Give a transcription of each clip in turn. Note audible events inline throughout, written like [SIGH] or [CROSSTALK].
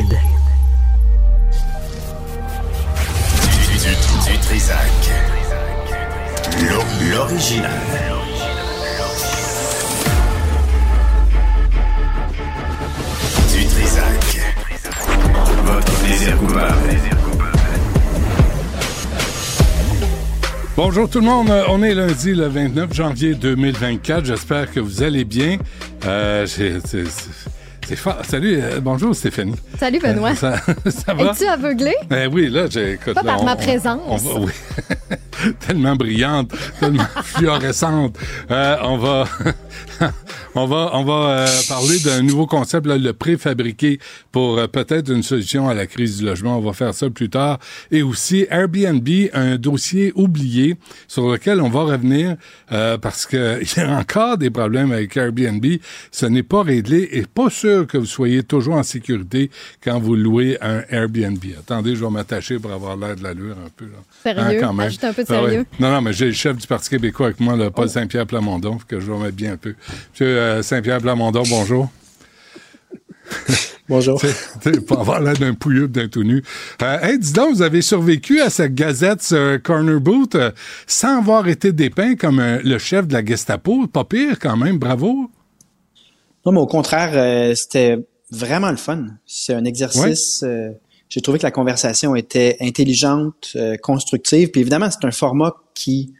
Du, Trisac. L'original. Du Trisac. Votre plaisir coupable. Bonjour tout le monde, on est lundi le 29 janvier 2024, j'espère que vous allez bien. Euh, Salut, euh, bonjour Stéphanie. Salut Benoît. Euh, ça, [LAUGHS] ça va? Es-tu aveuglé? Ben oui, là, j'écoute. Pas par on- ma présence. on va- oui. [LAUGHS] tellement brillante, tellement [LAUGHS] fluorescente. Euh, on va, on va, on va euh, parler d'un nouveau concept, là, le préfabriqué, pour euh, peut-être une solution à la crise du logement. On va faire ça plus tard. Et aussi Airbnb, un dossier oublié sur lequel on va revenir parce que il y a encore des problèmes avec Airbnb. Ce n'est pas réglé et pas sûr que vous soyez toujours en sécurité quand vous louez un Airbnb. Attendez, je vais m'attacher pour avoir l'air de l'allure un peu. Là. Sérieux? Hein, quand même. Ajoute un peu de Ah ouais. Non, non, mais j'ai le chef du Parti québécois avec moi, le Paul Saint-Pierre Plamondon, que je vais mettre bien un peu. Monsieur euh, Saint-Pierre Plamondon, bonjour. [LAUGHS] Bonjour. Pour avoir l'air d'un pouilleux d'un tout nu. Euh, hey, dis donc, vous avez survécu à cette gazette ce Corner Boot euh, sans avoir été dépeint comme euh, le chef de la Gestapo? Pas pire quand même, bravo. Non, mais au contraire, euh, c'était vraiment le fun. C'est un exercice. euh, J'ai trouvé que la conversation était intelligente, euh, constructive. Puis évidemment, c'est un format qui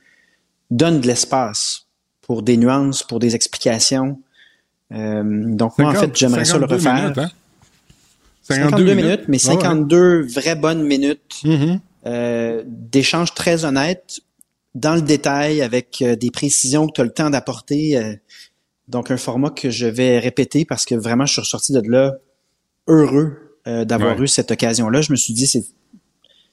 donne de l'espace pour des nuances, pour des explications. Euh, donc moi, en 50 fait, j'aimerais ça le 52 refaire. minutes, hein? 52 minutes, mais Ah ouais. 52 vraies bonnes minutes Mhm. euh, d'échanges très honnêtes, dans le détail, avec euh, des précisions que tu as le temps d'apporter. euh, donc, un format que je vais répéter parce que vraiment, je suis ressorti de là heureux euh, d'avoir Ouais. eu cette occasion-là. Je me suis dit, c'est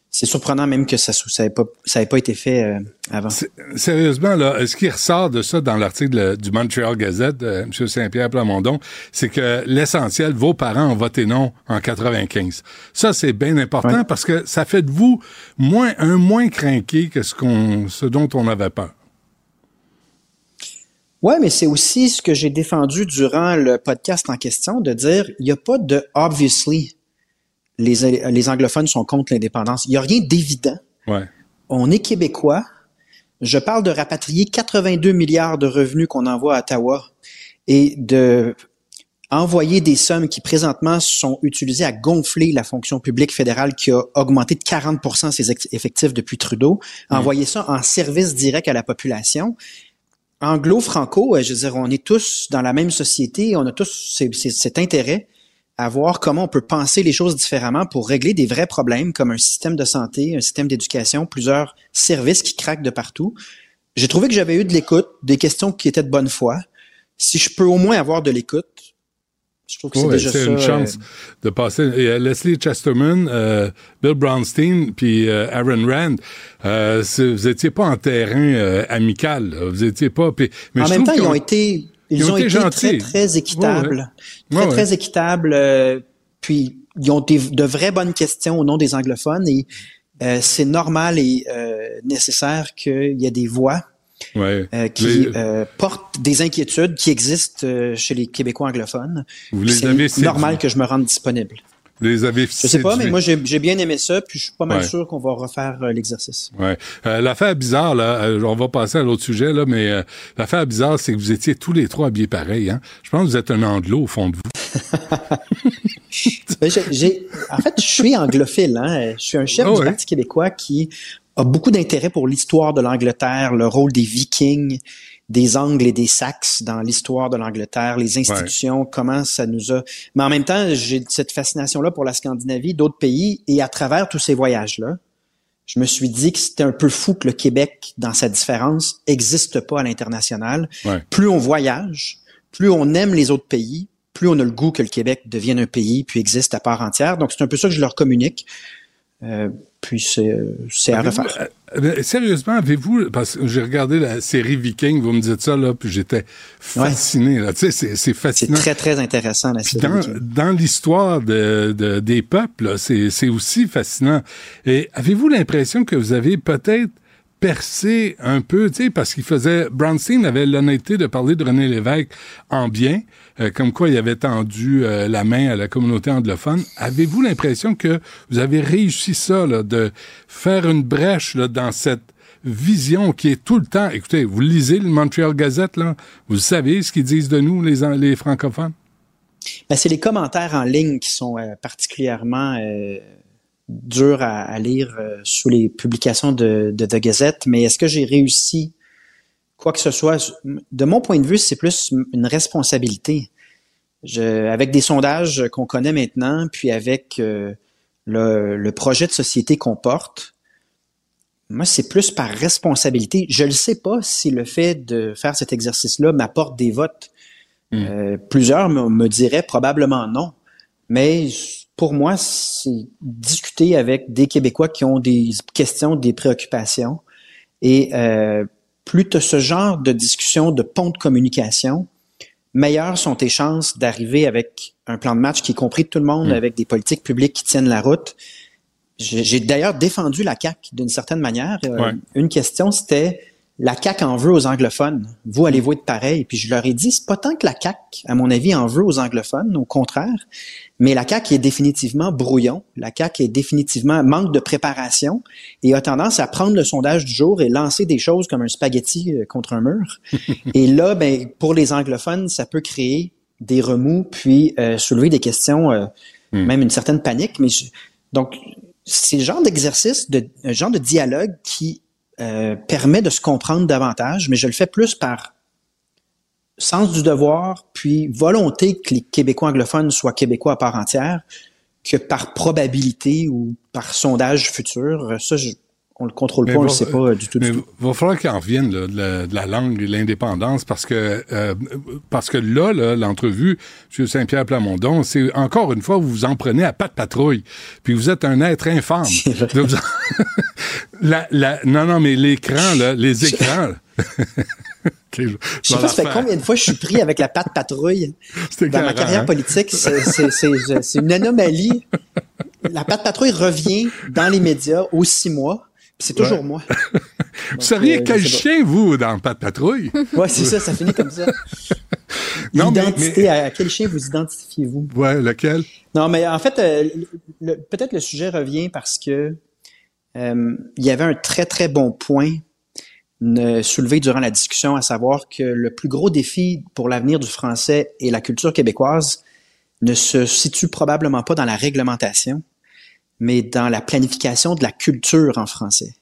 c'est surprenant même que ça ça n'avait pas, ça pas été fait euh, avant. Sérieusement, là, ce qui ressort de ça dans l'article du Montreal Gazette, euh, M. Saint-Pierre Plamondon, c'est que l'essentiel, vos parents ont voté non en 95. Ça, c'est bien important Ouais. parce que ça fait de vous moins, un moins craqué que ce qu'on, ce dont on avait peur. Ouais, mais c'est aussi ce que j'ai défendu durant le podcast en question, de dire, il n'y a pas de obviously les, les anglophones sont contre l'indépendance. Il n'y a rien d'évident. Ouais. On est québécois. Je parle de rapatrier 82 milliards de revenus qu'on envoie à Ottawa et de envoyer des sommes qui présentement sont utilisées à gonfler la fonction publique fédérale qui a augmenté de 40% ses effectifs depuis Trudeau, envoyer ça en service direct à la population. Anglo-franco, euh, je veux dire, on est tous dans la même société, on a tous cet intérêt à voir comment on peut penser les choses différemment pour régler des vrais problèmes comme un système de santé, un système d'éducation, plusieurs services qui craquent de partout. J'ai trouvé que j'avais eu de l'écoute, des questions qui étaient de bonne foi. Si je peux au moins avoir de l'écoute, je trouve que c'est Ouais, déjà c'est ça. une chance euh, de passer. Et, euh, Leslie Chesterman, euh, Bill Brownstein, puis Aaron Rand, euh, vous étiez pas en terrain euh, amical. là. Vous étiez pas. puis- mais en même temps, ils qu'on- ont été, ils, ils ont ont, été gentils. très, très équitables. Ouais, ouais. Très, très équitables. euh, puis, ils ont des- de vraies bonnes questions au nom des anglophones et euh, c'est normal et euh, nécessaire qu'il y ait des voix Ouais. euh, qui Les- euh, portent des inquiétudes qui existent euh, chez les Québécois anglophones. Vous les avez C'est normal que je me rende disponible. Vous les avez Je sais pas, mais moi, j'ai bien aimé ça, puis je suis pas mal Ouais. sûr qu'on va refaire euh, l'exercice. Ouais. L'affaire bizarre, là, on va passer à l'autre sujet, là, mais l'affaire bizarre, c'est que vous étiez tous les trois habillés pareil. Hein? Je pense que vous êtes un anglo au fond de vous. [LAUGHS] Ben, en fait, je suis anglophile. Hein? Je suis un chef Ah du ouais? Parti québécois qui a beaucoup d'intérêt pour l'histoire de l'Angleterre, le rôle des Vikings, des Angles et des Saxes dans l'histoire de l'Angleterre, les institutions, comment ça nous a. Mais en même temps, j'ai cette fascination-là pour la Scandinavie, d'autres pays, et à travers tous ces voyages-là, je me suis dit que c'était un peu fou que le Québec, dans sa différence, existe pas à l'international. Ouais. Plus on voyage, plus on aime les autres pays, plus on a le goût que le Québec devienne un pays puis existe à part entière. Donc c'est un peu ça que je leur communique. Euh, puis c'est euh, c'est à refaire. euh, euh, sérieusement, avez-vous, parce que j'ai regardé la série Viking, vous me dites ça, là, puis j'étais fasciné, là. Tu sais, c'est- c'est C'est fascinant. très très intéressant la série. dans, dans l'histoire de, de- des peuples, c'est c'est aussi fascinant. Et avez-vous l'impression que vous avez peut-être percer un peu, tu sais, parce qu'il faisait... Brownstein avait l'honnêteté de parler de René Lévesque en bien, euh, comme quoi il avait tendu euh, la main à la communauté anglophone. Avez-vous l'impression que vous avez réussi ça, de faire une brèche dans cette vision qui est tout le temps... Écoutez, vous lisez le Montreal Gazette, vous savez ce qu'ils disent de nous, les, les francophones? Ben, c'est les commentaires en ligne qui sont euh, particulièrement dur à, lire sous les publications de, de The Gazette, mais est-ce que j'ai réussi quoi que ce soit? De mon point de vue, c'est plus une responsabilité. Je, avec des sondages qu'on connaît maintenant, puis avec euh, le, le, projet de société qu'on porte, moi, c'est plus par responsabilité. Je ne sais pas si le fait de faire cet exercice-là m'apporte des votes. Hmm. Euh, plusieurs me, me, diraient probablement non. Mais pour moi, c'est discuter avec des Québécois qui ont des questions, des préoccupations. Et euh, plus tu as ce genre de discussion, de pont de communication, meilleures sont tes chances d'arriver avec un plan de match qui est compris de tout le monde, mm. avec des politiques publiques qui tiennent la route. J'ai d'ailleurs défendu la CAQ d'une certaine manière. Euh, une question, c'était la CAQ en veut aux anglophones. Vous allez-vous être pareil? Puis je leur ai dit, c'est pas tant que la CAQ, à mon avis, en veut aux anglophones, au contraire, mais la CAQ est définitivement brouillon. La CAQ est définitivement manque de préparation et a tendance à prendre le sondage du jour et lancer des choses comme un spaghetti euh, contre un mur. [LAUGHS] et là, ben, pour les anglophones, ça peut créer des remous puis euh, soulever des questions, euh, hmm. même une certaine panique. Mais donc, c'est le genre d'exercice, de, un genre de dialogue qui euh, permet de se comprendre davantage, mais je le fais plus par sens du devoir, puis volonté que les Québécois anglophones soient Québécois à part entière, que par probabilité ou par sondage futur. Ça, je, on le contrôle pas, on le sait pas du tout. Mais il va falloir qu'il en revienne de, la, langue et l'indépendance parce que euh, parce que là, l'entrevue, M. Saint-Pierre Plamondon, c'est encore une fois, vous vous en prenez à pas de patrouille, puis vous êtes un être infâme. [LAUGHS] La, la, non, non, mais l'écran, là, les écrans. [LAUGHS] okay, je, je sais pas, ça fait combien de fois je suis pris avec la patte patrouille dans ma carrière hein? politique. C'est une anomalie. La patte patrouille revient dans les médias aux six mois. C'est toujours moi. [LAUGHS] vous seriez euh, quel chien, vous, dans Patte Patrouille? [LAUGHS] Oui, c'est ça, ça finit comme ça. non, Identité, à quel chien vous identifiez-vous? Ouais, lequel? Non, mais en fait, euh, peut-être le sujet revient parce que euh, il y avait un très, très bon point soulevé durant la discussion, à savoir que le plus gros défi pour l'avenir du français et la culture québécoise ne se situe probablement pas dans la réglementation, mais dans la planification de la culture en français.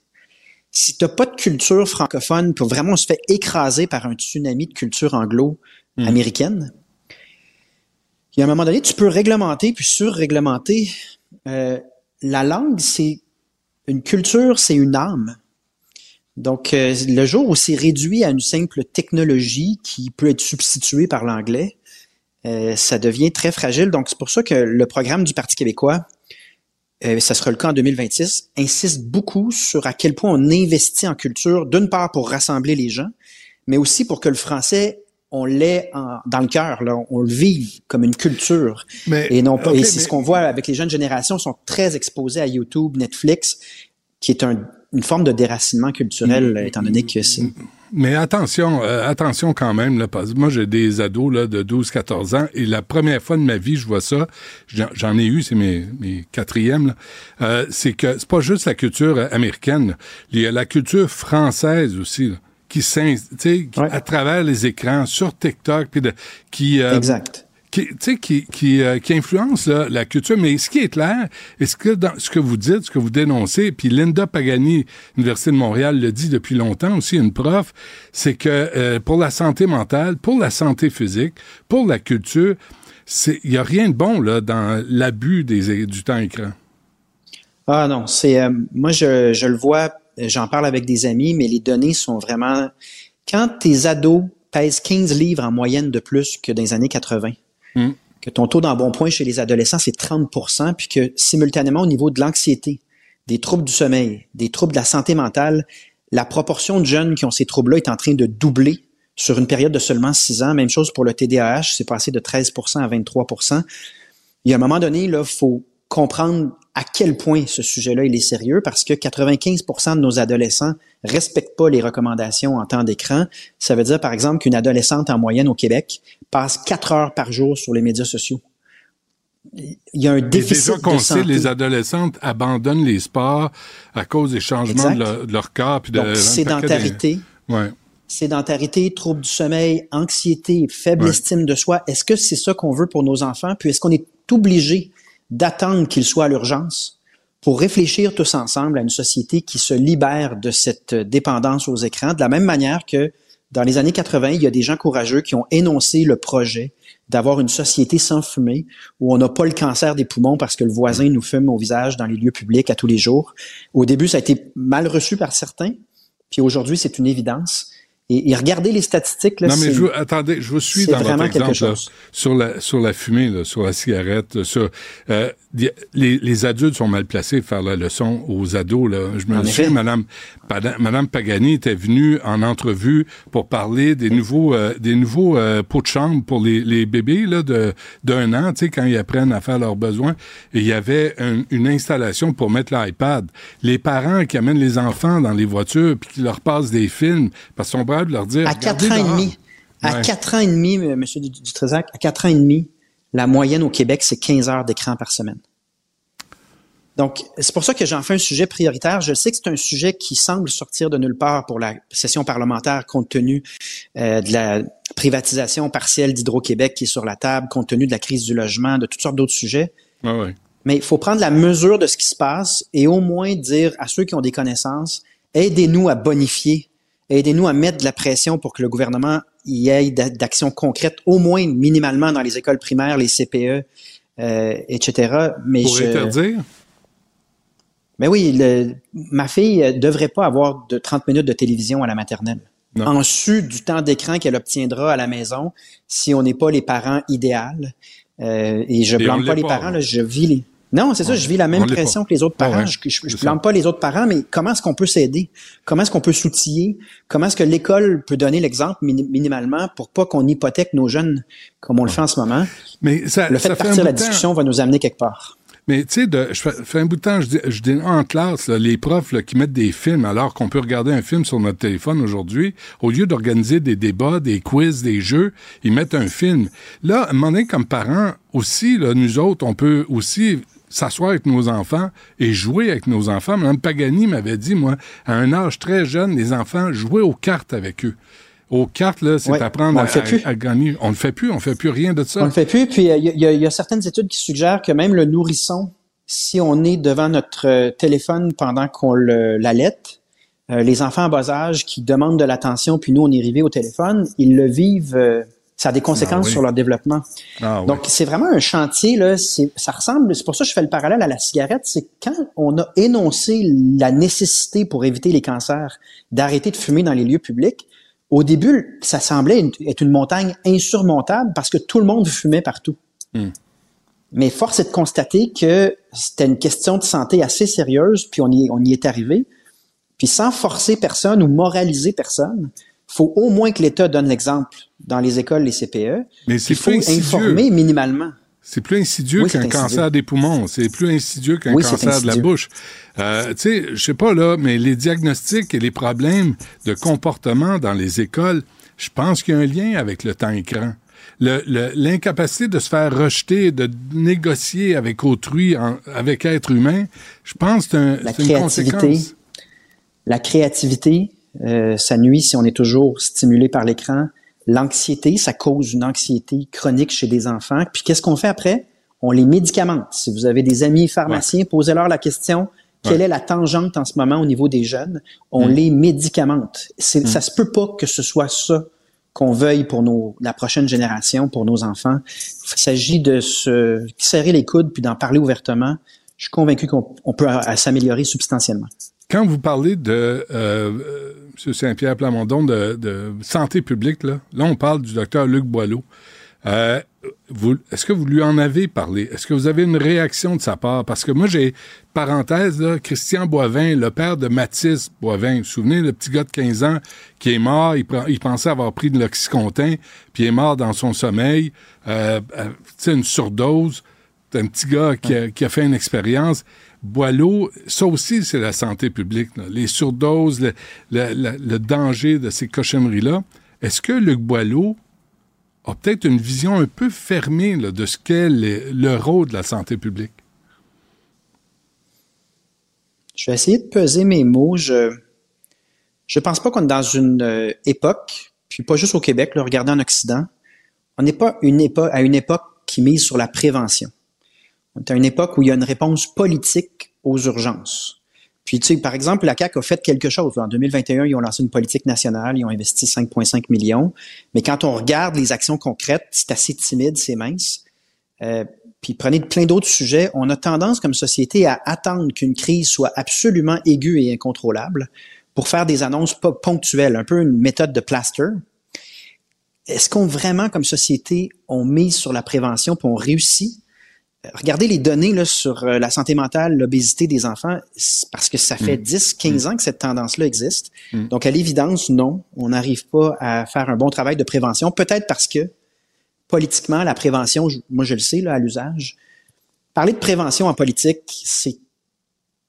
Si tu n'as pas de culture francophone, pour vraiment on se fait écraser par un tsunami de culture anglo-américaine, hmm. il y a un moment donné, tu peux réglementer puis surréglementer. Euh, la langue, c'est une culture, c'est une âme. Donc, euh, le jour où c'est réduit à une simple technologie qui peut être substituée par l'anglais, euh, ça devient très fragile. Donc, c'est pour ça que le programme du Parti québécois, euh, ça sera le cas en 2026, insiste beaucoup sur à quel point on investit en culture, d'une part pour rassembler les gens, mais aussi pour que le français on l'est dans le cœur, on le vive comme une culture. et non pas. et c'est ce qu'on voit avec les jeunes générations, sont très exposés à YouTube, Netflix, qui est une forme de déracinement culturel, mm. étant donné que c'est. Mais attention, euh, attention quand même. Là, parce que moi, j'ai des ados là, de 12-14 ans et la première fois de ma vie, je vois ça. J'en ai eu, c'est mes, mes quatrièmes. Euh, c'est que c'est pas juste la culture américaine. Il y a la culture française aussi. Là qui sais, à travers les écrans, sur TikTok, puis de, qui... Euh, exact. Euh, qui influence la culture. Mais ce qui est clair, est ce que dans ce que vous dites, ce que vous dénoncez, puis Linda Pagani, Université de Montréal, le dit depuis longtemps aussi, une prof, c'est que euh, pour la santé mentale, pour la santé physique, pour la culture, il n'y a rien de bon là dans l'abus du temps écran. Ah non, c'est moi je, le vois euh, j'en parle avec des amis, mais les données sont vraiment... Quand tes ados pèsent 15 livres en moyenne de plus que dans les années 80, hmm. que ton taux d'embonpoint chez les adolescents, c'est 30% puis que simultanément, au niveau de l'anxiété, des troubles du sommeil, des troubles de la santé mentale, la proportion de jeunes qui ont ces troubles-là est en train de doubler sur une période de seulement 6 ans. Même chose pour le TDAH, c'est passé de 13 à 23 Il y a un moment donné, il faut comprendre à quel point ce sujet-là il est sérieux? Parce que 95% de nos adolescents respectent pas les recommandations en temps d'écran. Ça veut dire par exemple qu'une adolescente en moyenne au Québec passe 4 heures par jour sur les médias sociaux. Il y a un déficit déjà qu'on de sait, les adolescentes abandonnent les sports à cause des changements de leur, de leur corps. Puis de, Donc, sédentarité, Ouais. sédentarité, troubles du sommeil, anxiété, faible Ouais. estime de soi. Est-ce que c'est ça qu'on veut pour nos enfants? Puis est-ce qu'on est obligé d'attendre qu'ils soient à l'urgence pour réfléchir tous ensemble à une société qui se libère de cette dépendance aux écrans, de la même manière que dans les années 80, il y a des gens courageux qui ont énoncé le projet d'avoir une société sans fumée où on n'a pas le cancer des poumons parce que le voisin nous fume au visage dans les lieux publics à tous les jours. Au début, ça a été mal reçu par certains, puis aujourd'hui, c'est une évidence. Et, et regardez les statistiques. Là, Non, mais je vous, attendez, je vous suis dans votre exemple là, sur la sur la fumée, là, sur la cigarette, sur euh, les, les adultes sont mal placés pour faire la leçon aux ados. Là. Je me En souviens. Madame Madame Pagani était venue en entrevue pour parler des nouveaux euh, des nouveaux euh, pots de chambre pour les, les bébés là de d'un an, tu sais, quand ils apprennent à faire leurs besoins. Et il y avait un- une installation pour mettre l'iPad. Les parents qui amènent les enfants dans les voitures puis qui leur passent des films parce qu'ils sont prêts de leur dire à quatre ans et demi, à Ouais. quatre ans et demi, M. Dutrézac, à quatre ans et demi, la moyenne au Québec, c'est 15 heures d'écran par semaine. Donc, c'est pour ça que j'en fais un sujet prioritaire. Je sais que c'est un sujet qui semble sortir de nulle part pour la session parlementaire compte tenu euh, de la privatisation partielle d'Hydro-Québec qui est sur la table, compte tenu de la crise du logement, de toutes sortes d'autres sujets. Ouais. Mais il faut prendre la mesure de ce qui se passe et au moins dire à ceux qui ont des connaissances, aidez-nous à bonifier, aidez-nous à mettre de la pression pour que le gouvernement y ait d'a- d'actions concrètes, au moins minimalement dans les écoles primaires, les CPE, euh, etc. Mais Pour je, interdire? mais oui, le- ma fille euh, devrait pas avoir de 30 minutes de télévision à la maternelle. Non. En su du temps d'écran qu'elle obtiendra à la maison, si on n'est pas les parents idéaux. Euh, et je blâme pas les pas, parents, là, je vis les. Non, c'est ça, je vis la même pression que les autres Ah parents. ouais, je c'est blâme pas les autres parents, mais comment est-ce qu'on peut s'aider? Comment est-ce qu'on peut s'outiller? Comment est-ce que l'école peut donner l'exemple mini- minimalement pour pas qu'on hypothèque nos jeunes comme on le fait en ce moment? Mais ça, Le fait ça de partir la discussion va nous amener quelque part. Mais tu sais, je fais, un bout de temps, je dis, je dis en classe, là, les profs là, qui mettent des films alors qu'on peut regarder un film sur notre téléphone aujourd'hui, au lieu d'organiser des débats, des quiz, des jeux, ils mettent un film. Là, à un moment donné, comme parents, aussi, là, nous autres, on peut aussi s'asseoir avec nos enfants et jouer avec nos enfants. Mme Pagani m'avait dit, moi, à un âge très jeune, les enfants jouaient aux cartes avec eux. Aux cartes, là, c'est Ouais, apprendre on à, à- à gagner. On le fait plus, on fait plus rien de ça. On le fait plus. Puis euh, il y, a- il y a- il y a certaines études qui suggèrent que même le nourrisson, si on est devant notre euh, téléphone pendant qu'on le- l'allaite, euh, les enfants en bas âge qui demandent de l'attention, puis nous on est arrivé au téléphone, ils le vivent. euh, ça a des conséquences Ah oui. sur leur développement. Ah oui. Donc c'est vraiment un chantier là. C'est, ça ressemble. C'est pour ça que je fais le parallèle à la cigarette. C'est quand on a énoncé la nécessité pour éviter les cancers d'arrêter de fumer dans les lieux publics. Au début, ça semblait une- être une montagne insurmontable parce que tout le monde fumait partout. Hmm. Mais force est de constater que c'était une question de santé assez sérieuse, puis on y, on y est arrivé. Puis sans forcer personne ou moraliser personne, faut au moins que l'État donne l'exemple dans les écoles, les CPE. Mais c'est faut plus insidieux. informer minimalement. C'est plus insidieux Oui, qu'un cancer des poumons. C'est plus insidieux qu'un Oui, cancer de la bouche. Euh, tu sais, je sais pas là, mais les diagnostics et les problèmes de comportement dans les écoles, je pense qu'il y a un lien avec le temps écran. Le- le- L'incapacité de se faire rejeter, de négocier avec autrui, en- avec être humain, je pense que c'est un- une créativité. conséquence. La créativité, euh, ça nuit si on est toujours stimulé par l'écran. L'anxiété, ça cause une anxiété chronique chez des enfants. Puis qu'est-ce qu'on fait après? On les médicamente. Si vous avez des amis pharmaciens, posez-leur la question, quelle est la tangente en ce moment au niveau des jeunes? On les médicamente. C'est, Ça se peut pas que ce soit ça qu'on veuille pour nos, la prochaine génération, pour nos enfants. Il s'agit de se serrer les coudes puis d'en parler ouvertement. Je suis convaincu qu'on on peut euh, s'améliorer substantiellement. Quand vous parlez de euh, euh, M. Saint-Pierre Plamondon de, de santé publique, là, là, on parle du docteur Luc Boileau. Euh, est-ce que vous lui en avez parlé? Est-ce que vous avez une réaction de sa part? Parce que moi, j'ai, parenthèse, là, Christian Boivin, le père de Mathis Boivin, vous vous souvenez, le petit gars de 15 ans qui est mort, il, pensait avoir pris de l'oxycontin, puis est mort dans son sommeil, euh, euh, une surdose. C'est un petit gars qui a, qui a fait une expérience. Boileau, ça aussi, c'est la santé publique. Les surdoses, le, danger de ces cochonneries-là. Est-ce que Luc Boileau a peut-être une vision un peu fermée de ce qu'est le, le rôle de la santé publique? Je vais essayer de peser mes mots. Je je pense pas qu'on est dans une euh, époque, puis pas juste au Québec, le regarder en Occident, on n'est pas à une époque qui mise sur la prévention. On est à une époque où il y a une réponse politique aux urgences. Puis, tu sais, par exemple, la CAQ a fait quelque chose. En 2021, ils ont lancé une politique nationale, ils ont investi 5,5 millions. Mais quand on regarde les actions concrètes, c'est assez timide, c'est mince. Euh, puis prenez plein d'autres sujets. On a tendance comme société à attendre qu'une crise soit absolument aiguë et incontrôlable pour faire des annonces ponctuelles, un peu une méthode de plaster. Est-ce qu'on vraiment, comme société, on mise sur la prévention puis on réussit? Regardez les données là, sur euh, la santé mentale, l'obésité des enfants, parce que ça fait 10, 15 ans que cette tendance-là existe. Donc, à l'évidence, non, on n'arrive pas à faire un bon travail de prévention. Peut-être parce que politiquement, la prévention, moi je le sais là, à l'usage, parler de prévention en politique, c'est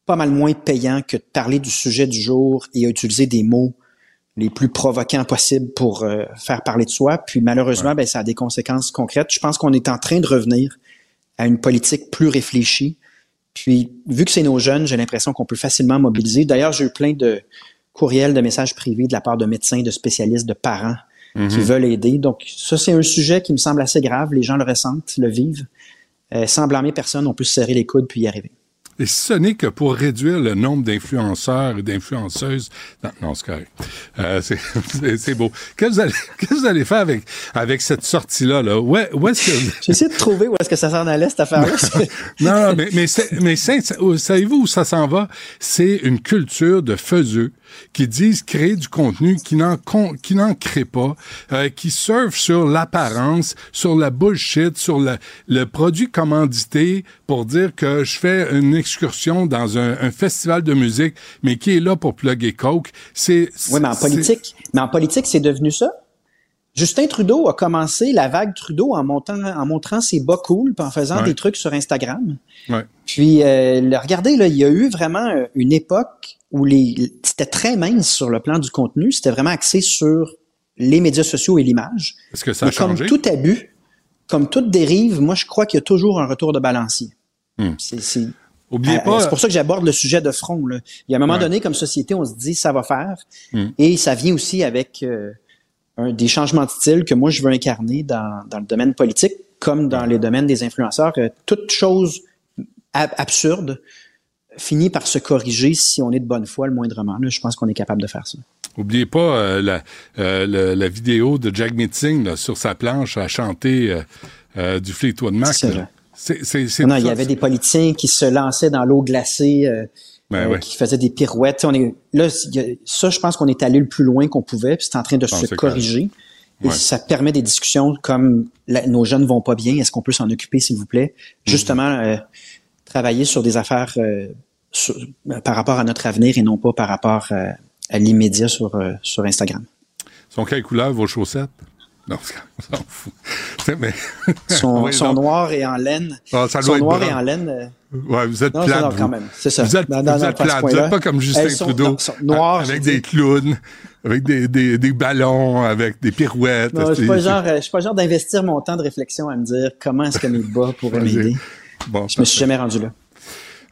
pas mal moins payant que de parler du sujet du jour et utiliser des mots les plus provocants possibles pour euh, faire parler de soi. Puis malheureusement, ben, ça a des conséquences concrètes. Je pense qu'on est en train de revenir à une politique plus réfléchie. Puis, vu que c'est nos jeunes, j'ai l'impression qu'on peut facilement mobiliser. D'ailleurs, j'ai eu plein de courriels, de messages privés de la part de médecins, de spécialistes, de parents qui veulent aider. Donc, ça, c'est un sujet qui me semble assez grave. Les gens le ressentent, le vivent. Euh, sans blâmer personne, on peut se serrer les coudes puis y arriver. Et ce n'est que pour réduire le nombre d'influenceurs et d'influenceuses. Non, non c'est correct. Euh, c'est- [LAUGHS] beau. [LAUGHS] Qu'est-ce que vous allez, faire avec, avec cette sortie-là? Là? Où, où est-ce que. J'ai essayé de trouver où est-ce que ça s'en allait, cette affaire-là. [LAUGHS] non, non, mais, mais, mais savez-vous où ça s'en va? C'est une culture de faiseux qui disent créer du contenu qui n'en qui n'en crée pas, euh, qui surfent sur l'apparence, sur la bullshit, sur le, le produit commandité pour dire que je fais une excursion dans un, un festival de musique, mais qui est là pour plugger Coke. C'est Oui, mais en politique, mais en politique, c'est devenu ça. Justin Trudeau a commencé la vague Trudeau en montant, en montrant ses bas cool, puis en faisant Ouais. des trucs sur Instagram. Ouais. Puis, euh, regardez, là, il y a eu vraiment euh, une époque où les, c'était très mince sur le plan du contenu. C'était vraiment axé sur les médias sociaux et l'image. Est-ce que ça a comme changé? tout abus, comme toute dérive, moi, je crois qu'il y a toujours un retour de balancier. Hmm. C'est, c'est, Oubliez euh, pas. C'est pour ça que j'aborde le sujet de front. Là. Il y a un moment Ouais. donné, comme société, on se dit ça va faire. Mm. Et ça vient aussi avec euh, un, des changements de style que moi, je veux incarner dans, dans le domaine politique, comme dans les domaines des influenceurs. Euh, toute chose ab- absurde finit par se corriger si on est de bonne foi le moindrement. Là, je pense qu'on est capable de faire ça. Oubliez pas euh, la, euh, vidéo de Jack Meeting là, sur sa planche à chanter euh, euh, du Fleetwood Mac. C'est Non, il y avait des politiciens qui se lançaient dans l'eau glacée, euh, Ben euh, ouais. qui faisaient des pirouettes. On est, là, ça, je pense qu'on est allé le plus loin qu'on pouvait, puis c'est en train de se corriger. Et Ouais. ça permet des discussions comme la- nos jeunes vont pas bien, est-ce qu'on peut s'en occuper, s'il vous plaît? Mm-hmm. Justement, euh, travailler sur des affaires sur- par rapport à notre avenir et non pas par rapport à l'immédiat sur, sur Instagram. Sont quelle couleur vos chaussettes? Non, on s'en fout. [LAUGHS] Mais- Sont, [LAUGHS] Oui, sont non. noirs et en laine. Ah, ça noirs brun. et en laine. euh, Ouais, vous êtes Non, plate, non, vous. quand même, c'est ça. Vous êtes, Non, non, vous êtes pas à ce plate. Vous point-là. êtes pas comme Justin sont- Trudeau. Avec des dis. clowns, avec des, des, des ballons, avec des pirouettes. Non, je suis C'est- pas genre, euh, je suis pas le genre d'investir mon temps de réflexion à me dire comment est-ce que mes bas pourraient m'aider. Bon, Je me suis jamais rendu là.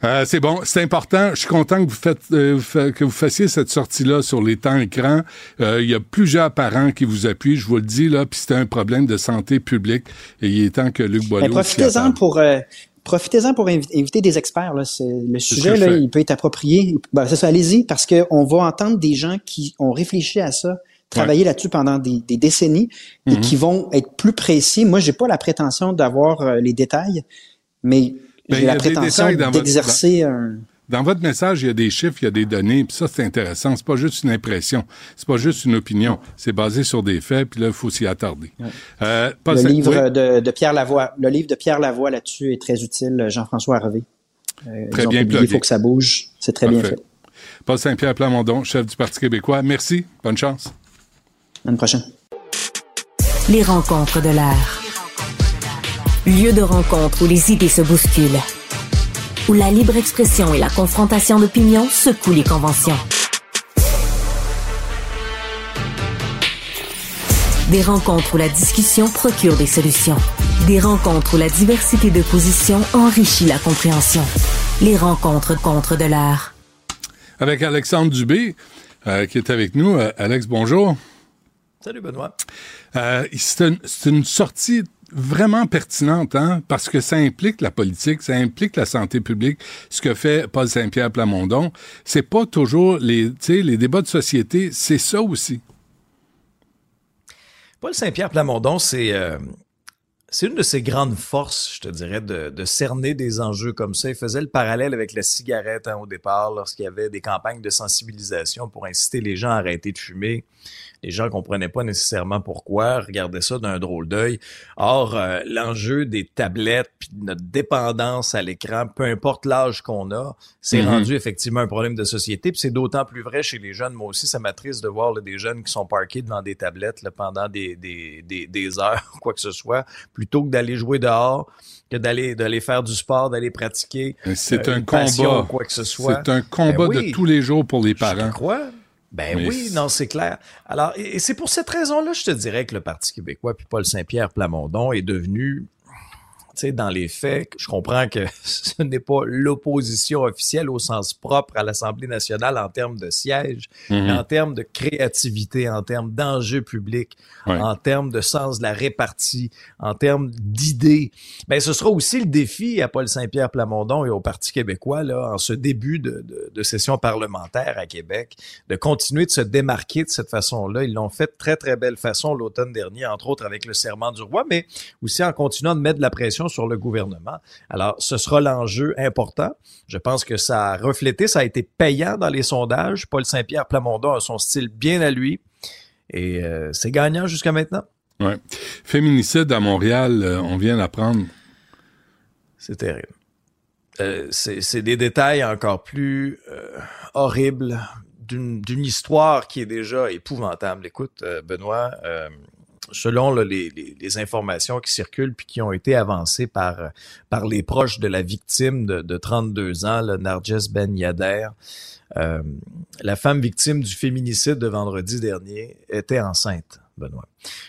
Euh, c'est bon, c'est important. Je suis content que vous, faites, euh, que vous fassiez cette sortie-là sur les temps écrans. Euh, il y a plusieurs parents qui vous appuient, je vous le dis, là, puis c'est un problème de santé publique. Et il est temps que Luc Boileau... Profitez-en pour euh, profitez-en pour invi- inviter des experts. Là. Le sujet, là, il peut être approprié. Ben, c'est ça, allez-y, parce qu'on va entendre des gens qui ont réfléchi à ça, travaillé là-dessus pendant des, des décennies et Mhm. qui vont être plus précis. Moi, j'ai pas la prétention d'avoir euh, les détails, mais Ben, il j'ai y la a des prétention détails dans votre- d'exercer un. Dans votre message, il y a des chiffres, il y a des données, puis ça, c'est intéressant. C'est pas juste une impression, c'est pas juste une opinion. C'est basé sur des faits, puis là, il faut s'y attarder. Euh, pas Le livre oui, de, de Pierre Lavoie, le livre de Pierre Lavoie là-dessus est très utile. Jean-François Harvey. Euh, Très bien. Il faut que ça bouge. C'est très bien fait. Paul Saint-Pierre Plamondon, chef du Parti québécois. Merci, bonne chance. L'année prochaine. Les rencontres de l'air. Lieu de rencontre où les idées se bousculent. Où la libre expression et la confrontation d'opinions secouent les conventions. Des rencontres où la discussion procure des solutions. Des rencontres où la diversité de positions enrichit la compréhension. Les rencontres contre de l'art. Avec Alexandre Dubé, euh, qui est avec nous. Euh, Alex, bonjour. Salut Benoît. Euh, c'est une, une, sortie vraiment pertinente, hein, parce que ça implique la politique, ça implique la santé publique, ce que fait Paul Saint-Pierre Plamondon. C'est pas toujours les, les débats de société, c'est ça aussi. Paul Saint-Pierre Plamondon, c'est euh, c'est une de ses grandes forces, je te dirais, de, de, cerner des enjeux comme ça. Il faisait le parallèle avec la cigarette hein, au départ, lorsqu'il y avait des campagnes de sensibilisation pour inciter les gens à arrêter de fumer les gens comprenaient pas nécessairement pourquoi, regardaient ça d'un drôle d'œil. Or, euh, l'enjeu des tablettes puis notre dépendance à l'écran, peu importe l'âge qu'on a, c'est mm-hmm. rendu effectivement un problème de société. Puis c'est d'autant plus vrai chez les jeunes. Moi aussi, ça m'attriste de voir des jeunes qui sont parqués devant des tablettes là, pendant des, des, des, des heures, quoi que ce soit, plutôt que d'aller jouer dehors que d'aller d'aller faire du sport, d'aller pratiquer. C'est euh, un combat. Quoi que ce soit. C'est un combat ben de tous les jours pour les parents. Je crois. Ben oui, non, c'est clair. Alors, et, c'est pour cette raison-là, je te dirais que le Parti québécois puis Paul Saint-Pierre Plamondon est devenu sais, dans les faits, je comprends que [LAUGHS] ce n'est pas l'opposition officielle au sens propre à l'Assemblée nationale en termes de sièges, mais mhm. en termes de créativité, en termes d'enjeux publics, en termes de sens de la répartie, en termes d'idées. Ben, ce sera aussi le défi à Paul Saint-Pierre Plamondon et au Parti québécois, là, en ce début de, de, de session parlementaire à Québec, de continuer de se démarquer de cette façon-là. Ils l'ont fait de très, très belle façon l'automne dernier, entre autres avec le serment du roi, mais aussi en continuant de mettre de la pression sur le gouvernement. Alors, ce sera l'enjeu important. Je pense que ça a reflété, ça a été payant dans les sondages. Paul Saint-Pierre Plamondon a son style bien à lui et euh, c'est gagnant jusqu'à maintenant. Ouais. Féminicide à Montréal, euh, on vient d'apprendre. C'est terrible. Euh, c'est des détails encore plus horribles d'une histoire qui est déjà épouvantable. Écoute, Benoît, selon les, les, informations qui circulent puis qui ont été avancées par, par les proches de la victime de, de 32 ans, le Narges Ben Yader, euh, la femme victime du féminicide de vendredi dernier était enceinte. Benoît.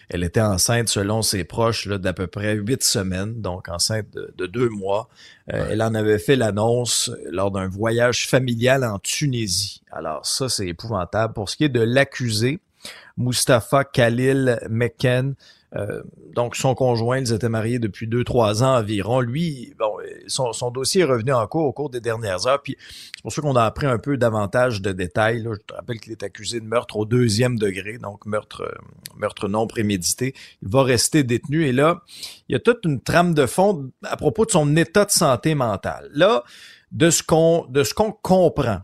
Elle était enceinte, selon ses proches, d'à peu près huit semaines, donc enceinte de, deux mois. Euh, elle en avait fait l'annonce lors d'un voyage familial en Tunisie. Alors ça, c'est épouvantable. Pour ce qui est de l'accusé, Mustafa Khalil Mekken. Euh, donc, son conjoint, ils étaient mariés depuis deux, trois ans environ. Lui, bon, son, dossier est revenu en cours au cours des dernières heures. Puis, c'est pour ça qu'on a appris un peu davantage de détails. Je te rappelle qu'il est accusé de meurtre au deuxième degré, donc meurtre, euh, meurtre non prémédité. Il va rester détenu. Et là, il y a toute une trame de fond à propos de son état de santé mentale. Là, de ce qu'on, de ce qu'on comprend,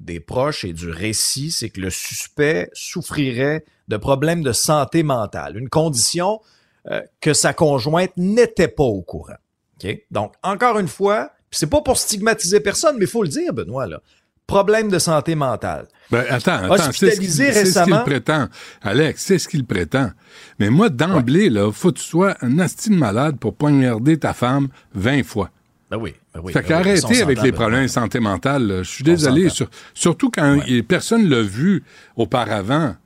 des proches et du récit, c'est que le suspect souffrirait de problèmes de santé mentale, une condition euh, que sa conjointe n'était pas au courant. Donc, encore une fois, c'est pas pour stigmatiser personne, mais il faut le dire, Benoît, là. Problème de santé mentale. Ben, attends, attends, c'est ce qu'il prétend. Alex, c'est ce qu'il prétend. Mais moi, d'emblée, là, faut que tu sois un astime malade pour poignarder ta femme 20 fois. Ben oui, ben oui. Fait ben qu'arrêter avec les problèmes de santé mentale, je suis désolé, surtout quand personne l'a vu auparavant.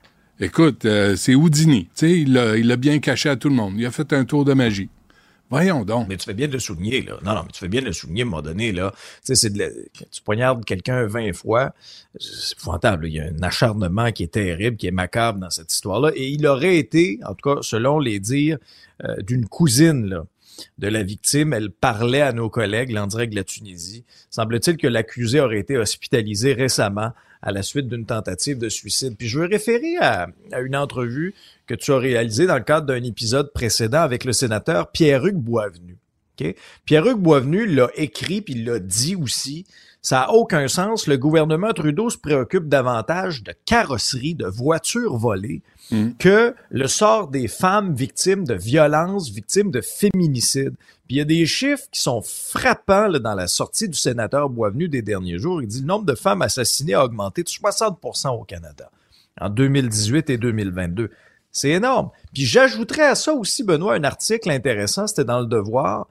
Écoute, euh, c'est Houdini, il l'a bien caché à tout le monde. Il a fait un tour de magie. Voyons donc. Mais tu fais bien de le souligner, là. Non, non, mais tu fais bien de le souligner à un moment donné, là. Tu sais, c'est de tu poignardes quelqu'un 20 fois, c'est épouvantable. Il y a un acharnement qui est terrible, qui est macabre dans cette histoire-là. Et il aurait été, en tout cas, selon les dires euh, d'une cousine, là, de la victime. Elle parlait à nos collègues en direct de la Tunisie. Semble-t-il que l'accusé aurait été hospitalisé récemment à la suite d'une tentative de suicide. Puis je veux référer à, une entrevue que tu as réalisée dans le cadre d'un épisode précédent avec le sénateur Pierre-Hugues Boisvenu. Pierre-Hugues Boisvenu l'a écrit puis l'a dit aussi. Ça n'a aucun sens. Le gouvernement Trudeau se préoccupe davantage de carrosserie, de voitures volées, Mm. que le sort des femmes victimes de violences, victimes de féminicide. Puis il y a des chiffres qui sont frappants là, dans la sortie du sénateur Boisvenu des derniers jours. Il dit le nombre de femmes assassinées a augmenté de 60% au Canada en 2018 et 2022. C'est énorme. Puis j'ajouterais à ça aussi, Benoît, un article intéressant, c'était dans Le Devoir,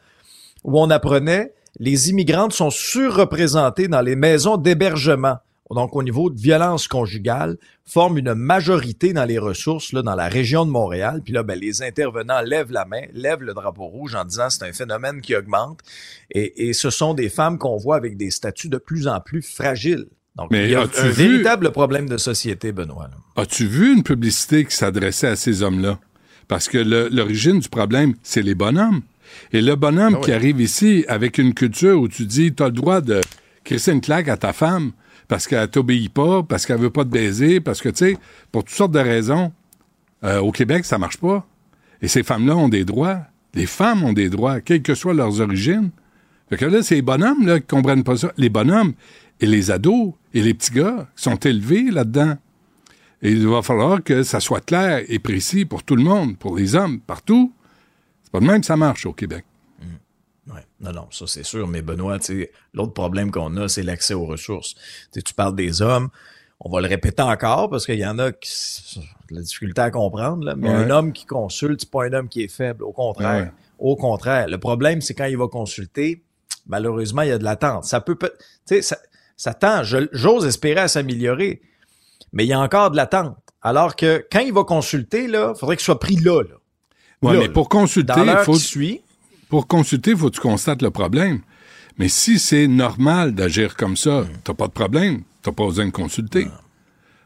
où on apprenait les immigrantes sont surreprésentées dans les maisons d'hébergement. Donc, au niveau de violence conjugale, forment une majorité dans les ressources là, dans la région de Montréal. Puis là, ben, les intervenants lèvent la main, lèvent le drapeau rouge en disant c'est un phénomène qui augmente. Et, et ce sont des femmes qu'on voit avec des statuts de plus en plus fragiles. Donc, Mais il y a un vu- véritable problème de société, Benoît. As-tu vu une publicité qui s'adressait à ces hommes-là? Parce que l'origine du problème, c'est les bonhommes. Et le bonhomme Ah oui. qui arrive ici avec une culture où tu dis, t'as le droit de crisser une claque à ta femme parce qu'elle t'obéit pas, parce qu'elle veut pas te baiser, parce que, tu sais, pour toutes sortes de raisons, euh, au Québec, ça marche pas. Et ces femmes-là ont des droits. Les femmes ont des droits, quelles que soient leurs origines. Fait que là, c'est les bonhommes là, qui comprennent pas ça. Les bonhommes et les ados et les petits gars qui sont élevés là-dedans. Et il va falloir que ça soit clair et précis pour tout le monde, pour les hommes, partout. C'est pas de même que ça marche au Québec. Ouais. Non, non, ça c'est sûr. Mais Benoît, l'autre problème qu'on a, c'est l'accès aux ressources. Tu parles des hommes. On va le répéter encore parce qu'il y en a qui ont de la difficulté à comprendre, là, mais Ouais. un homme qui consulte, c'est pas un homme qui est faible. Au contraire. Ouais. Au contraire. Le problème, c'est quand il va consulter, malheureusement, il y a de l'attente. Ça peut, peut- tu sais, ça, ça tend, j'ose espérer à s'améliorer, mais il y a encore de l'attente. Alors que quand il va consulter, là, faudrait qu'il soit pris là, là. Ouais, Là, mais pour consulter, l'heure faut, suit, pour consulter, faut que tu constates le problème. Mais si c'est normal d'agir comme ça, Hmm. t'as pas de problème. T'as pas besoin de consulter.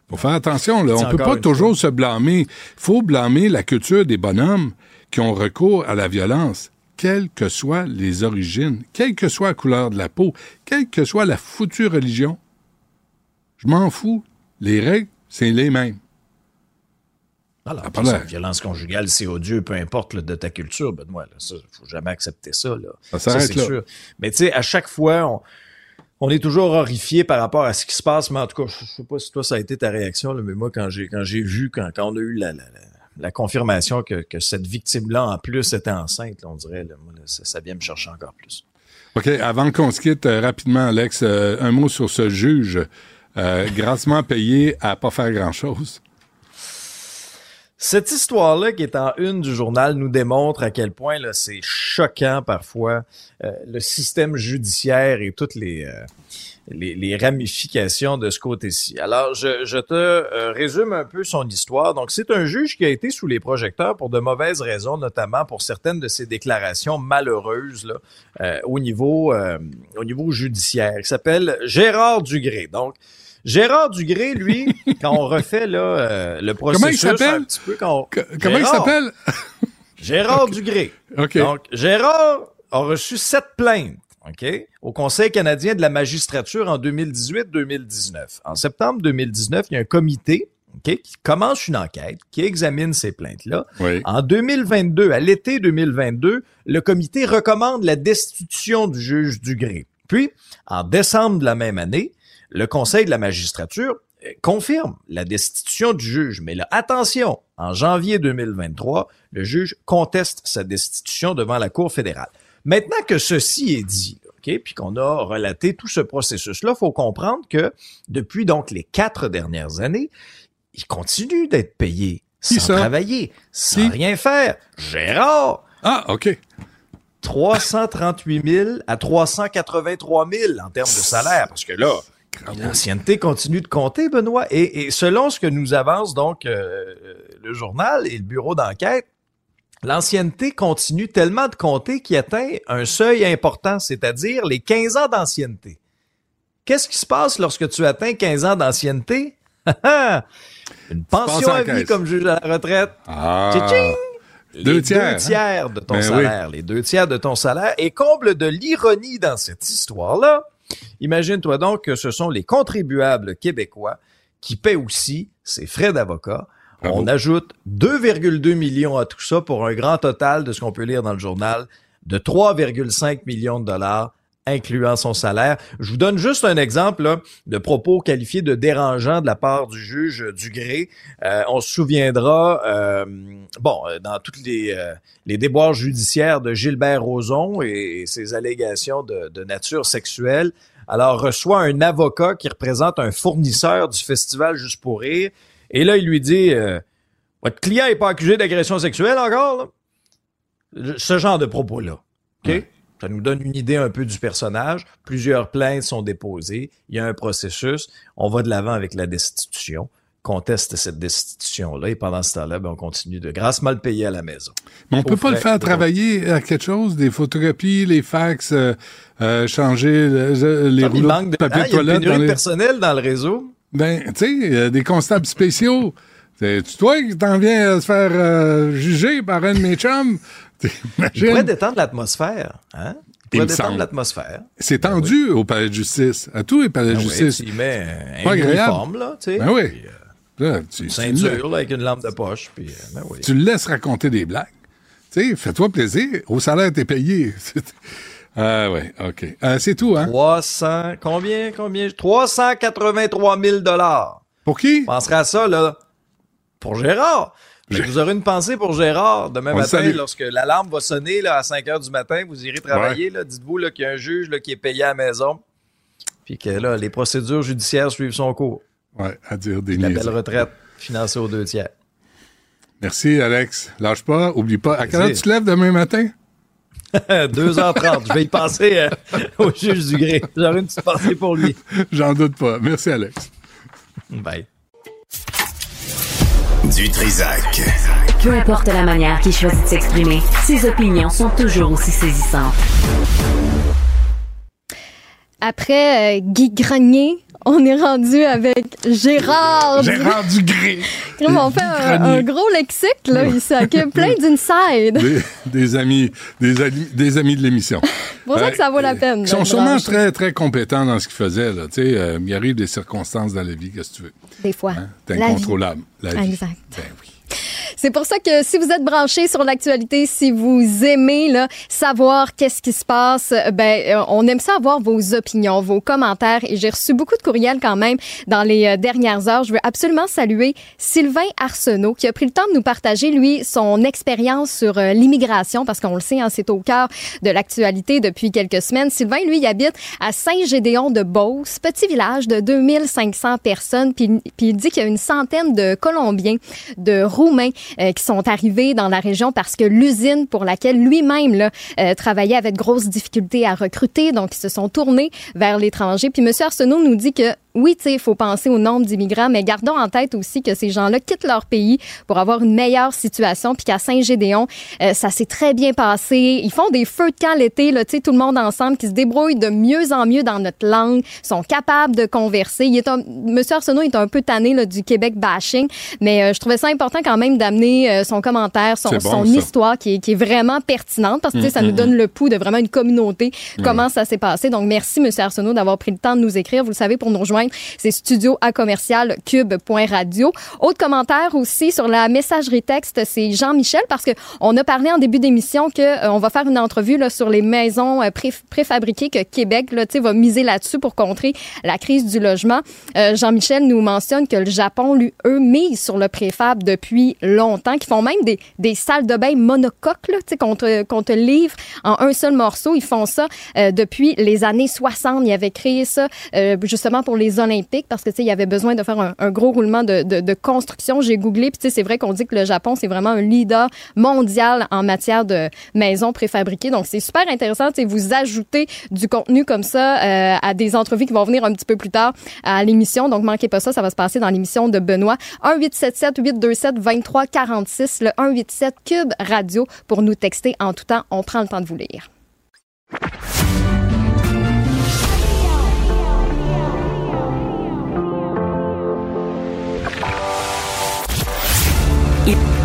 Faut faire attention, là. On peut pas toujours se blâmer. Faut blâmer la culture des bonhommes qui ont recours à la violence, quelles que soient les origines, quelle que soit la couleur de la peau, quelle que soit la foutue religion. Je m'en fous. Les règles, c'est les mêmes. Alors, Ah, ça, l'air. violence conjugale, c'est odieux, peu importe là, de ta culture, Benoît. Là, ça, faut jamais accepter ça. Là. Ça c'est sûr. Mais tu sais, à chaque fois, on, on est toujours horrifié par rapport à ce qui se passe. Mais en tout cas, je sais pas si toi ça a été ta réaction, là, mais moi quand j'ai quand j'ai vu quand, quand on a eu la, la, la, la confirmation que, que cette victime-là en plus était enceinte, là, on dirait, là, moi, là, ça, ça vient me chercher encore plus. OK, avant qu'on se quitte euh, rapidement, Alex, euh, un mot sur ce juge euh, grassement payé à pas faire grand-chose. Cette histoire-là qui est en une du journal nous démontre à quel point c'est choquant parfois euh, le système judiciaire et toutes les, euh, les, ramifications de ce côté-ci. Alors, je, te euh, résume un peu son histoire. Donc, c'est un juge qui a été sous les projecteurs pour de mauvaises raisons, notamment pour certaines de ses déclarations malheureuses au niveau au niveau judiciaire. Il s'appelle Gérard Dugré. Donc, Gérard Dugré, lui, [LAUGHS] quand on refait là, euh, le Comment il processus s'appelle? un petit peu, quand on- comment il s'appelle? [LAUGHS] Gérard Dugré. OK. Donc, Gérard a reçu sept plaintes, OK, au Conseil canadien de la magistrature en 2018-2019. En septembre 2019, il y a un comité, OK, qui commence une enquête, qui examine ces plaintes-là. oui. En 2022, à l'été 2022, le comité recommande la destitution du juge Dugré. Puis, en décembre de la même année, le Conseil de la magistrature euh, confirme la destitution du juge. Mais là, attention, en janvier 2023, le juge conteste sa destitution devant la Cour fédérale. Maintenant que ceci est dit, OK, puis qu'on a relaté tout ce processus-là, faut comprendre que depuis donc les quatre dernières années, il continue d'être payé sans ça? travailler, sans Qui? rien faire. Gérard, Ah, OK. 338 000 à 383 000 en termes de salaire, parce que là, l'ancienneté continue de compter, Benoît. Et, et selon ce que nous avance donc euh, le journal et le bureau d'enquête, l'ancienneté continue tellement de compter qu'il atteint un seuil important, c'est-à-dire les 15 ans d'ancienneté. Qu'est-ce qui se passe lorsque tu atteins 15 ans d'ancienneté? [LAUGHS] Une pension en à vie comme juge à la retraite. Ah. Tching! Deux les tiers, hein? deux tiers de ton Ben salaire, les deux tiers de ton salaire. Et comble de l'ironie dans cette histoire-là, imagine-toi donc que ce sont les contribuables québécois qui paient aussi ses frais d'avocat. Bravo. On ajoute 2,2 millions à tout ça pour un grand total de ce qu'on peut lire dans le journal de 3,5 millions de dollars incluant son salaire. Je vous donne juste un exemple de propos qualifiés de dérangeants de la part du juge Dugré. Euh, on se souviendra, euh, bon, euh, dans toutes les, euh, les déboires judiciaires de Gilbert Rozon et, ses allégations de, nature sexuelle, alors reçoit un avocat qui représente un fournisseur du festival Juste pour rire, et là il lui dit, Votre client n'est pas accusé d'agression sexuelle encore? Ce genre de propos-là. OK? Ça nous donne une idée un peu du personnage. Plusieurs plaintes sont déposées. Il y a un processus. On va de l'avant avec la destitution conteste cette destitution-là et pendant ce temps-là, ben, on continue de grâce mal payer à la maison. Mais on peut pas le faire travailler à quelque chose, des photocopies, les fax, euh, euh, changer les rouleaux de papier de toilette. Il y a une personnel dans le réseau. Ben, tu sais, des constables spéciaux. C'est toi qui t'en viens à se faire euh, juger par un de mes chums? Il pourrait détendre l'atmosphère. Hein? Il détendre l'atmosphère. C'est ben tendu au palais de justice. À tous les palais de ben justice. il met un uniforme, là, tu sais. Ben oui. Là, tu, ceinture là, avec une lampe de poche. Puis, euh, ben oui. Tu le laisses raconter des blagues. Tu sais, fais-toi plaisir. Au salaire, t'es payé. [LAUGHS] Ah ouais, OK. Euh, c'est tout, hein? 300, combien, combien? 383 000 dollars. Pour qui? Penserai à ça, là. Pour Gérard. Vous aurez une pensée pour Gérard demain matin, lorsque l'alarme va sonner là, à 5 heures du matin, vous irez travailler. Dites-vous qu'il y a un juge là, qui est payé à la maison, puis que là, les procédures judiciaires suivent son cours. Ouais, à dire des La belle retraite financée aux deux tiers. Merci, Alex. Lâche pas, oublie pas. À quelle heure tu te lèves demain matin? [LAUGHS] 2h30. Je vais y passer euh, [LAUGHS] au juge du gré. J'aurai une petite pensée pour lui. [LAUGHS] J'en doute pas. Merci, Alex. Bye. Du Trisac. Peu importe la manière qu'il choisit de s'exprimer, ses opinions sont toujours aussi saisissantes. Après euh, Guy Grenier, on est rendu avec Gérard. Gérard Dugré. on fait un, gros lexique, là, ici, avec plein [LAUGHS] d'inside. Des, des, amis, des, amis, des amis de l'émission. C'est [LAUGHS] pour ça que ça vaut la peine. Ils sont sûrement très, très compétents dans ce qu'ils faisaient, là. Tu sais, euh, il arrive des circonstances dans la vie, qu'est-ce que tu veux? Des fois. Hein? C'est incontrôlable, la vie. Exact. Ben. C'est pour ça que si vous êtes branché sur l'actualité, si vous aimez là, savoir qu'est-ce qui se passe, ben euh, on aime ça avoir vos opinions, vos commentaires et j'ai reçu beaucoup de courriels quand même dans les euh, dernières heures. Je veux absolument saluer Sylvain Arsenault qui a pris le temps de nous partager lui son expérience sur euh, l'immigration parce qu'on le sait, hein, c'est au cœur de l'actualité depuis quelques semaines. Sylvain lui il habite à Saint-Gédéon de Beauce, petit village de 2500 personnes puis, puis il dit qu'il y a une centaine de Colombiens, de Roumains euh, qui sont arrivés dans la région parce que l'usine pour laquelle lui-même euh, travaillait avait de grosses difficultés à recruter, donc ils se sont tournés vers l'étranger. Puis M. Arsenault nous dit que oui, tu sais, il faut penser au nombre d'immigrants, mais gardons en tête aussi que ces gens-là quittent leur pays pour avoir une meilleure situation, puis qu'à Saint-Gédéon, euh, ça s'est très bien passé. Ils font des feux de camp l'été, là, tu sais, tout le monde ensemble, qui se débrouillent de mieux en mieux dans notre langue, sont capables de converser. Il est un, Monsieur Arsenault est un peu tanné là, du Québec bashing, mais euh, je trouvais ça important quand même d'amener euh, son commentaire, son, son histoire qui est, qui est, vraiment pertinente, parce que ça nous mm-hmm. donne le pouls de vraiment une communauté, comment ça s'est passé. Donc, merci, Monsieur Arsenault, d'avoir pris le temps de nous écrire. Vous le savez, pour nous rejoindre c'est studio à commercial cube.radio. Autre commentaire aussi sur la messagerie texte, c'est Jean-Michel parce que on a parlé en début d'émission que euh, on va faire une entrevue là, sur les maisons euh, préfabriquées que Québec là, va miser là-dessus pour contrer la crise du logement. Euh, Jean-Michel nous mentionne que le Japon, lui, eux, mise sur le préfab depuis longtemps, qui font même des, salles de bain monocoques qu'on te, qu'on te livre en un seul morceau. Ils font ça depuis les années 60. Ils avaient créé ça justement pour les olympiques parce que tu sais il y avait besoin de faire un, gros roulement de, de, construction. J'ai googlé puis tu sais c'est vrai qu'on dit que le Japon c'est vraiment un leader mondial en matière de maisons préfabriquées. Donc c'est super intéressant. Tu sais vous ajoutez du contenu comme ça euh, à des entrevues qui vont venir un petit peu plus tard à l'émission. Donc manquez pas ça, ça va se passer dans l'émission de Benoît 1 877 827 23 46 le 187 Cube Radio pour nous texter en tout temps. On prend le temps de vous lire.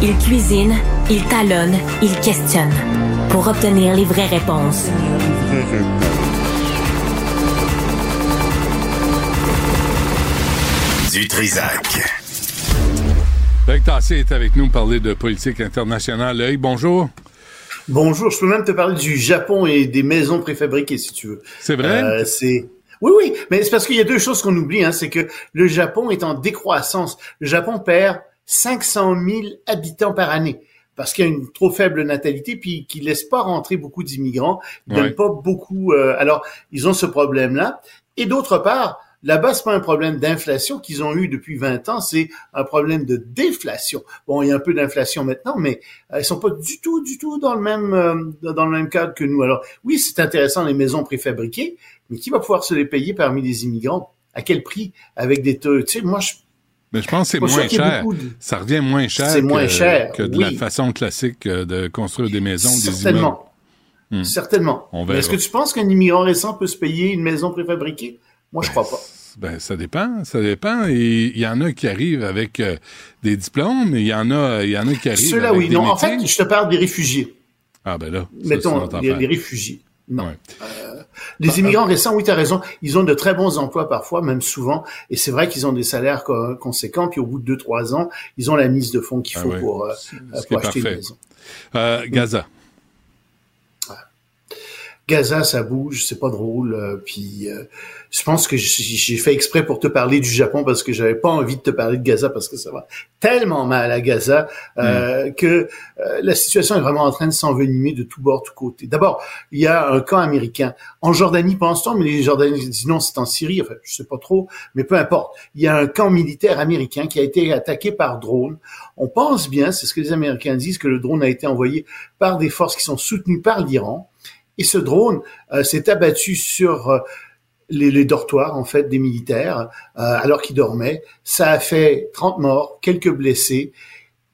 Il, cuisine, il talonne, il questionne pour obtenir les vraies réponses. [LAUGHS] Du Trisac. Tassé est avec nous pour parler de politique internationale. Hey, bonjour. Bonjour, je peux même te parler du Japon et des maisons préfabriquées si tu veux. C'est vrai? Euh, c'est oui, oui, mais c'est parce qu'il y a deux choses qu'on oublie, hein, c'est que le Japon est en décroissance. Le Japon perd 500 000 habitants par année parce qu'il y a une trop faible natalité, puis qui laisse pas rentrer beaucoup d'immigrants, ils pas beaucoup. Euh, alors, ils ont ce problème-là. Et d'autre part, Là-bas, c'est pas un problème d'inflation qu'ils ont eu depuis 20 ans, c'est un problème de déflation. Bon, il y a un peu d'inflation maintenant, mais euh, ils sont pas du tout, du tout dans le même euh, dans le même cadre que nous. Alors, oui, c'est intéressant les maisons préfabriquées, mais qui va pouvoir se les payer parmi les immigrants? À quel prix? Avec des taux Tu sais, moi, je mais je pense que c'est moins cher. Ça revient moins cher, que, moins cher que de la façon classique euh, de construire des maisons, des immeubles. Hmm. Certainement. Est-ce que tu penses qu'un immigrant récent peut se payer une maison préfabriquée? Moi, je ben, crois pas. Ben, ça dépend, ça dépend. Il y en a qui arrivent avec euh, des diplômes, mais il y en a, il y en a qui arrivent Ceux-là, oui. non, en fait, je te parle des réfugiés. Ah, ben là. Mettons, les, réfugiés. Non. Euh, les immigrants récents, oui, tu as raison, ils ont de très bons emplois parfois, même souvent, et c'est vrai qu'ils ont des salaires conséquents, puis au bout de deux, trois ans, ils ont la mise de fonds qu'il ah faut pour, euh, pour acheter une maison. Gaza. Gaza, ça bouge, c'est pas drôle. Euh, puis euh, je pense que j'ai fait exprès pour te parler du Japon parce que j'avais pas envie de te parler de Gaza parce que ça va tellement mal à Gaza euh, mm. que la situation est vraiment en train de s'envenimer de tous bords, tous côtés. D'abord, il y a un camp américain en Jordanie, pense-t-on, mais les Jordaniens disent non, c'est en Syrie. Enfin, je sais pas trop, mais peu importe. Il y a un camp militaire américain qui a été attaqué par drone. On pense bien, c'est ce que les Américains disent, que le drone a été envoyé par des forces qui sont soutenues par l'Iran. Et ce drone euh, s'est abattu sur euh, les, dortoirs en fait des militaires euh, alors qu'ils dormaient. Ça a fait 30 morts, quelques blessés.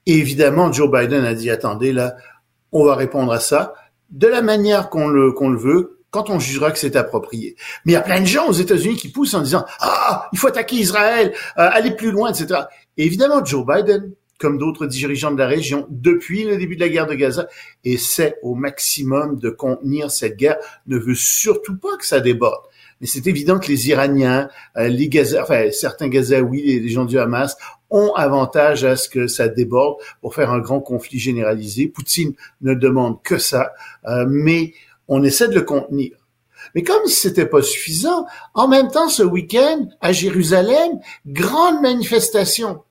Et évidemment, Joe Biden a dit attendez là, on va répondre à ça de la manière qu'on le qu'on le veut quand on jugera que c'est approprié. Mais il y a plein de gens aux États-Unis qui poussent en disant ah il faut attaquer Israël, aller plus loin, etc. Et évidemment, Joe Biden comme d'autres dirigeants de la région, depuis le début de la guerre de Gaza, essaie au maximum de contenir cette guerre, ne veut surtout pas que ça déborde. Mais c'est évident que les Iraniens, euh, les Gaza, enfin, certains Gazaouis, les gens du Hamas, ont avantage à ce que ça déborde pour faire un grand conflit généralisé. Poutine ne demande que ça, euh, mais on essaie de le contenir. Mais comme c'était pas suffisant, en même temps, ce week-end, à Jérusalem, grande manifestation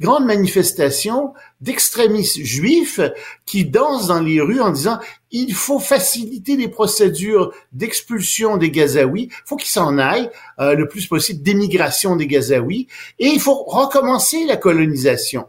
grande manifestation d'extrémistes juifs qui dansent dans les rues en disant il faut faciliter les procédures d'expulsion des Gazaouis, il faut qu'ils s'en aillent euh, le plus possible d'émigration des Gazaouis et il faut recommencer la colonisation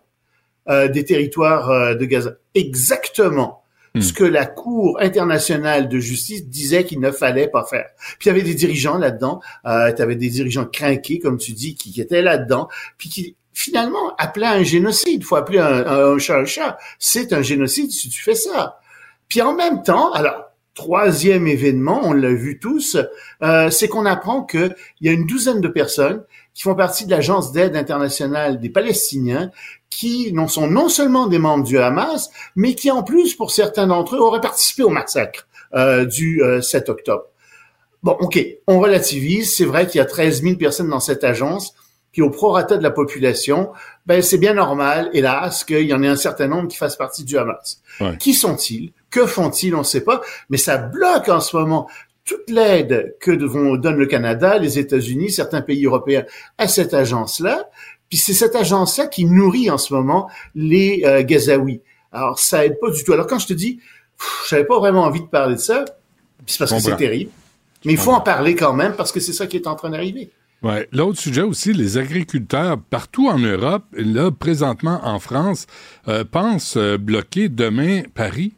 euh, des territoires euh, de Gaza. Exactement hmm. ce que la Cour internationale de justice disait qu'il ne fallait pas faire. Puis il y avait des dirigeants là-dedans, euh, tu avais des dirigeants craqués, comme tu dis, qui, qui étaient là-dedans, puis qui finalement, appeler un génocide. Faut appeler un, chat un chat. C'est un génocide si tu fais ça. Puis en même temps, alors, troisième événement, on l'a vu tous, euh, c'est qu'on apprend qu'il y a une douzaine de personnes qui font partie de l'agence d'aide internationale des Palestiniens, qui non sont non seulement des membres du Hamas, mais qui en plus, pour certains d'entre eux, auraient participé au massacre euh, du 7 euh, octobre. Bon, ok, on relativise. C'est vrai qu'il y a 13 000 personnes dans cette agence, puis au prorata de la population, ben c'est bien normal, hélas, qu'il y en ait un certain nombre qui fassent partie du Hamas. Qui sont-ils? Que font-ils? On ne sait pas, mais ça bloque en ce moment toute l'aide que donne le Canada, les États-Unis, certains pays européens à cette agence-là. Puis c'est cette agence-là qui nourrit en ce moment les euh, Gazaouis. Alors ça aide pas du tout. Alors quand je te dis, j'avais pas vraiment envie de parler de ça, c'est parce que c'est terrible. Mais il faut en parler quand même parce que c'est ça qui est en train d'arriver. Ouais. L'autre sujet aussi, les agriculteurs partout en Europe, là, présentement en France, euh, pensent euh, bloquer demain Paris.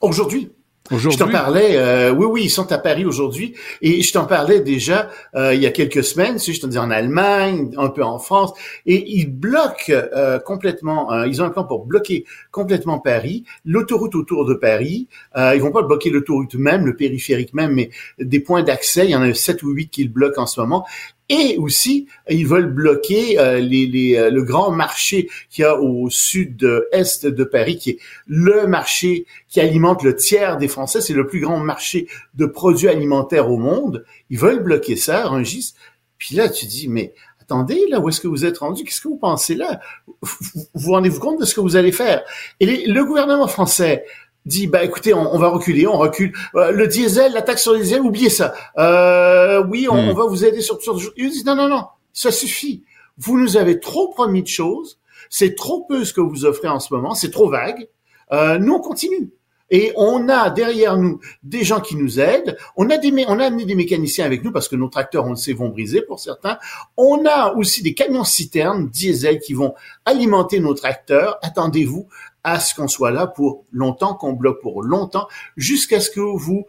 Aujourd'hui? Je t'en parlais, euh, oui, oui, ils sont à Paris aujourd'hui, et je t'en parlais déjà euh, il y a quelques semaines, si je te dis en Allemagne, un peu en France, et ils bloquent euh, complètement, ils ont un plan pour bloquer complètement Paris, l'autoroute autour de Paris, ils vont pas bloquer l'autoroute même, le périphérique même, mais des points d'accès, il y en a sept ou huit qui le bloquent en ce moment, et aussi ils veulent bloquer euh, les, les, euh, le grand marché qu'il y a au sud-est de Paris, qui est le marché qui alimente le tiers des Français, c'est le plus grand marché de produits alimentaires au monde. Ils veulent bloquer ça, Rungis. Puis là, tu dis, mais attendez, là, où est-ce que vous êtes rendu? Qu'est-ce que vous pensez là? Vous vous rendez-vous compte de ce que vous allez faire? Et le gouvernement français dit bah écoutez on, va reculer on recule euh, le diesel la taxe sur le diesel oubliez ça euh, oui on, hmm. va vous aider sur sur ils disent non non non ça suffit vous nous avez trop promis de choses c'est trop peu ce que vous offrez en ce moment c'est trop vague euh, nous on continue Et on a derrière nous des gens qui nous aident. On a des, on a amené des mécaniciens avec nous parce que nos tracteurs, on le sait, vont briser pour certains. On a aussi des camions citernes diesel qui vont alimenter nos tracteurs. Attendez-vous à ce qu'on soit là pour longtemps, qu'on bloque pour longtemps, jusqu'à ce que vous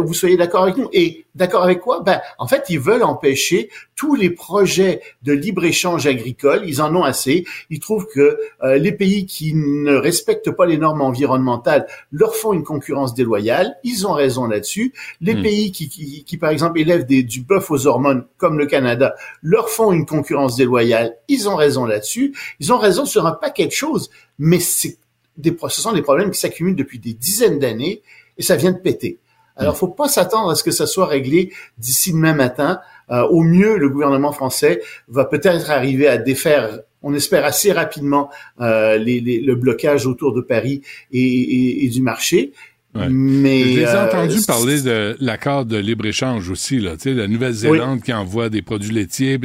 vous soyez d'accord avec nous. Et d'accord avec quoi? Ben, en fait, ils veulent empêcher tous les projets de libre échange agricole. Ils en ont assez. Ils trouvent que euh, les pays qui ne respectent pas les normes environnementales leur font une concurrence déloyale. Ils ont raison là-dessus. Les Hmm. pays qui, qui, qui, par exemple, élèvent des, du bœuf aux hormones, comme le Canada, leur font une concurrence déloyale. Ils ont raison là-dessus. Ils ont raison sur un paquet de choses, mais c'est des, ce sont des problèmes qui s'accumulent depuis des dizaines d'années et ça vient de péter. Alors, faut pas s'attendre à ce que ça soit réglé d'ici demain matin. Euh, au mieux, le gouvernement français va peut-être arriver à défaire, on espère assez rapidement, euh, les, les, le blocage autour de Paris et, et, et du marché. Ouais. Mais Je les ai euh, entendus parler de l'accord de libre-échange aussi, là. Tu sais, la Nouvelle-Zélande qui envoie des produits laitiers.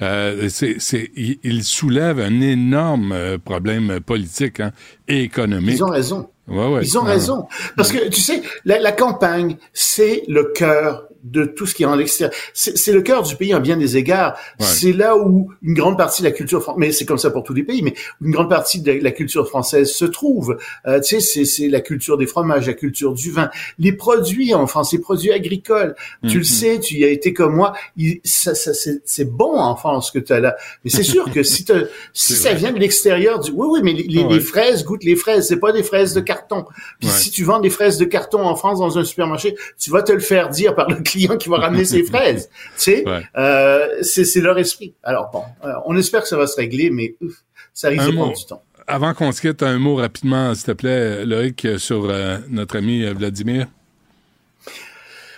euh, c'est, c'est, il, soulève un énorme euh, problème politique hein, et économique. Ils ont raison. Ouais, ouais. Ils ont raison. Parce que, tu sais, la, la campagne, c'est le cœur de tout ce qui est en extérieur. C'est le cœur du pays en bien des égards. Ouais. C'est là où une grande partie de la culture française, mais c'est comme ça pour tous les pays, mais une grande partie de la culture française se trouve. Euh, tu sais, c'est- la culture des fromages, la culture du vin, les produits en France, les produits agricoles. Tu Mhm. le sais, tu y as été comme moi. Il- ça, ça, c'est bon en France que tu as là. Mais c'est sûr que si, [LAUGHS] si ça vrai. vient de l'extérieur du... Oui, oui, mais les, les- Ah ouais. les fraises goûtent les fraises. C'est pas des fraises de carton. Puis Ouais. si tu vends des fraises de carton en France dans un supermarché, tu vas te le faire dire par le client qui va ramener ses [LAUGHS] fraises. Tu sais, Ouais. euh, c'est leur esprit. Alors bon, euh, on espère que ça va se régler, mais ouf, ça risque Un de prendre du temps. Avant qu'on se quitte, un mot rapidement, s'il te plaît, Loïc, sur euh, notre ami Vladimir.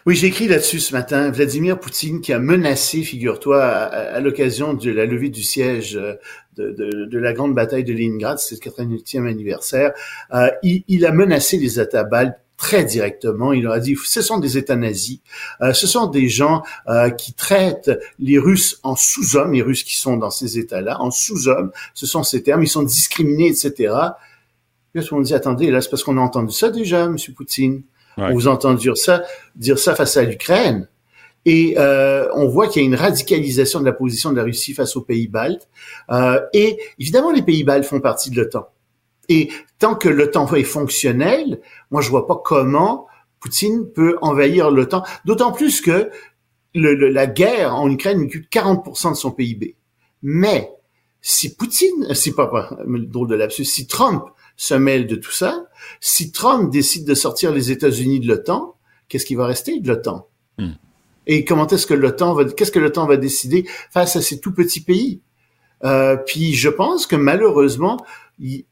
Oui, j'ai écrit là-dessus ce matin. Vladimir Poutine qui a menacé, figure-toi, à, à l'occasion de la levée du siège de, de- de la grande bataille de Leningrad, c'est le 88e anniversaire, euh, il, il a menacé les États baltes très directement. Il leur a dit, ce sont des États nazis, euh, ce sont des gens euh, qui traitent les Russes en sous-hommes, les Russes qui sont dans ces États-là, en sous-hommes, ce sont ces termes, ils sont discriminés, etc. Puis monde dit, attendez, là, c'est parce qu'on a entendu ça déjà, Monsieur Poutine. Ouais. On vous entend dire ça, dire ça face à l'Ukraine. Et euh, on voit qu'il y a une radicalisation de la position de la Russie face aux pays baltes. Euh, et évidemment, les pays baltes font partie de l'OTAN. Et tant que l'OTAN est fonctionnel, moi, je vois pas comment Poutine peut envahir l'OTAN. D'autant plus que le- le- la guerre en Ukraine occupe 40% de son PIB. Mais si Poutine, c'est pas, pas drôle de lapsus, si Trump se mêle de tout ça, si Trump décide de sortir les États-Unis de l'OTAN, qu'est-ce qui va rester de l'OTAN? Hmm. Et comment est-ce que l'OTAN va, qu'est-ce que l'OTAN va décider face à ces tout petits pays? Euh, Puis je pense que malheureusement, il-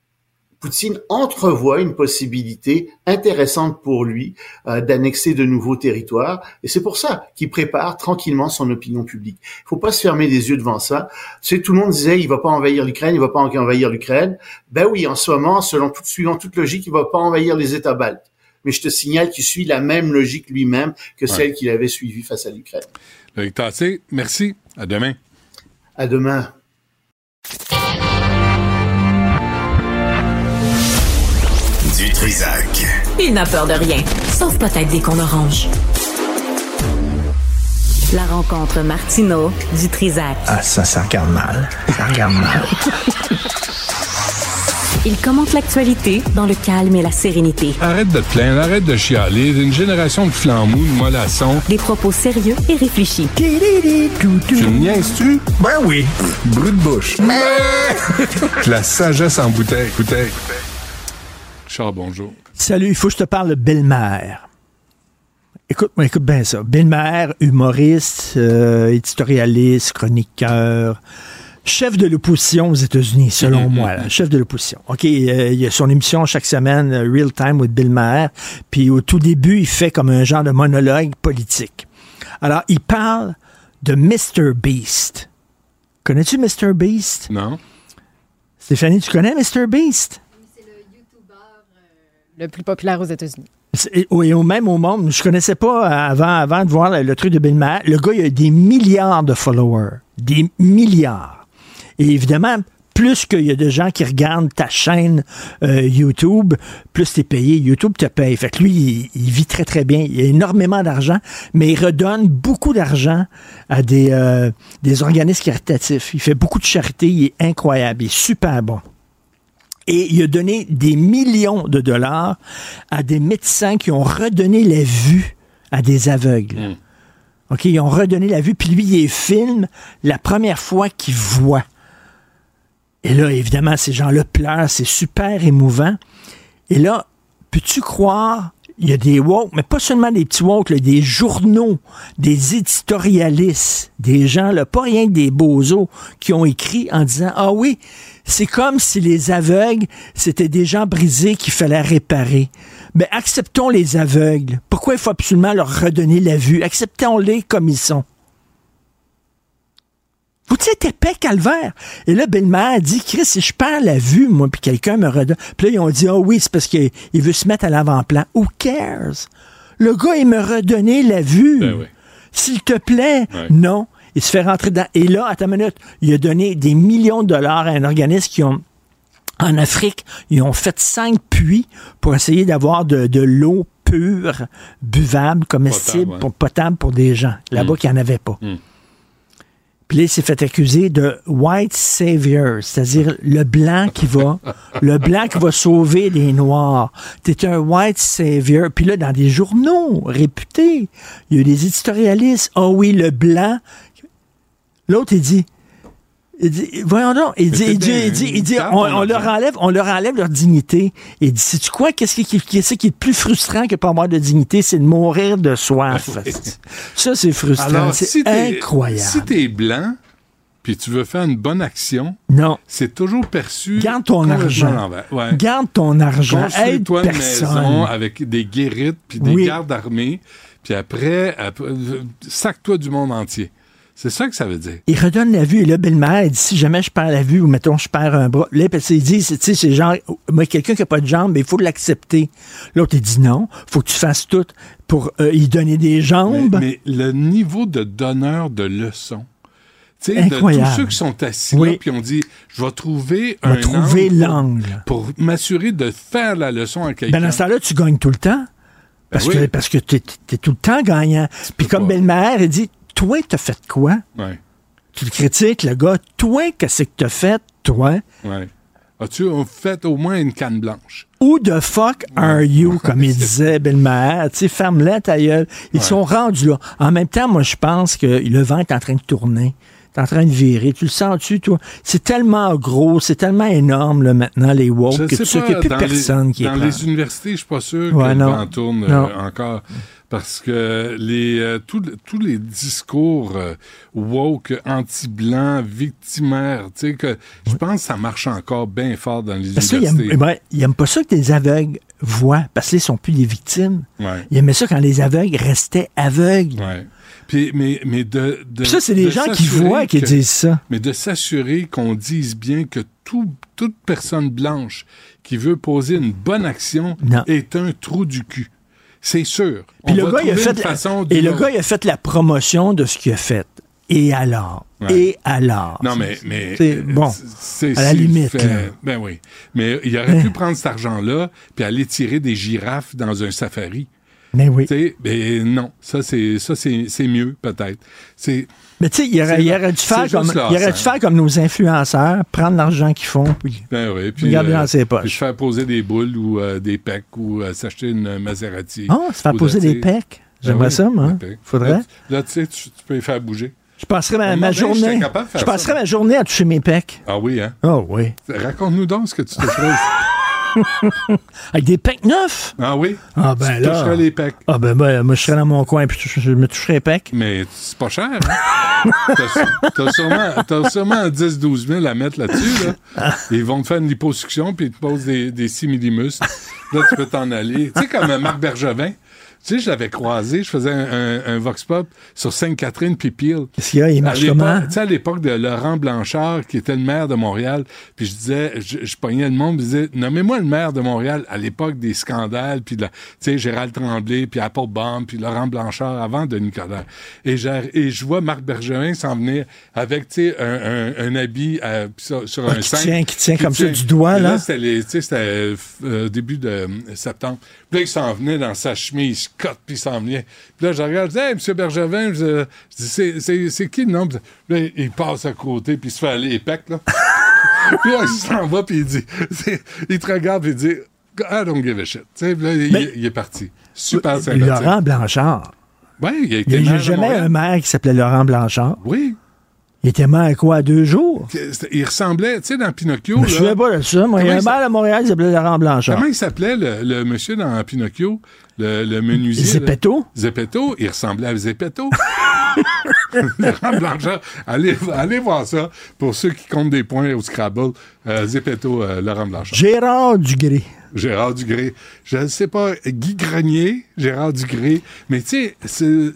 Poutine entrevoit une possibilité intéressante pour lui euh, d'annexer de nouveaux territoires, et c'est pour ça qu'il prépare tranquillement son opinion publique. Il faut pas se fermer les yeux devant ça. Tu sais, tout le monde disait il va pas envahir l'Ukraine, il va pas envahir l'Ukraine. Ben oui, en ce moment, selon toute, suivant toute logique, il va pas envahir les États baltes. Mais je te signale qu'il suit la même logique lui-même que celle qu'il avait suivie face à l'Ukraine. Loïc Tassé, merci. À demain. À demain. Trisac. Il n'a peur de rien, sauf peut-être des qu'on orange. La rencontre Martino du Trisac. Ah, ça, ça regarde mal. Ça regarde mal. [LAUGHS] Il commente l'actualité dans le calme et la sérénité. Arrête de te plaindre, arrête de chialer. Une génération de flambous, de mollassons. Des propos sérieux et réfléchis. Tu me niaises-tu? Ben oui. Brut de bouche. [LAUGHS] La sagesse en bouteille. Bouteille. Charles, bonjour. Salut, il faut que je te parle de belle-mère. Écoute, moi, écoute bien ça. Belle-mère, humoriste, euh, éditorialiste, chroniqueur, chef de l'opposition aux États-Unis, selon moi. là, chef de l'opposition. OK, euh, il y a son émission chaque semaine, euh, Real Time with Bill Maher. Puis au tout début, il fait comme un genre de monologue politique. Alors, il parle de Mr. Beast. Connais-tu Mr. Beast? Non? Stéphanie, tu connais Mr. Beast? Le plus populaire aux États-Unis. Oui, au même au monde. Je connaissais pas avant, avant de voir le, truc de Bill Maher. Le gars, il a des milliards de followers. Des milliards. Et évidemment, plus qu'il y a de gens qui regardent ta chaîne euh, YouTube, plus t'es payé. YouTube te paye. Fait que lui, il, il vit très, très bien. Il a énormément d'argent, mais il redonne beaucoup d'argent à des, euh, des organismes caritatifs. Il fait beaucoup de charité. Il est incroyable. Il est super bon. Et il a donné des millions de dollars à des médecins qui ont redonné la vue à des aveugles. Mm. OK, ils ont redonné la vue, puis lui, il filme la première fois qu'il voit. Et là, évidemment, ces gens-là pleurent, c'est super émouvant. Et là, peux-tu croire, il y a des woke, mais pas seulement des petits woke, là, des journaux, des éditorialistes, des gens, là, pas rien que des bozos, qui ont écrit en disant, ah oui, c'est comme si les aveugles, c'était des gens brisés qu'il fallait réparer. Mais acceptons les aveugles. Pourquoi il faut absolument leur redonner la vue? Acceptons-les comme ils sont. Vous dites épais calvaire. Et là, Belle-Mère dit, Chris, si je perds la vue, moi, puis quelqu'un me redonne. Puis là, ils ont dit, oh oui, c'est parce qu'il il veut se mettre à l'avant-plan. Who cares? Le gars, il me redonné la vue. Ben oui. S'il te plaît, Ouais. non. Il se fait rentrer dans. Et là, attends une minute, il a donné des millions de dollars à un organisme qui ont. En Afrique, ils ont fait cinq puits pour essayer d'avoir de, de l'eau pure, buvable, comestible, Potable, ouais. pour, potable pour des gens. Là-bas, Mm. qui n'en avait pas. Mm. Puis là, il s'est fait accuser de white savior, c'est-à-dire le blanc qui va, [LAUGHS] le blanc qui va sauver les noirs. T'es un white savior. Puis là, dans des journaux réputés, il y a des éditorialistes. Ah oui, le blanc. L'autre, il dit, il dit, voyons donc, il dit, il dit, il dit, il dit, on, leur enlève, on leur enlève leur dignité. Et il dit, sais-tu quoi, qu'est-ce qui, est le plus frustrant que pas avoir de dignité, c'est de mourir de soif. [LAUGHS] Ça, c'est frustrant. C'est si incroyable. si t'es blanc, puis tu veux faire une bonne action, Non. c'est toujours perçu. Garde ton argent. Ouais. Garde ton argent. Construis-toi une personne. maison avec des guérites puis des Oui. gardes armés, puis après, après sac-toi du monde entier. C'est ça que ça veut dire. Il redonne la vue. Et là, belle-mère, elle dit, si jamais je perds la vue, ou mettons, je perds un bras. Là, parce qu'il dit, c'est, tu sais, c'est genre, moi, quelqu'un qui n'a pas de jambes, mais il faut l'accepter. L'autre, il dit non, faut que tu fasses tout pour euh, y donner des jambes. mais le niveau de donneur de leçons, tu sais, de Incroyable. tous ceux qui sont assis Oui. là, puis on dit, je vais trouver On va un trouver angle pour- l'angle. pour, m'assurer de faire la leçon à quelqu'un. Ben, dans ce temps-là, tu gagnes tout le temps. Parce Ben oui. que, parce que t'es, t'es tout le temps gagnant. Puis comme pas. belle-mère, elle dit, toi, t'as fait quoi? Ouais, Tu le critiques, le gars, toi, qu'est-ce que t'as fait, toi? ouais. As-tu fait au moins une canne blanche? Who the fuck are you, comme il disait belle-mère? Tu sais, ferme-la ta gueule. Ils Ouais. sont rendus là. En même temps, moi, je pense que le vent est en train de tourner. Est en train de virer. Tu le sens-tu, toi? C'est tellement gros, c'est tellement énorme, là, maintenant, les woke, Je que tu sais qu'il n'y a plus personne les, qui est Dans les universités, je suis pas sûr Ouais, le vent tourne euh, encore. Parce que les, euh, tous tous les discours euh, woke, anti-blancs, victimaires, tu sais, que je pense que ça marche encore bien fort dans les Parce universités. n'aiment pas ça que les aveugles voient, parce qu'ils sont plus des victimes. Ouais, Ils aimaient ça quand les aveugles restaient aveugles. ouais. Puis, mais, mais de, de- Puis ça, c'est des de gens qui s'assurer voient qui disent ça. Mais de s'assurer qu'on dise bien que tout- toute personne blanche qui veut poser une bonne action Non. est un trou du cul. C'est sûr. Puis On le va gars, il a trouver fait une la- façon et le gars, il a fait la promotion de ce qu'il a fait. Et alors? Ouais. Et alors? Non, mais. mais C'est- bon, c'est- à la limite, fait- là. Ben oui. Mais il aurait Hein? pu prendre cet argent-là puis aller tirer des girafes dans un safari. Mais oui. Tu sais, mais non. Ça, c'est ça c'est mieux, peut-être. C'est. Mais tu sais, il aurait, aurait dû faire comme, il aurait dû faire comme nos influenceurs, prendre l'argent qu'ils font, puis Ben oui. Puis, regarder dans ses puis poches. faire poser des boules ou euh, des pecs ou euh, s'acheter une Maserati. Oh, se faire poser de- des pecs? ben J'aimerais oui, ça, moi. pecs. Faudrait. Là, tu- Là, tu sais, tu, peux les faire bouger. Je passerais ma, journée. Je moi. ma journée à toucher mes pecs. Ah oui, hein? Oh oui. Raconte-nous donc ce que tu te ferais. [LAUGHS] [LAUGHS] Avec des pecs neufs? ah oui? Ah ben tu là. toucherais les pecs. Ah ben, ben, moi je serais dans mon coin puis je, me toucherais les pecs. Mais c'est pas cher, hein? [LAUGHS] T'as- sûrement, sûrement 10-12 000 à mettre là-dessus, là. Ils vont te faire une liposuction, puis ils te posent des, des similis-muscles. Là, tu peux t'en aller. Tu sais, comme Marc Bergevin. Tu sais, je l'avais croisé, je faisais un, un, un Vox Pop sur Sainte-Catherine puis Peel. Qu'est-ce qu'il y a? Il marche comment? Tu sais, à l'époque de Laurent Blanchard, qui était le maire de Montréal, puis je disais, je, je pognais le monde, je disais, nommez-moi le maire de Montréal à l'époque des scandales, puis de la- tu sais, Gérald Tremblay, puis Applebaum, puis Laurent Blanchard avant Denis Coderre. Et, et je vois Marc Bergevin s'en venir avec, tu sais, un, un, un habit euh, sur, sur Ah, un qui cintre. tient- qui tient comme ça du doigt, là. c'était tu sais, c'était euh, début de septembre. Puis là, il s'en venait dans sa chemise, cote, puis il s'en venait. Puis là, je regarde, je dis, hey, M. Bergevin, je, je dis, c'est, qui le nom? Puis là, il passe à côté, puis il se fait aller pecs, là. [LAUGHS] puis là, il s'en va, puis il dit, il te regarde, puis il dit, I don't give a shit. Là, il- Mais- il, est parti. Super sympathique. Laurent Blanchard. Oui, il a Il été n'y a jamais un maire qui s'appelait Laurent Blanchard. Oui. Il était maire quoi, deux jours? Il ressemblait, tu sais, dans Pinocchio, Je me souviens pas de ça. Moi, il y a un il maire à Montréal qui s'appelait Laurent Blanchard. Comment il s'appelait, le, le monsieur dans Pinocchio, le, le menuisier? là? Zeppetto? Zeppetto, il ressemblait à Zeppetto. [LAUGHS] Laurent Blanchard, allez, allez voir ça pour ceux qui comptent des points au Scrabble. Euh, Zeppetto, euh, Laurent Blanchard. Gérard Dugré. Gérard Dugré. Je ne sais pas, Guy Grenier, Gérard Dugré. Mais tu sais.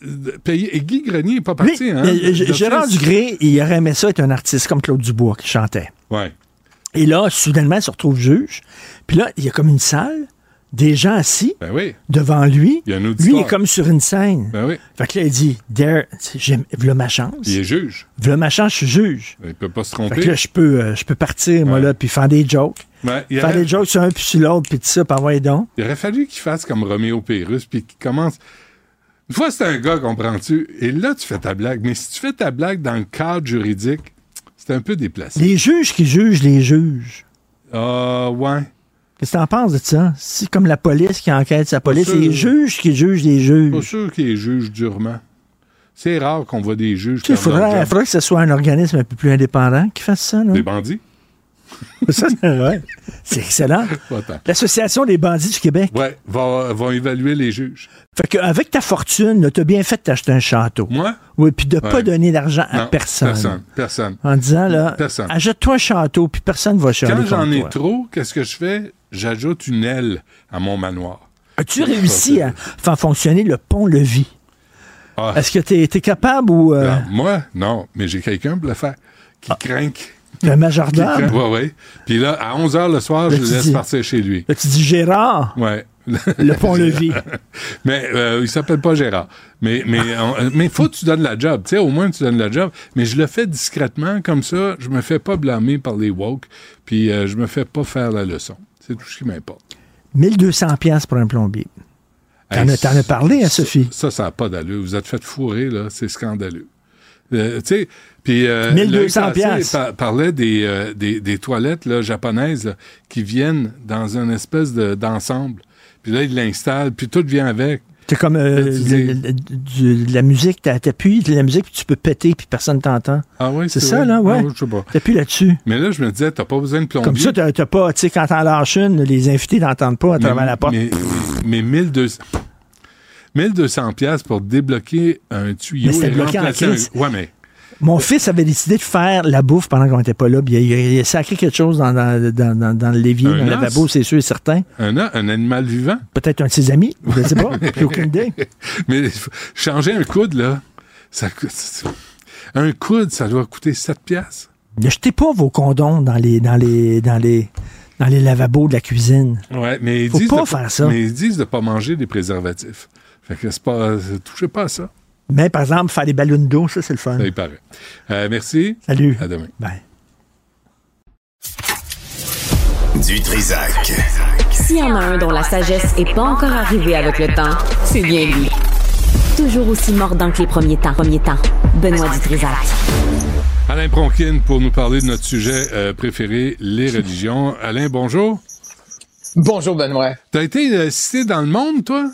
Et Guy Grenier n'est pas parti, hein? euh. Gérard Dugré, il aurait aimé ça être un artiste comme Claude Dubois qui chantait. Ouais. Et là, soudainement, il se retrouve juge. Puis là, il y a comme une salle, des gens assis Ben oui. devant lui. Il y a un Lui, il est comme sur une scène. Ben oui. Fait que là, il dit, There, j'aime, v'là ma chance. Il est juge. V'là ma chance, je suis juge. Il peut pas se Fait tromper. que là, je peux, euh, je peux partir, moi, Ouais. là, puis faire des jokes. Ouais, il, Faire aurait, des jokes sur un puis sur l'autre, puis tout ça, puis envoyer donc. il aurait fallu qu'il fasse comme Roméo Pérus, puis qu'il commence. Une fois, c'est un gars, comprends-tu? Et là, tu fais ta blague. Mais si tu fais ta blague dans le cadre juridique, c'est un peu déplacé. Les juges qui jugent les juges. Ah, ouais. Qu'est-ce que t'en penses de ça? C'est comme la police qui enquête sa police. C'est les juges qui jugent les Pas juges. sûr qu'il juge durement. C'est rare qu'on voit des juges Il faudrait, faudrait que ce soit un organisme un peu plus indépendant qui fasse ça. Là. Des bandits? [LAUGHS] Ça, c'est vrai. C'est excellent. Pas. L'Association des bandits du Québec. Ouais, va- évaluer les juges. Fait qu'avec ta fortune, tu as bien fait de t'acheter un château. Moi? Oui, puis de pas Ouais. donner d'argent à personne. Personne. Personne. En disant, là, Personne. achète-toi un château, puis personne va chialer Quand j'en ai toi. trop, qu'est-ce que je fais? J'ajoute une aile à mon manoir. As-tu réussi à faire fonctionner le pont-levis? Ah, Est-ce que tu es, capable ou euh, non, moi, non, mais j'ai quelqu'un pour le faire. Ah. Qui crainte. t'es un majordome? Oui, oui. Puis là, à 11 h le soir, Là, je le laisse dis- partir chez lui. Là, tu dis Gérard, Ouais. le pont-levis. [LAUGHS] mais euh, il s'appelle pas Gérard. Mais mais on- euh, mais faut que tu donnes la job. Tu sais, au moins tu donnes la job. Mais je le fais discrètement comme ça. Je me fais pas blâmer par les woke. Puis euh, je me fais pas faire la leçon. C'est tout ce qui m'importe. 1200 pièces pour un plombier. T'en Hey, as- as parlé, hein, ça- Sophie? Ça, ça n'a pas d'allure. Vous êtes fait fourrer, là. C'est scandaleux. Euh, tu sais, puis... Euh, 1200 Loïc Tassé piastres. par- parlait des, euh, des, des toilettes là, japonaises là, qui viennent dans une espèce de- d'ensemble. puis là, ils l'installent, puis tout vient avec. C'est comme euh, Tu dis- le- le- du- de la musique, t'a- t'appuies de la musique, puis tu peux péter, puis personne t'entend. Ah oui, C'est ça, là, ouais. T'appuies là-dessus. Mais là, je me disais, t'as pas besoin de plombier. Comme ça, t'as pas, tu sais, quand t'en lâches une, les invités n'entendent pas à mais, travers la porte. Mais, mais 1200... 1200 pièces pour débloquer un tuyau Mais et bloqué en remplacer crise. un... Ouais, mais... Mon fils avait décidé de faire la bouffe pendant qu'on n'était pas là. Il a, il a sacré quelque chose dans, dans, dans, dans- dans le lévier, Un dans le lavabo, c'est sûr et certain. Un, un animal vivant? Peut-être un de ses amis, je ne sais pas. [LAUGHS] J'ai aucune idée. Mais changer un coude, là, ça coûte... Un coude, ça doit coûter 7 piastres. Ne jetez pas vos condoms dans les, dans les, dans les, dans les lavabos de la cuisine. Ouais, mais ils Faut disent pas de faire ça. Mais ils disent de pas manger des préservatifs. Fait que c'est pas... Touchez pas à ça. Mais par exemple, faire des ballons d'eau, ça, c'est le fun. Ça y paraît. Euh, merci. Salut. À demain. Bye. Du Trisac. S'il y en a un dont la sagesse est pas encore arrivée avec le temps, c'est bien lui. Toujours aussi mordant que les premiers temps. Premiers temps. Benoît Dutrisac. Alain Pronkin pour nous parler de notre sujet euh, préféré, les religions. Alain, bonjour. Bonjour Benoît. T'as été euh, cité dans le monde, toi?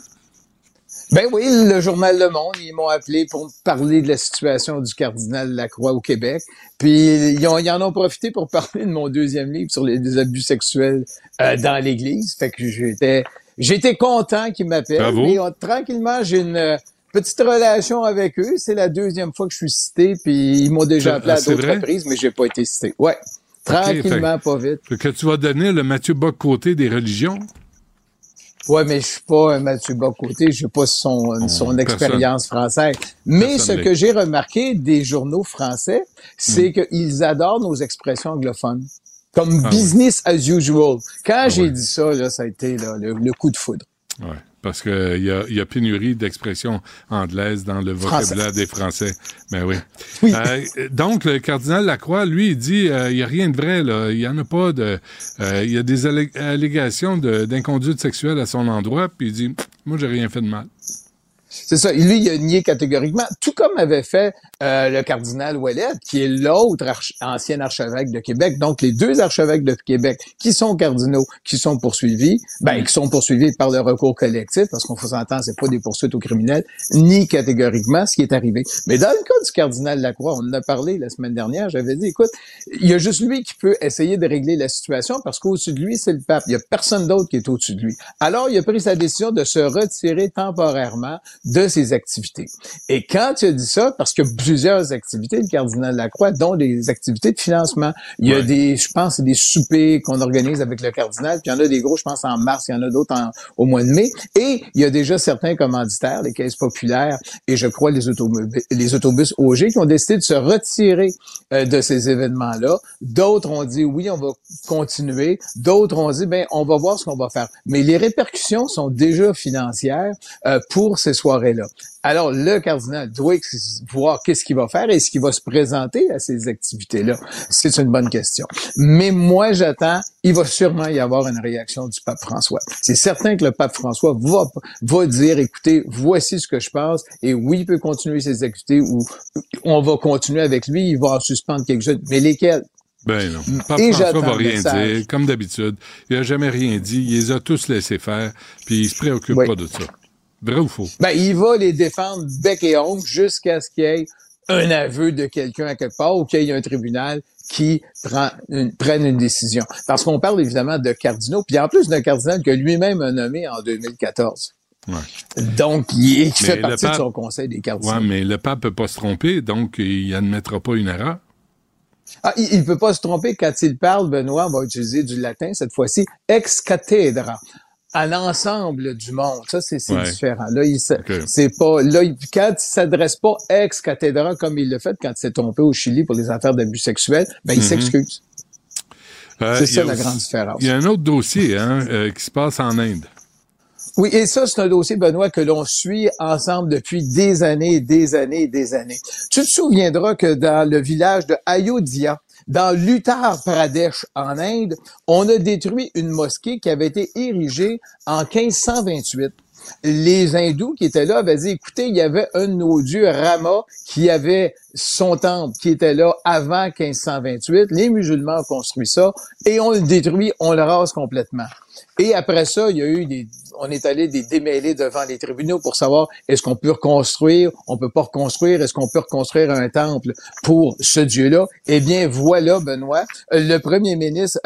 Ben oui, le journal Le Monde, ils m'ont appelé pour parler de la situation du cardinal Lacroix au Québec. Puis ils, ont- ils en ont profité pour parler de mon deuxième livre sur les, les abus sexuels euh, dans l'Église. Fait que j'étais j'étais content qu'ils m'appellent. Mais euh, tranquillement, j'ai une euh, petite relation avec eux. C'est la deuxième fois que je suis cité, puis ils m'ont déjà appelé à c'est d'autres reprises, mais j'ai pas été cité. Ouais. Tranquillement, pas vite. Que tu vas donner le Mathieu Bock côté des religions? Ouais, mais je suis pas un Mathieu Bocoté, je n'ai pas son, Oh, son expérience française. Mais Personne ce que j'ai remarqué des journaux français, c'est Hmm. qu'ils adorent nos expressions anglophones. Comme Ah business as usual. Quand j'ai ouais. dit ça, là, ça a été là, le, le coup de foudre. Ouais, parce que il y a, y a pénurie d'expressions anglaises dans le vocabulaire des Français. Ben oui. [LAUGHS] Oui. Euh, donc, le cardinal Lacroix, lui, il dit euh, il y a rien de vrai, là. Il y en a pas de. euh, il y a des allé- allégations de- d'inconduite sexuelle à son endroit, puis il dit Moi, j'ai rien fait de mal. C'est ça. Lui, il a nié catégoriquement, tout comme avait fait euh, le cardinal Ouellet, qui est l'autre arch- ancien archevêque de Québec. Donc, les deux archevêques de Québec qui sont cardinaux, qui sont poursuivis, ben, qui sont poursuivis par le recours collectif, parce qu'on faut s'entendre, c'est pas des poursuites aux criminels, ni catégoriquement ce qui est arrivé. Mais dans le cas du cardinal Lacroix, on en a parlé la semaine dernière, j'avais dit, écoute, il y a juste lui qui peut essayer de régler la situation parce qu'au-dessus de lui, c'est le pape. Il y a personne d'autre qui est au-dessus de lui. Alors, il a pris sa décision de se retirer temporairement de ses activités. Et quand il a dit ça, parce qu'il y a plusieurs activités, le cardinal Lacroix, dont des activités de financement. Il y a Ouais. des, je pense, des soupers qu'on organise avec le cardinal, puis il y en a des gros, je pense, en mars, il y en a d'autres au mois de mai. Et il y a déjà certains commanditaires, les caisses populaires, et je crois les automobiles, les autobus OG, qui ont décidé de se retirer euh, de ces événements-là. D'autres ont dit, oui, on va continuer. D'autres ont dit, ben, on va voir ce qu'on va faire. Mais les répercussions sont déjà financières euh, pour ces Alors, le cardinal doit voir qu'est-ce qu'il va faire et ce qu'il va se présenter à ces activités-là. C'est une bonne question. Mais moi, j'attends, il va sûrement y avoir une réaction du pape François. C'est certain que le pape François va, va dire, écoutez, voici ce que je pense, et oui, il peut continuer ses activités ou on va continuer avec lui, il va en suspendre quelque chose. Mais lesquels? Ben non. Pape Et François va rien dire, comme d'habitude. Il a jamais rien dit. Il les a tous laissés faire, puis il se préoccupe Oui. pas de ça. Vrai ou faux? Ben, il va les défendre bec et ongle jusqu'à ce qu'il y ait un aveu de quelqu'un à quelque part ou qu'il y ait un tribunal qui prend une, prenne une décision. Parce qu'on parle évidemment de cardinaux, puis en plus d'un cardinal que lui-même a nommé en 2014. Ouais. Donc, il est- fait partie pape- de son conseil des cardinaux. Ouais, mais le pape peut pas se tromper, donc il admettra pas une erreur. Ah, il ne peut pas se tromper quand il parle, Benoît, on va utiliser du latin cette fois-ci, ex cathedra, à l'ensemble du monde. Ça, c'est Ouais. différent. Là, il c'est pas, là, il, quand il s'adresse pas ex cathedra comme il l'a fait quand il s'est trompé au Chili pour les affaires d'abus sexuels, ben, il Mhm. s'excuse. Euh, C'est ça la aussi- grande différence. Il y a un autre dossier hein, euh, qui se passe en Inde. Oui, et ça, c'est un dossier, Benoît, que l'on suit ensemble depuis des années, des années, et des années. Tu te souviendras que dans le village de Ayodhya, dans l'Uttar Pradesh, en Inde, on a détruit une mosquée qui avait été érigée en 1528. Les hindous qui étaient là avaient dit, écoutez, il y avait un de nos dieux, Rama, qui avait son temple qui était là avant 1528. Les musulmans ont construit ça et on le détruit, on le rase complètement. Et après ça, il y a eu des, on est allé des démêlés devant les tribunaux pour savoir est-ce qu'on peut reconstruire, on peut pas reconstruire, est-ce qu'on peut reconstruire un temple pour ce Dieu-là? Eh bien, voilà, Benoît, le premier ministre,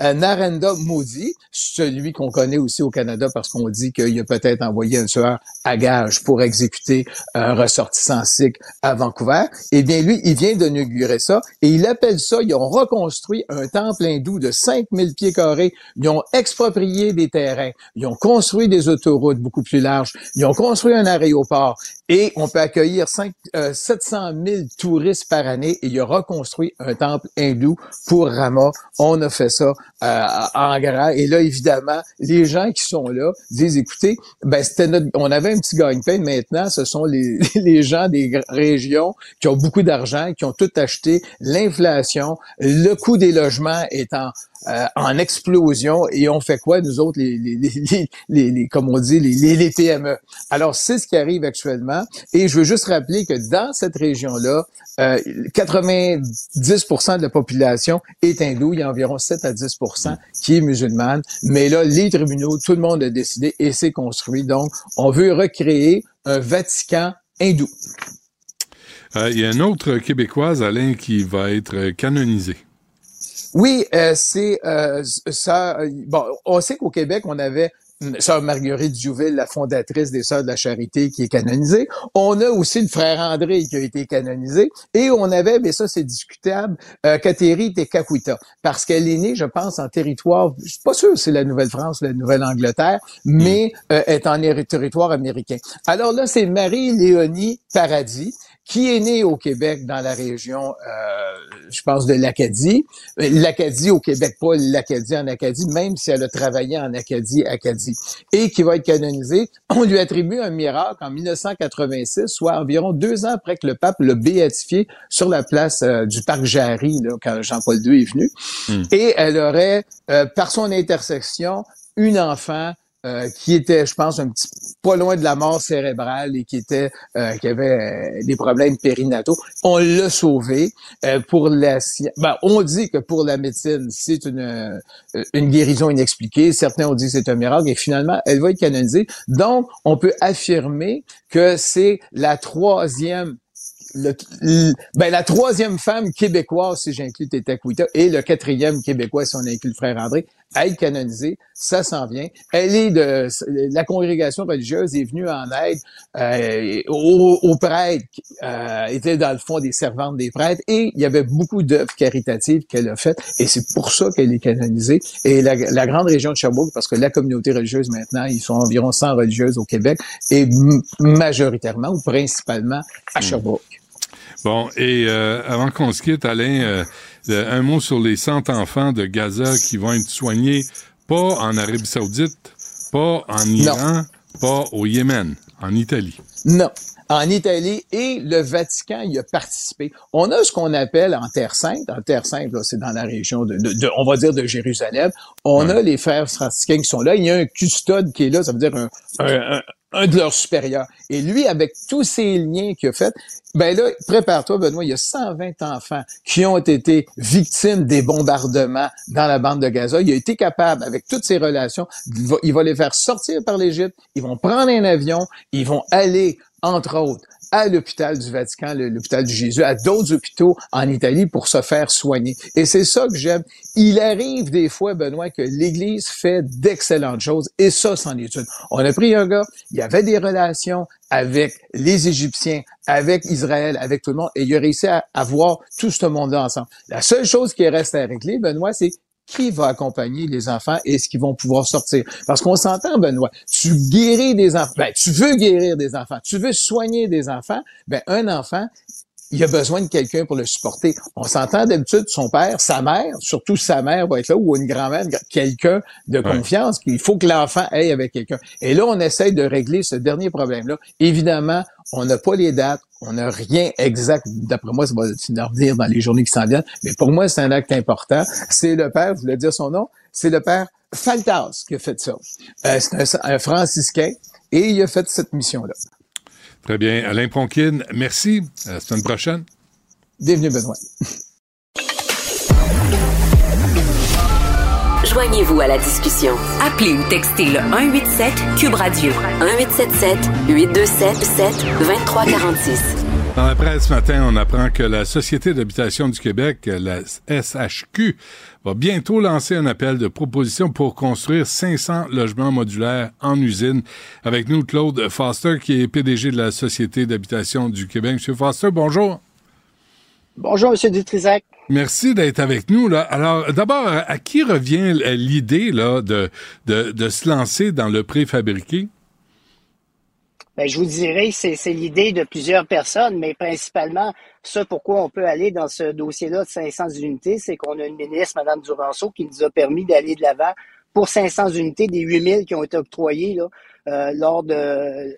euh, Narendra Modi, celui qu'on connaît aussi au Canada parce qu'on dit qu'il a peut-être envoyé un tueur à gage pour exécuter un ressortissant sikh à Vancouver, eh bien lui, il vient d'inaugurer ça et il appelle ça, ils ont reconstruit un temple hindou de 5000 pieds carrés, ils ont exproprié des terrains, ils ont construit des autoroutes beaucoup plus larges, ils ont construit un aéroport et on peut accueillir 5, euh, 700 000 touristes par année et il a reconstruit un temple hindou pour Rama. On a fait ça euh, en grand. Et là, évidemment, les gens qui sont là disent, écoutez, ben c'était notre, on avait un petit gagne-pain. Maintenant, ce sont les, [LAUGHS] les gens des régions qui ont beaucoup d'argent, qui ont tout acheté. L'inflation, le coût des logements est en, euh, en explosion. Et on fait quoi, nous autres, les, les, les, les, les- comme on dit, les, les, PME? Alors, c'est ce qui arrive actuellement. Et je veux juste rappeler que dans cette région-là, euh, 90 de la population est hindoue. Il y a environ 7 à 10 qui est musulmane. Mais là, les tribunaux, tout le monde a décidé et c'est construit. Donc, on veut recréer un Vatican hindou. Euh, il y a une autre Québécoise, Alain, qui va être canonisée. Oui, euh, c'est euh, ça. euh, bon, on sait qu'au Québec, on avait sœur Marguerite Jouville, la fondatrice des Sœurs de la Charité, qui est canonisée. On a aussi le frère André qui a été canonisé. Et on avait, mais ça c'est discutable, euh, Catherine Tekakwita, parce qu'elle est née, je pense, en territoire, je suis pas sûr si c'est la Nouvelle-France, la Nouvelle-Angleterre, mais euh, est en territoire américain. Alors là, c'est Marie-Léonie Paradis, qui est née au Québec dans la région, euh, je pense, de l'Acadie. Euh, L'Acadie au Québec, pas l'Acadie en Acadie, même si elle a travaillé en Acadie, Acadie. Et qui va être canonisée. On lui attribue un miracle en 1986, soit environ deux ans après que le pape l'a béatifié sur la place euh, du parc Jarry, là, quand Jean-Paul II est venu. Hmm. Et elle aurait, par son intersection, une enfant euh, qui était, je pense, un petit pas loin de la mort cérébrale et qui était, euh, qui avait euh, des problèmes périnataux. On l'a sauvé pour la. Ben, on dit que pour la médecine, c'est une une guérison inexpliquée. Certains ont dit que c'est un miracle et finalement, elle va être canonisée. Donc, on peut affirmer que c'est la troisième le, ben, la troisième femme québécoise, si j'inclus Teta et le quatrième québécois, si on inclut le frère André, à être canonisé. Ça s'en vient. Elle est de la congrégation religieuse est venue en aide euh, aux, prêtres, euh, était dans le fond des servantes des prêtres, et il y avait beaucoup d'œuvres caritatives qu'elle a faites, et c'est pour ça qu'elle est canonisée. Et la, la, grande région de Sherbrooke, parce que la communauté religieuse maintenant, ils sont environ 100 religieuses au Québec, et majoritairement ou principalement à hmm. Sherbrooke. Bon, et euh, avant qu'on se quitte, Alain, euh, un mot sur les 100 enfants de Gaza qui vont être soignés pas en Arabie Saoudite, pas en Iran, pas au Yémen, en Italie. Non. En Italie et le Vatican y a participé. On a ce qu'on appelle en Terre Sainte. En Terre Sainte, c'est dans la région de, on va dire de Jérusalem. On a les frères franciscains qui sont là. Il y a un custode qui est là, ça veut dire un, un de leurs supérieurs. Et lui, avec tous ces liens qu'il a fait, ben là, prépare-toi, Benoît, il y a 120 enfants qui ont été victimes des bombardements dans la bande de Gaza. Il a été capable, avec toutes ces relations, il va les faire sortir par l'Égypte, ils vont prendre un avion, ils vont aller, entre autres, à l'hôpital du Vatican, l'hôpital du Jésus, à d'autres hôpitaux en Italie pour se faire soigner. Et c'est ça que j'aime. Il arrive des fois, Benoît, que l'Église fait d'excellentes choses et ça, c'en est une. On a pris un gars, il y avait des relations avec les Égyptiens, avec Israël, avec tout le monde, et il a réussi à avoir tout ce monde-là ensemble. La seule chose qui reste à régler, Benoît, c'est qui va accompagner les enfants et est-ce qu'ils vont pouvoir sortir? Parce qu'on s'entend, Benoît, tu guéris des enfants, ben, tu veux guérir des enfants, tu veux soigner des enfants, ben, un enfant, il a besoin de quelqu'un pour le supporter. On s'entend d'habitude, son père, sa mère, surtout sa mère va être là, ou une grand-mère, quelqu'un de confiance, qu'il faut que l'enfant aille avec quelqu'un. Et là, on essaye de régler ce dernier problème-là. Évidemment, on n'a pas les dates, on n'a rien exact. D'après moi, ça va revenir dans les journées qui s'en viennent. Mais pour moi, c'est un acte important. C'est le père, je voulais dire son nom, c'est le père Faltas qui a fait ça. Euh, c'est un, un franciscain et il a fait cette mission-là. Très bien. Alain Pronkin, merci. À la semaine prochaine. Bienvenue, Benoît. Joignez-vous à la discussion. Appelez ou textez le 187 Cube Radio 1877 827 2346. Dans la presse ce matin, on apprend que la Société d'habitation du Québec, la SHQ, va bientôt lancer un appel de proposition pour construire 500 logements modulaires en usine. Avec nous, Claude Foster, qui est PDG de la Société d'habitation du Québec. Monsieur Foster, bonjour. Bonjour, Monsieur Dutrisac. Merci d'être avec nous. Là. Alors, d'abord, à qui revient l'idée là de, de, de se lancer dans le préfabriqué? Ben, je vous dirais, c'est, c'est l'idée de plusieurs personnes, mais principalement, ce pourquoi on peut aller dans ce dossier-là de 500 unités, c'est qu'on a une ministre, Mme Duranceau, qui nous a permis d'aller de l'avant pour 500 unités des 8000 qui ont été octroyées euh, lors de,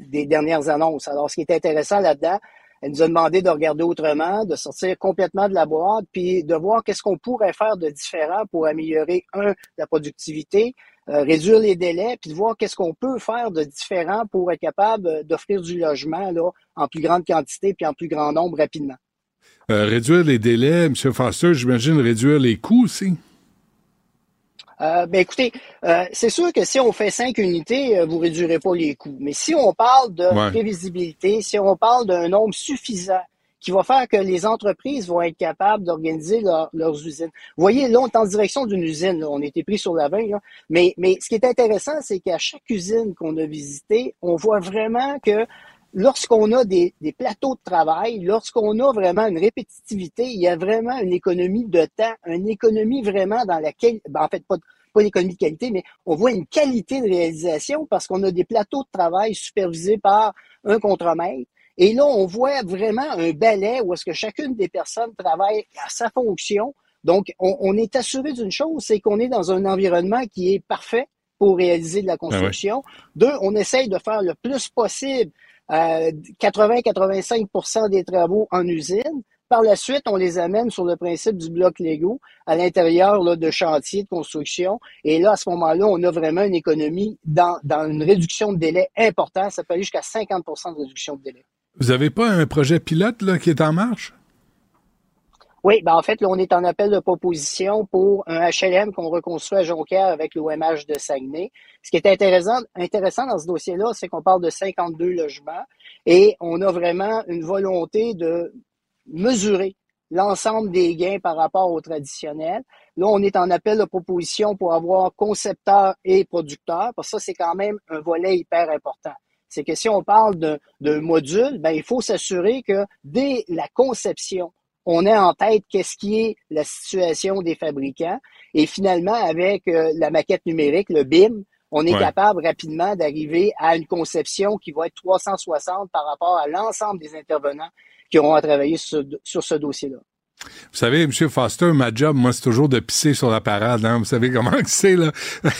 des dernières annonces. Alors, ce qui est intéressant là-dedans, elle nous a demandé de regarder autrement, de sortir complètement de la boîte, puis de voir qu'est-ce qu'on pourrait faire de différent pour améliorer, un, la productivité, euh, réduire les délais, puis de voir qu'est-ce qu'on peut faire de différent pour être capable euh, d'offrir du logement là, en plus grande quantité puis en plus grand nombre rapidement. Euh, réduire les délais, M. Foster, j'imagine réduire les coûts aussi. ben écoutez, c'est sûr que si on fait cinq unités, vous réduirez pas les coûts. Mais si on parle de prévisibilité, si on parle d'un nombre suffisant qui va faire que les entreprises vont être capables d'organiser leurs usines. Vous voyez, là, on est en direction d'une usine, on a été pris sur la veille, mais, mais ce qui est intéressant, c'est qu'à chaque usine qu'on a visitée, on voit vraiment que lorsqu'on a des, des, plateaux de travail, lorsqu'on a vraiment une répétitivité, il y a vraiment une économie de temps, une économie vraiment dans laquelle, ben en fait, pas, pas d'économie de qualité, mais on voit une qualité de réalisation parce qu'on a des plateaux de travail supervisés par un contremaître et là, on voit vraiment un balai où est-ce que chacune des personnes travaille à sa fonction. Donc, on, est assuré d'une chose, c'est qu'on est dans un environnement qui est parfait pour réaliser de la ah construction. Deux, on essaye de faire le plus possible 80-85% euh, des travaux en usine. Par la suite, on les amène sur le principe du bloc Lego à l'intérieur de chantiers de construction. Et là, à ce moment-là, on a vraiment une économie dans, dans une réduction de délai importante. Ça peut aller jusqu'à 50% de réduction de délai. Vous n'avez pas un projet pilote là, qui est en marche? Oui, ben en fait, là, on est en appel de proposition pour un HLM qu'on reconstruit à Jonquière avec l'OMH de Saguenay. Ce qui est intéressant, intéressant dans ce dossier-là, c'est qu'on parle de 52 logements et on a vraiment une volonté de mesurer l'ensemble des gains par rapport au traditionnel. Là, on est en appel de proposition pour avoir concepteur et producteur, parce que ça, c'est quand même un volet hyper important c'est que si on parle d'un module, ben, il faut s'assurer que dès la conception, on ait en tête qu'est-ce qui est la situation des fabricants. Et finalement, avec euh, la maquette numérique, le BIM, on est capable rapidement d'arriver à une conception qui va être 360 par rapport à l'ensemble des intervenants qui auront à travailler sur ce dossier-là. Vous savez, M. Foster, ma job, moi, c'est toujours de pisser sur la parade. Hein? Vous savez comment c'est, là.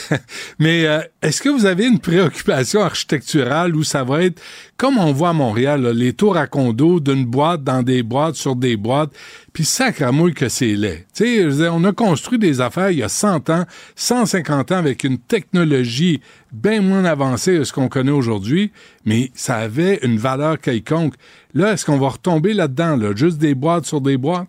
[LAUGHS] Mais euh, est-ce que vous avez une préoccupation architecturale où ça va être, comme on voit à Montréal, les tours à condo d'une boîte dans des boîtes sur des boîtes, puis sacramouille que c'est laid. Tu sais, on a construit des affaires il y a 100 ans, 150 ans avec une technologie bien moins avancée que ce qu'on connaît aujourd'hui, mais ça avait une valeur quelconque. Là, est-ce qu'on va retomber là-dedans, là, juste des boîtes sur des boîtes?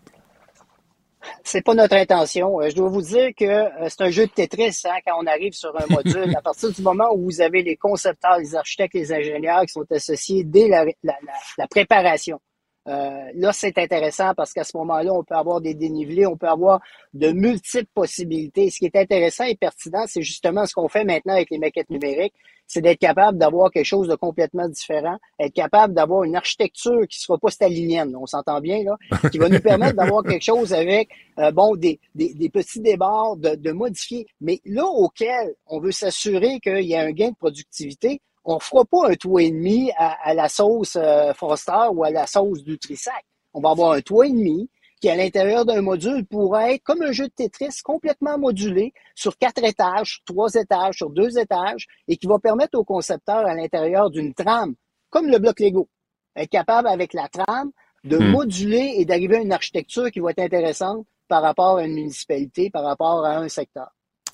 C'est pas notre intention. Euh, je dois vous dire que euh, c'est un jeu de Tetris hein, quand on arrive sur un module. [LAUGHS] à partir du moment où vous avez les concepteurs, les architectes, les ingénieurs qui sont associés dès la, la préparation euh, là, c'est intéressant parce qu'à ce moment-là, on peut avoir des dénivelés, on peut avoir de multiples possibilités. Ce qui est intéressant et pertinent, c'est justement ce qu'on fait maintenant avec les maquettes numériques, c'est d'être capable d'avoir quelque chose de complètement différent, être capable d'avoir une architecture qui ne sera pas stalinienne, on s'entend bien, là, qui va nous [LAUGHS] permettre d'avoir quelque chose avec, euh, bon, des, des, des, petits débords, de, de modifier. Mais là, auquel on veut s'assurer qu'il y a un gain de productivité, on fera pas un toit et demi à, la sauce euh, Foster ou à la sauce du Trisac. On va avoir un toit et demi qui, à l'intérieur d'un module, pourrait être comme un jeu de Tetris complètement modulé sur quatre étages, sur trois étages, sur deux étages, et qui va permettre au concepteur, à l'intérieur d'une trame, comme le bloc Lego, être capable, avec la trame, de hmm. moduler et d'arriver à une architecture qui va être intéressante par rapport à une municipalité, par rapport à un secteur.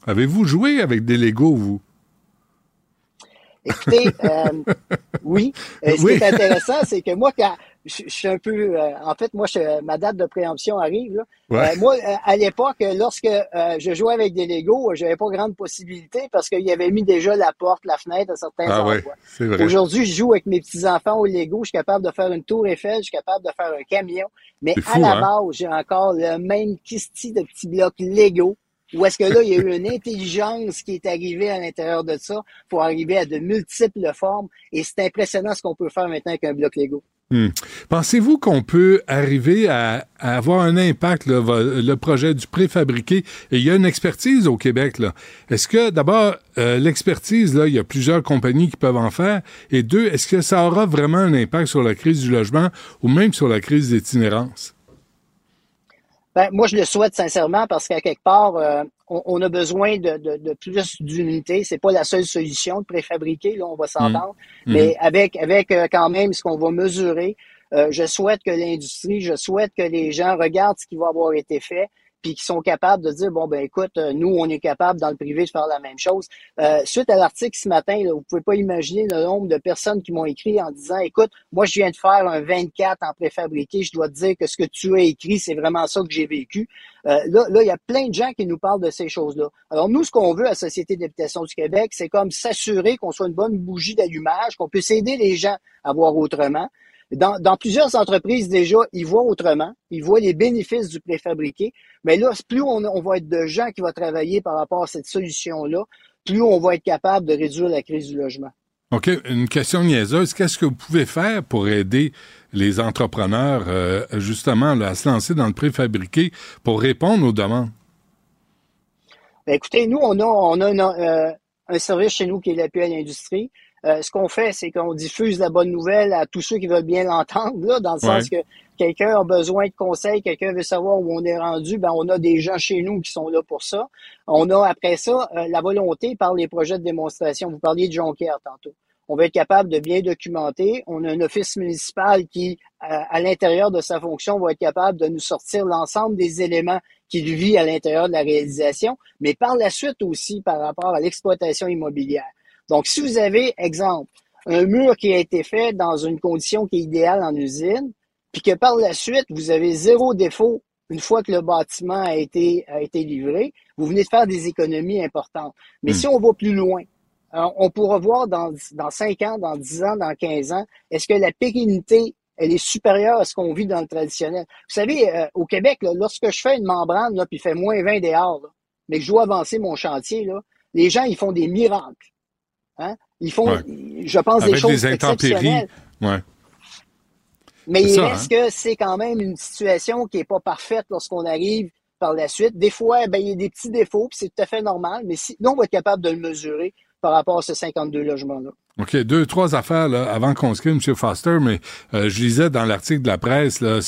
Avez-vous joué avec des Lego, vous? Écoutez, euh, oui. Euh, ce qui est intéressant, c'est que moi, quand je, suis un peu, euh, en fait, moi, je, ma date de préemption arrive. Là. moi, à l'époque, lorsque je jouais avec des Lego, j'avais pas grande possibilité parce qu'il y avait mis déjà la porte, la fenêtre à certains ah, endroits. Aujourd'hui, je joue avec mes petits enfants au Lego. Je suis capable de faire une tour Eiffel, je suis capable de faire un camion. Mais à la hein? base, j'ai encore le même kisti de petits blocs Lego ou est-ce que là, il y a eu une intelligence qui est arrivée à l'intérieur de ça pour arriver à de multiples formes? Et c'est impressionnant ce qu'on peut faire maintenant avec un bloc Lego. Hmm. Pensez-vous qu'on peut arriver à, avoir un impact, le projet du préfabriqué? Et il y a une expertise au Québec. là. Est-ce que, d'abord, euh, l'expertise, là, il y a plusieurs compagnies qui peuvent en faire. Et deux, est-ce que ça aura vraiment un impact sur la crise du logement ou même sur la crise d'itinérance? Ben, moi, je le souhaite sincèrement parce qu'à quelque part, euh, on, a besoin de, de, plus d'unités. C'est pas la seule solution de préfabriquer, là, on va s'entendre. Mmh. Mais mmh. avec, avec euh, quand même ce qu'on va mesurer, euh, je souhaite que l'industrie, je souhaite que les gens regardent ce qui va avoir été fait puis qui sont capables de dire bon ben écoute, euh, nous on est capable dans le privé de faire la même chose. Euh, suite à l'article ce matin, là, vous pouvez pas imaginer le nombre de personnes qui m'ont écrit en disant écoute, moi je viens de faire un 24 en préfabriqué, je dois te dire que ce que tu as écrit c'est vraiment ça que j'ai vécu. Euh, là, là, il y a plein de gens qui nous parlent de ces choses-là. Alors nous, ce qu'on veut à Société d'habitation du Québec, c'est comme s'assurer qu'on soit une bonne bougie d'allumage, qu'on puisse aider les gens à voir autrement. Dans, dans plusieurs entreprises, déjà, ils voient autrement. Ils voient les bénéfices du préfabriqué. Mais là, plus on, on va être de gens qui vont travailler par rapport à cette solution-là, plus on va être capable de réduire la crise du logement. OK. Une question niaiseuse. Qu'est-ce que vous pouvez faire pour aider les entrepreneurs, euh, justement, là, à se lancer dans le préfabriqué pour répondre aux demandes? Ben, écoutez, nous, on a, on a une, euh, un service chez nous qui est l'appui à l'industrie. Euh, ce qu'on fait, c'est qu'on diffuse la bonne nouvelle à tous ceux qui veulent bien l'entendre, là, dans le sens que quelqu'un a besoin de conseils, quelqu'un veut savoir où on est rendu, ben on a des gens chez nous qui sont là pour ça. On a après ça euh, la volonté par les projets de démonstration. Vous parliez de Jonquière tantôt. On va être capable de bien documenter. On a un office municipal qui, à, à l'intérieur de sa fonction, va être capable de nous sortir l'ensemble des éléments qu'il vit à l'intérieur de la réalisation, mais par la suite aussi par rapport à l'exploitation immobilière. Donc, si vous avez, exemple, un mur qui a été fait dans une condition qui est idéale en usine, puis que par la suite, vous avez zéro défaut une fois que le bâtiment a été, a été livré, vous venez de faire des économies importantes. Mais si on va plus loin, on pourra voir dans, dans 5 ans, dans 10 ans, dans 15 ans, est-ce que la pérennité, elle est supérieure à ce qu'on vit dans le traditionnel? Vous savez, euh, au Québec, là, lorsque je fais une membrane, là, puis il fait moins 20 dehors, là, mais que je dois avancer mon chantier, là, les gens, ils font des miracles. Hein? Ils font, Ouais. je pense, Avec des choses des intempéries. exceptionnelles. Ouais. Mais il ça, reste que c'est quand même une situation qui est pas parfaite lorsqu'on arrive par la suite. Des fois, ben, il y a des petits défauts, puis c'est tout à fait normal, mais si, nous, on va être capable de le mesurer par rapport à ces 52 logements-là. OK, deux, trois affaires là, avant qu'on se quitte, M. Foster, mais euh, je lisais dans l'article de la presse là,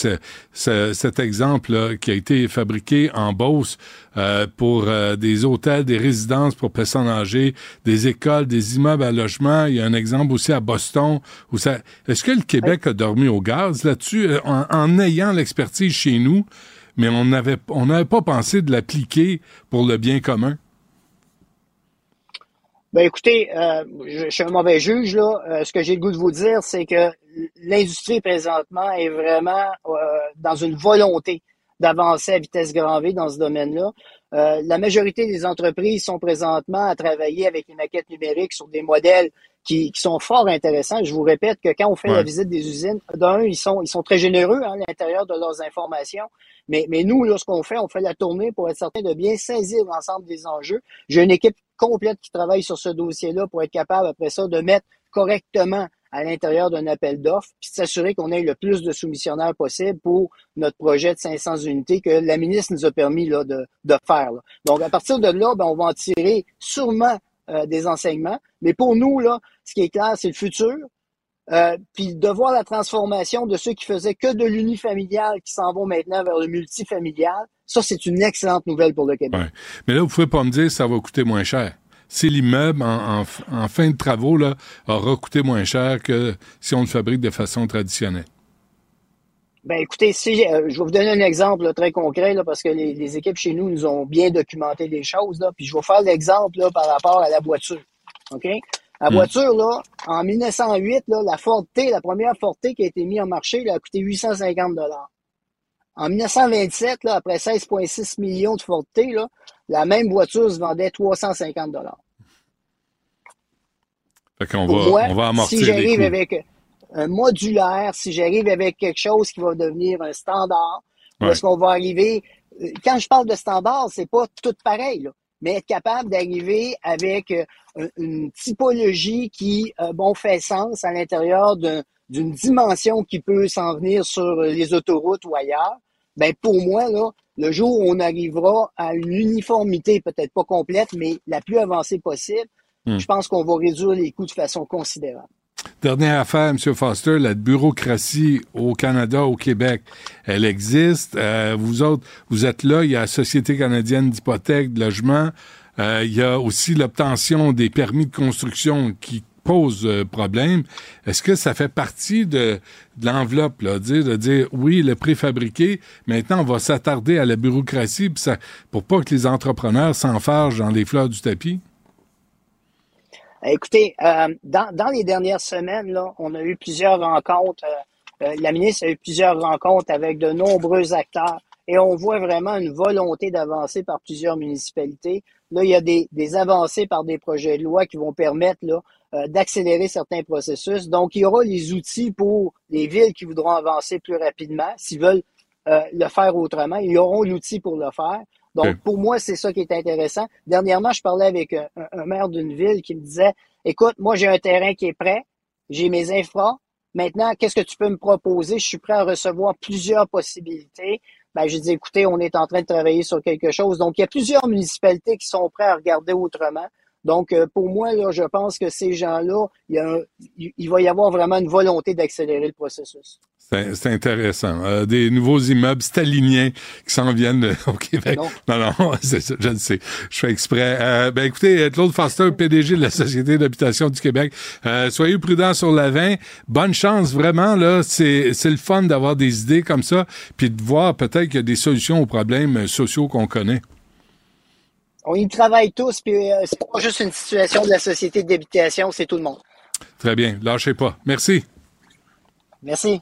cet exemple là, qui a été fabriqué en Beauce euh, pour euh, des hôtels, des résidences pour personnes âgées, des écoles, des immeubles à logement. Il y a un exemple aussi à Boston. Où ça... Est-ce que le Québec a dormi au gaz là-dessus euh, en, en ayant l'expertise chez nous, mais on n'avait on n'avait pas pensé de l'appliquer pour le bien commun? Ben écoutez, euh, je, suis un mauvais juge là. Euh, ce que j'ai le goût de vous dire, c'est que l'industrie présentement est vraiment euh, dans une volonté d'avancer à vitesse grand V dans ce domaine-là. La majorité des entreprises sont présentement à travailler avec les maquettes numériques sur des modèles qui, qui sont fort intéressants. Je vous répète que quand on fait Ouais. la visite des usines, d'un, ils sont, ils sont très généreux hein, à l'intérieur de leurs informations. Mais, mais nous, là, ce qu'on fait, on fait la tournée pour être certain de bien saisir l'ensemble des enjeux. J'ai une équipe complète qui travaille sur ce dossier-là pour être capable, après ça, de mettre correctement à l'intérieur d'un appel d'offres, puis s'assurer qu'on ait le plus de soumissionnaires possible pour notre projet de 500 unités que la ministre nous a permis là, de, de faire. là. Donc, à partir de là, ben, on va en tirer sûrement euh, des enseignements. Mais pour nous, là, ce qui est clair, c'est le futur. Euh, puis de voir la transformation de ceux qui faisaient que de l'unifamilial qui s'en vont maintenant vers le multifamilial, ça, c'est une excellente nouvelle pour le Québec. Mais là, vous pouvez pas me dire que ça va coûter moins cher. Si l'immeuble, en fin de travaux, là, aura coûté moins cher que si on le fabrique de façon traditionnelle. Ben écoutez, si euh, je vais vous donner un exemple là, très concret là, parce que les, les équipes chez nous nous ont bien documenté les choses là, puis je vais faire l'exemple là, par rapport à la voiture. OK? La Mm. voiture là, en 1908 là, la Ford T, la première Ford T qui a été mise en marché, là, a coûté 850 dollars. En 1927 là, après 16.6 millions de Ford T là, la même voiture se vendait 350 dollars. Fait qu'on va, on va amortir si j'arrive avec un modulaire, si j'arrive avec quelque chose qui va devenir un standard, est-ce qu'on va arriver, quand je parle de standard, c'est pas tout pareil, là, mais être capable d'arriver avec euh, un- une typologie qui, euh, bon, fait sens à l'intérieur d'un- d'une dimension qui peut s'en venir sur les autoroutes ou ailleurs, ben pour moi, là, le jour où on arrivera à une uniformité, peut-être pas complète, mais la plus avancée possible, Hmm. je pense qu'on va réduire les coûts de façon considérable. Dernière affaire, M. Foster, la bureaucratie au Canada, au Québec, elle existe. Euh, vous êtes là, il y a la Société canadienne d'hypothèque, de logement. Euh, il y a aussi l'obtention des permis de construction qui pose euh, problème. Est-ce que ça fait partie de, l'enveloppe, de dire oui, le préfabriqué, maintenant on va s'attarder à la bureaucratie ça, pour pas que les entrepreneurs s'enfargent dans les fleurs du tapis? Écoutez, euh, dans, dans les dernières semaines, là, on a eu plusieurs rencontres. euh, euh, la ministre a eu plusieurs rencontres avec de nombreux acteurs. et on voit vraiment une volonté d'avancer par plusieurs municipalités. Là, il y a des, des avancées par des projets de loi qui vont permettre là, euh, d'accélérer certains processus. Donc, il y aura les outils pour les villes qui voudront avancer plus rapidement, s'ils veulent euh, le faire autrement. Ils auront l'outil pour le faire. Donc, pour moi, c'est ça qui est intéressant. Dernièrement, je parlais avec un, un maire d'une ville qui me disait, écoute, moi, j'ai un terrain qui est prêt, j'ai mes infras. Maintenant, qu'est-ce que tu peux me proposer? Je suis prêt à recevoir plusieurs possibilités. Ben, je dis, écoutez, on est en train de travailler sur quelque chose. Donc, il y a plusieurs municipalités qui sont prêtes à regarder autrement. Donc, euh, pour moi, là, je pense que ces gens-là, il, il, va y avoir vraiment une volonté d'accélérer le processus. C'est intéressant. Euh, des nouveaux immeubles staliniens qui s'en viennent euh, au Québec. Non, non, [LAUGHS] c'est ça, je le sais. Je fais exprès. Euh, ben écoutez, Claude Foster, PDG de la Société d'habitation du Québec, soyez prudents sur la. Bonne chance, vraiment. là. C'est le fun d'avoir des idées comme ça, puis de voir peut-être qu'il y a des solutions aux problèmes sociaux qu'on connaît. On y travaille tous, puis c'est pas juste une situation de la Société d'habitation, c'est tout le monde. Très bien. Lâchez pas. Merci. Merci.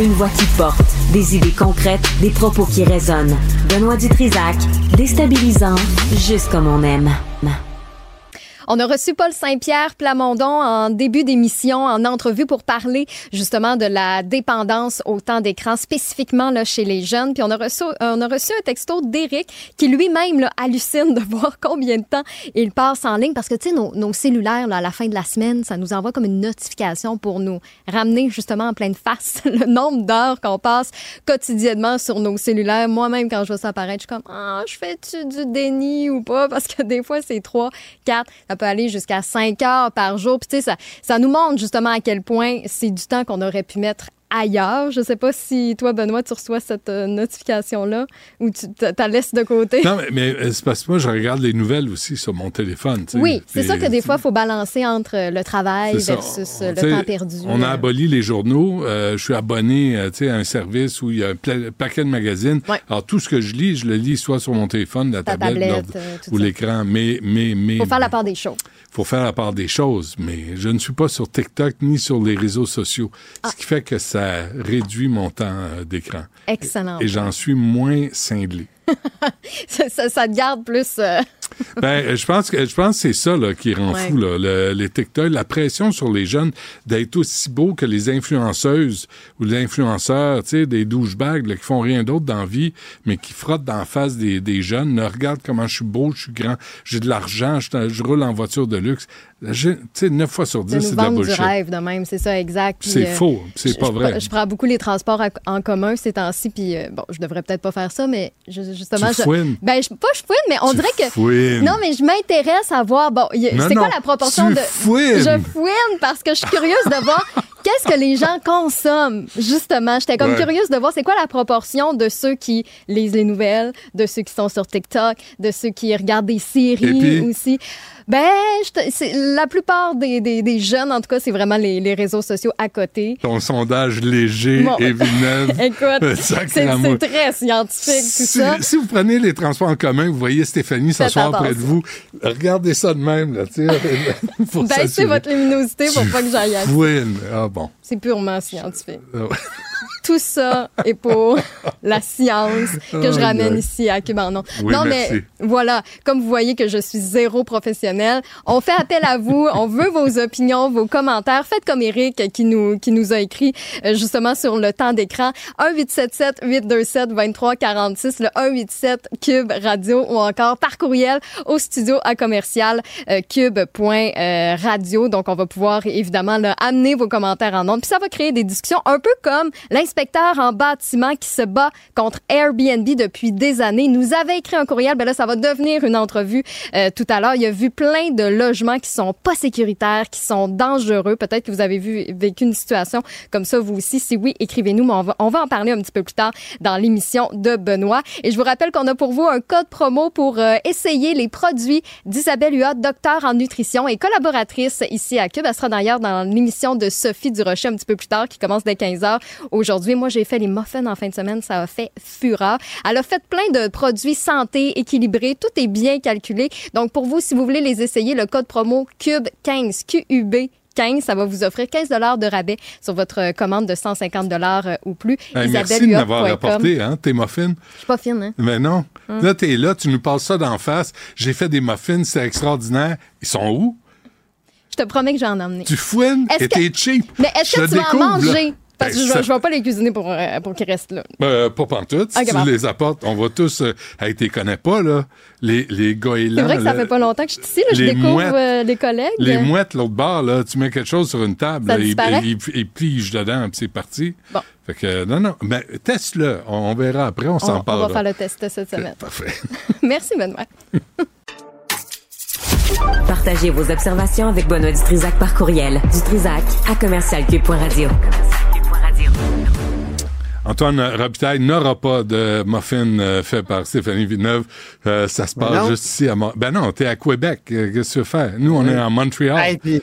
Une voix qui porte, des idées concrètes, des propos qui résonnent. Benoît Dutrisac, déstabilisant, juste comme on aime. On a reçu Paul Saint-Pierre Plamondon en début d'émission, en entrevue pour parler justement de la dépendance au temps d'écran, spécifiquement là, chez les jeunes. Puis on a reçu, on a reçu un texto d'Éric qui lui-même hallucine de [LAUGHS] voir combien de temps il passe en ligne parce que, tu sais, nos, nos, cellulaires, là, à la fin de la semaine, ça nous envoie comme une notification pour nous ramener justement en pleine face [LAUGHS] le nombre d'heures qu'on passe quotidiennement sur nos cellulaires. Moi-même, quand je vois ça apparaître, je suis comme, ah, je fais-tu du déni ou pas? Parce que des fois, c'est 3, 4, peut aller jusqu'à 5 heures par jour. Puis, tu sais, ça, ça nous montre justement à quel point c'est du temps qu'on aurait pu mettre ailleurs. Je sais pas si toi, Benoît, tu reçois cette euh, notification-là ou tu la laisses de côté. Non, mais, euh, c'est parce que moi, je regarde les nouvelles aussi sur mon téléphone. Oui, c'est ça que des fois, il faut balancer entre le travail versus le temps perdu. On a aboli les journaux. Euh, je suis abonné à un service où il y a un paquet de magazines. Alors, tout ce que je lis, je le lis soit sur mon téléphone, la tablette, ou l'écran. Mais, mais, mais. Faut faire la part des choses. Faut faire la part des choses. Mais je ne suis pas sur TikTok ni sur les réseaux sociaux. Ce ah. qui fait que ça réduit mon temps euh, d'écran. Excellent. Et, j'en suis moins cinglé. Ça, ça, te garde plus. Euh, ben, je pense que je pense c'est ça là, qui rend fou là, les TikTok, la pression sur les jeunes d'être aussi beaux que les influenceuses ou les influenceurs, tu sais, des douchebags là, qui font rien d'autre dans la vie, mais qui frottent dans la face des, des jeunes. regarde comment je suis beau, je suis grand, j'ai de l'argent, je, roule en voiture de luxe. Tu sais, 9 fois sur 10, c'est de la bullshit. du rêve de même, c'est ça, exact. C'est euh, faux, c'est pas vrai. Je, prends beaucoup les transports en commun ces temps-ci, puis euh, bon, je devrais peut-être pas faire ça, mais justement... Tu fouines. Ben, je, pas je fouine, mais on dirait que... Non, mais je m'intéresse à voir, bon, c'est quoi la proportion tu de. Fouines. Je fouine parce que je suis curieuse de voir [LAUGHS] qu'est-ce que les gens consomment. Justement, j'étais comme curieuse de voir c'est quoi la proportion de ceux qui lisent les nouvelles, de ceux qui sont sur TikTok, de ceux qui regardent des séries aussi. Ben, la plupart des, des, des, jeunes, en tout cas, c'est vraiment les, les, réseaux sociaux à côté. Ton sondage léger et vinaigre. [LAUGHS] Écoute, [LAUGHS] c'est très scientifique, tout ça. Si vous prenez les transports en commun, vous voyez Stéphanie s'asseoir près de vous, regardez ça de même, là, tu Baissez [LAUGHS] votre luminosité pour pas que j'aille à Oui, ah bon. C'est purement scientifique. Ah [LAUGHS] tout ça est pour la science que je ramène ici à Cuba. Non, non mais voilà, comme vous voyez que je suis zéro professionnel, on fait appel à vous, on veut vos opinions, vos commentaires. Faites comme Eric qui nous, qui nous a écrit euh, justement sur le temps d'écran. 1-877-827-2346, le 187 Cube Radio ou encore par courriel au studio à commercial euh, cube.radio. Donc, on va pouvoir évidemment là, amener vos commentaires en Puis ça va créer des discussions un peu comme l'inspiration inspecteur en bâtiment qui se bat contre Airbnb depuis des années nous avait écrit un courriel. Ben là, ça va devenir une entrevue euh, tout à l'heure. Il a vu plein de logements qui sont pas sécuritaires, qui sont dangereux. Peut-être que vous avez vécu une situation comme ça vous aussi. Si oui, écrivez-nous. Mais on va, on va en parler un petit peu plus tard dans l'émission de Benoît. Et je vous rappelle qu'on a pour vous un code promo pour euh, essayer les produits d'Isabelle Huot, docteur en nutrition et collaboratrice ici à Cube. Elle sera d'ailleurs dans l'émission de Sophie Durocher un petit peu plus tard qui commence dès 15 h aujourd'hui. Moi, j'ai fait les muffins en fin de semaine. Ça a fait fureur. Elle a fait plein de produits santé équilibrés. Tout est bien calculé. Donc, pour vous, si vous voulez les essayer, le code promo CUBE15, QUB 15, ça va vous offrir 15 de rabais sur votre commande de 150 euh, ou plus. Hey, merci de m'avoir apporté, hein, tes muffins. Je suis pas fine, hein? Mais non. Là, t'es là, tu nous passes ça d'en face. J'ai fait des muffins, c'est extraordinaire. Ils sont où? Je te promets que j'en ai emmené. Tu fouines? Et t'es cheap? Mais est-ce que tu vas en manger? Parce que Ben, je, ça- je vais pas les cuisiner pour, euh, pour qu'ils restent là. Euh, pas pantoute. Si Ok, tu les apportes, on va tous... Euh, hey, t'es connais pas, là. Les, les goélands... C'est vrai que ça là, fait pas longtemps que je suis ici. Là, je découvre mouettes. euh, les collègues. Les mouettes, l'autre bord, là, tu mets quelque chose sur une table, Ça là, ils, disparaît? ils, ils pigent dedans, puis c'est parti. Bon. Fait que, euh, non, non, mais teste-le. On, on verra après, on on, s'en on parlera. va faire le test cette semaine. Parfait. [LAUGHS] Merci, Benoît. [LAUGHS] Partagez vos observations avec Benoît Dutrisac par courriel. Dutrisac à commercialcube.radio. Antoine Robitaille n'aura pas de muffin euh, fait par Stéphanie Villeneuve. Euh, ça se passe juste ici à Mon- Ben non, t'es à Québec. Euh, Qu'est-ce que tu veux faire? Nous, on est à Montréal. Hey, puis,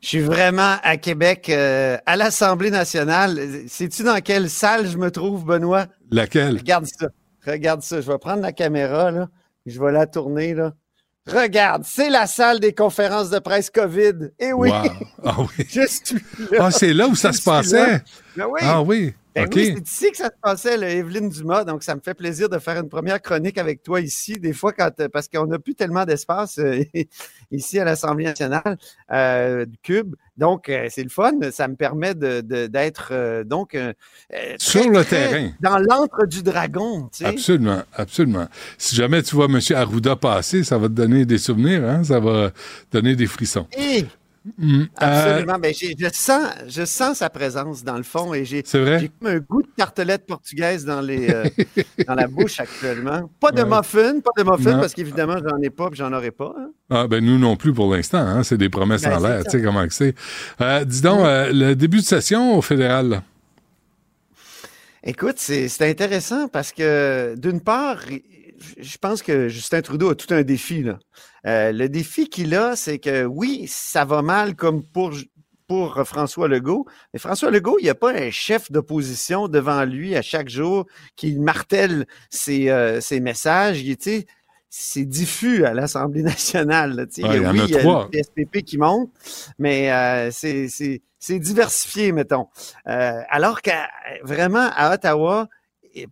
je suis vraiment à Québec, euh, à l'Assemblée nationale. Sais-tu dans quelle salle je me trouve, Benoît? Laquelle? Regarde ça. Regarde ça. Je vais prendre la caméra, là. Je vais la tourner, là. Regarde, c'est la salle des conférences de presse COVID. Eh oui! Wow. Ah oui. [LAUGHS] je suis là. Ah, c'est là où ça Je se passait? Ben oui. Ah oui. Ben oui, c'est ici que ça se passait, là, Evelyne Dumas. Donc, ça me fait plaisir de faire une première chronique avec toi ici. Des fois, quand euh, parce qu'on n'a plus tellement d'espace euh, [LAUGHS] ici à l'Assemblée nationale euh, du Cube. Donc, euh, c'est le fun. Ça me permet de- de- d'être donc Sur très, le très terrain. dans l'antre du dragon. Tu sais. Absolument, absolument. Si jamais tu vois M. Arruda passer, ça va te donner des souvenirs, hein? ça va donner des frissons. Et Mm. Euh, absolument. Ben, j'ai- je sens, je sens sa présence dans le fond et j'ai C'est vrai? j'ai comme un goût de tartelette portugaise dans les euh, [LAUGHS] dans la bouche actuellement. Pas de Ouais. muffin, pas de muffin Non. parce qu'évidemment j'en ai pas, j'en aurai pas. hein. Ah, ben nous non plus pour l'instant, hein? c'est des promesses Ben, en l'air, tu sais comment que c'est. Euh, dis donc, euh, le début de session au fédéral, là. Écoute, c'est intéressant parce que d'une part, je pense que Justin Trudeau a tout un défi. Là. Euh, le défi qu'il a, c'est que oui, ça va mal comme pour, pour François Legault, mais François Legault, il n'y a pas un chef d'opposition devant lui à chaque jour qui martèle ses, euh, ses messages. Il, c'est diffus à l'Assemblée nationale. là. Ouais, il y en oui, a il y a trois. le PSPP qui monte, mais euh, c'est- c'est c'est diversifié, mettons. Euh, alors qu'à vraiment à Ottawa,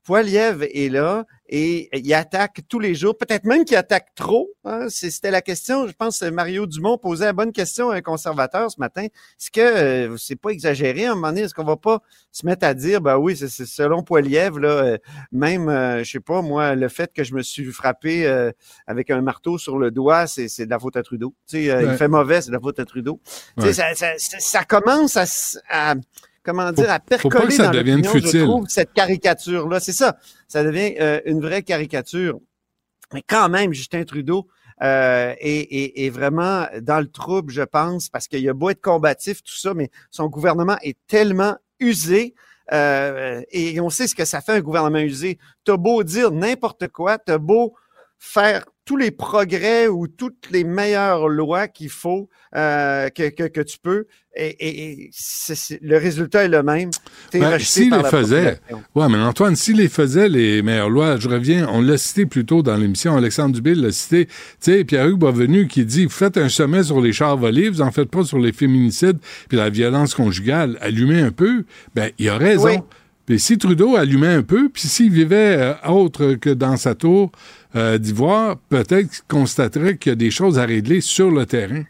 Poiliev est là et il attaque tous les jours, peut-être même qu'il attaque trop. hein. C'était la question, je pense que Mario Dumont posait la bonne question à un conservateur ce matin. Est-ce que euh, c'est pas exagéré à un moment donné? Est-ce qu'on va pas se mettre à dire, ben oui, c'est selon Poiliev, là, euh, même, euh, je sais pas, moi, le fait que je me suis frappé euh, avec un marteau sur le doigt, c'est de la faute à Trudeau. Tu sais, euh, Ouais. Il fait mauvais, c'est de la faute à Trudeau. Tu sais, ça, ça- ça- ça commence à, à- comment dire, à faut pas percoler que ça dans devienne futile. Je trouve, cette caricature-là. C'est ça. Ça devient euh, une vraie caricature. Mais quand même, Justin Trudeau euh, est, est- est vraiment dans le trouble, je pense, parce qu'il a beau être combatif, tout ça, mais son gouvernement est tellement usé. euh, et on sait ce que ça fait un gouvernement usé. T'as beau dire n'importe quoi, t'as beau faire tous les progrès ou toutes les meilleures lois qu'il faut euh, que, que, que tu peux, et, et- et le résultat est le même. Ben, s'il par les la faisait, ouais, mais Antoine, s'il les faisait, les meilleures lois, je reviens, on l'a cité plus tôt dans l'émission, Alexandre Dubé l'a cité, tu sais, Pierre-Hugues Boisvenu qui dit, vous faites un sommet sur les chars volés, vous en faites pas sur les féminicides puis la violence conjugale, allumez un peu, ben, il a raison. Oui. Puis si Trudeau allumait un peu, puis s'il vivait euh, autre que dans sa tour euh, d'ivoire, peut-être qu'il constaterait qu'il y a des choses à régler sur le terrain.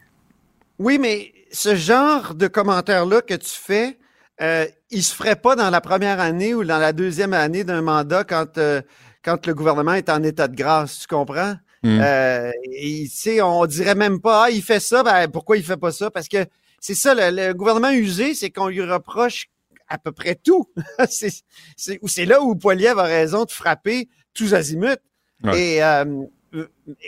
Oui, mais ce genre de commentaire-là que tu fais, euh, il se ferait pas dans la première année ou dans la deuxième année d'un mandat quand, euh, quand le gouvernement est en état de grâce, tu comprends? Mm. Euh, et, tu sais, on dirait même pas, ah, il fait ça, ben, pourquoi il fait pas ça? Parce que c'est ça, le, le gouvernement usé, c'est qu'on lui reproche à peu près tout. [LAUGHS] c'est, c'est, ou c'est là où Poiliev a raison de frapper tous azimuts. Et, euh,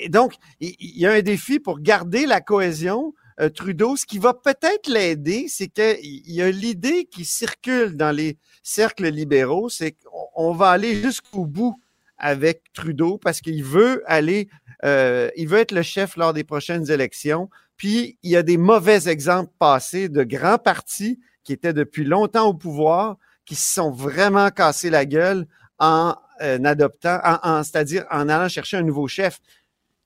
donc, il y, a un défi pour garder la cohésion. euh, Trudeau, ce qui va peut-être l'aider, c'est qu'il y a l'idée qui circule dans les cercles libéraux, c'est qu'on on va aller jusqu'au bout avec Trudeau parce qu'il veut aller, euh, il veut être le chef lors des prochaines élections. Puis il y a des mauvais exemples passés de grands partis qui étaient depuis longtemps au pouvoir, qui se sont vraiment cassés la gueule en adoptant, en, en- c'est-à-dire en allant chercher un nouveau chef.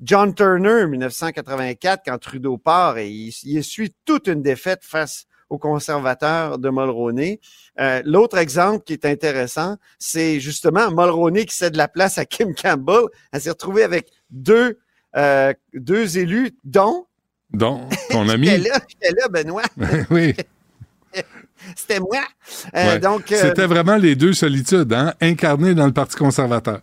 John Turner, 1984, quand Trudeau part et il, il essuie toute une défaite face aux conservateurs de Mulroney. Euh, L'autre exemple qui est intéressant, c'est justement Mulroney qui cède la place à Kim Campbell. Elle s'est retrouvée avec deux, euh, deux élus, dont... Dont ton [LAUGHS] ami. J'étais là, là, Benoît. [LAUGHS] oui. [LAUGHS] C'était moi. Euh, Ouais. donc, euh, C'était vraiment les deux solitudes, hein, incarnées dans le Parti conservateur.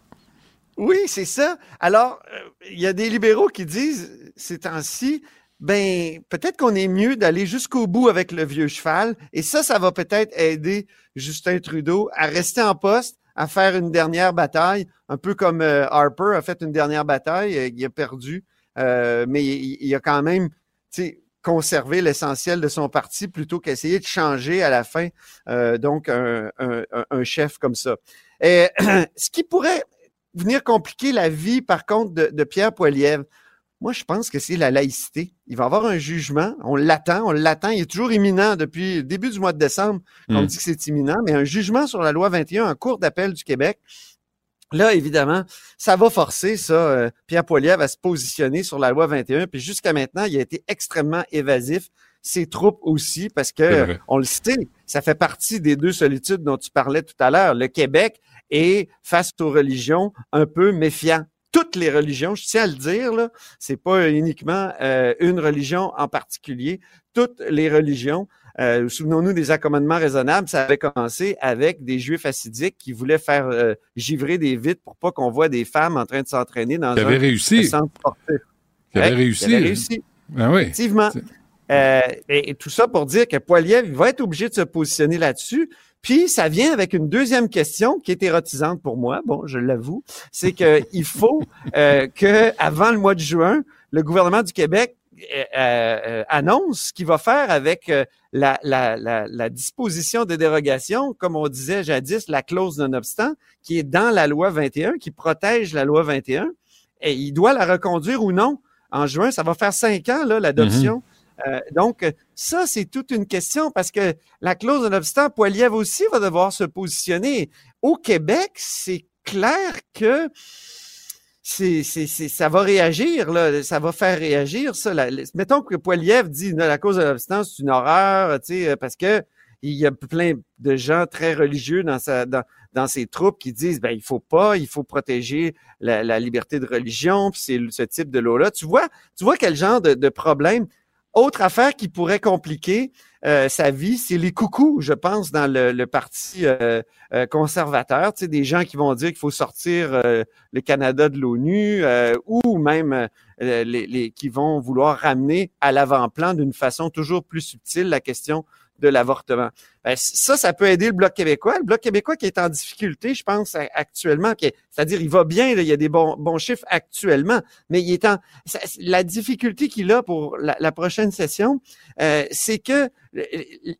Oui, c'est ça. Alors, euh, il y a des libéraux qui disent ces temps-ci, ben peut-être qu'on est mieux d'aller jusqu'au bout avec le vieux cheval, et ça, ça va peut-être aider Justin Trudeau à rester en poste, à faire une dernière bataille, un peu comme euh, Harper a fait une dernière bataille, euh, il a perdu, euh, mais il, il a quand même, tu sais, conservé l'essentiel de son parti plutôt qu'essayer de changer à la fin, euh, donc un, un- chef comme ça. Et, [CLEARS THROAT] ce qui pourrait venir compliquer la vie, par contre, de, de Pierre Poilievre, moi, je pense que c'est la laïcité. Il va y avoir un jugement. On l'attend, on l'attend. Il est toujours imminent depuis le début du mois de décembre. On Mm. dit que c'est imminent, mais un jugement sur la loi 21 en cours d'appel du Québec. Là, évidemment, ça va forcer ça, euh, Pierre Poilievre à se positionner sur la loi 21. Puis jusqu'à maintenant, il a été extrêmement évasif. Ses troupes aussi, parce que on le sait, ça fait partie des deux solitudes dont tu parlais tout à l'heure. Le Québec est, face aux religions, un peu méfiant. Toutes les religions, je tiens à le dire, là, c'est pas uniquement euh, une religion en particulier. Toutes les religions, euh, souvenons-nous des accommodements raisonnables, ça avait commencé avec des juifs assidiques qui voulaient faire euh, givrer des vitres pour pas qu'on voit des femmes en train de s'entraîner dans un réussi. centre sportif. Qui avait réussi. qui avait réussi. Oui. Effectivement. Euh, et, et tout ça pour dire que Poiliev il va être obligé de se positionner là-dessus. Puis ça vient avec une deuxième question qui est érotisante pour moi. Bon, je l'avoue, c'est que il faut euh, que avant le mois de juin, le gouvernement du Québec euh, euh, annonce ce qu'il va faire avec euh, la, la, la, la disposition de dérogation, comme on disait jadis, la clause non-obstant, qui est dans la loi 21, qui protège la loi 21. Et il doit la reconduire ou non en juin. Ça va faire cinq ans, là, l'adoption. Euh, donc, ça, c'est toute une question parce que la clause de l'obstant, Poiliev aussi va devoir se positionner. Au Québec, c'est clair que c'est, c'est, ça va réagir, là, ça va faire réagir ça. Mettons que Poiliev dit la cause de l'obstant, c'est une horreur, tu sais, parce que il y a plein de gens très religieux dans sa dans, dans ses troupes qui disent ben il faut pas, il faut protéger la, liberté de religion, puis c'est ce type de loi-là. Tu vois, tu vois quel genre de, de problème. Autre affaire qui pourrait compliquer euh, sa vie, c'est les coucous, je pense, dans le, parti euh, euh, conservateur. Tu sais, des gens qui vont dire qu'il faut sortir le Canada de l'ONU ou même les- qui vont vouloir ramener à l'avant-plan d'une façon toujours plus subtile la question de l'avortement. Ben, ça, ça peut aider le Bloc québécois. Le Bloc québécois qui est en difficulté, je pense, actuellement, c'est-à-dire il va bien, là, il y a des bons, bons chiffres actuellement, mais il est en ça- la difficulté qu'il a pour la, la prochaine session, euh, c'est que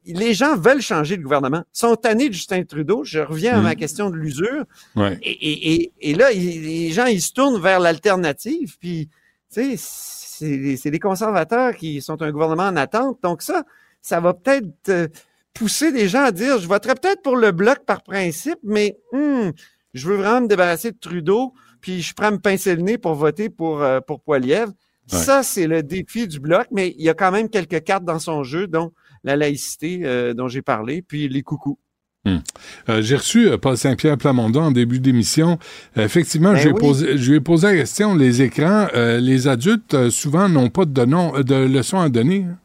les gens veulent changer de gouvernement. Ils sont tannés de Justin Trudeau. Je reviens à ma question de l'usure. Ouais. Et, et, et, et là, il- les gens, ils se tournent vers l'alternative. Puis, tu sais, c'est c'est des conservateurs qui sont un gouvernement en attente. Donc ça, ça va peut-être euh, pousser des gens à dire, je voterai peut-être pour le bloc par principe, mais hmm, je veux vraiment me débarrasser de Trudeau, puis je prends à me pincer le nez pour voter pour, euh, pour Poiliev. Ouais. Ça, c'est le défi du bloc, mais il y a quand même quelques cartes dans son jeu, dont la laïcité euh, dont j'ai parlé, puis les coucous. Euh, J'ai reçu euh, Paul Saint-Pierre Plamondon en début d'émission. Euh, effectivement, Ben je, lui ai oui. posé, je lui ai posé la question, les écrans, les adultes, souvent, n'ont pas de, nom, de leçons à donner. hein?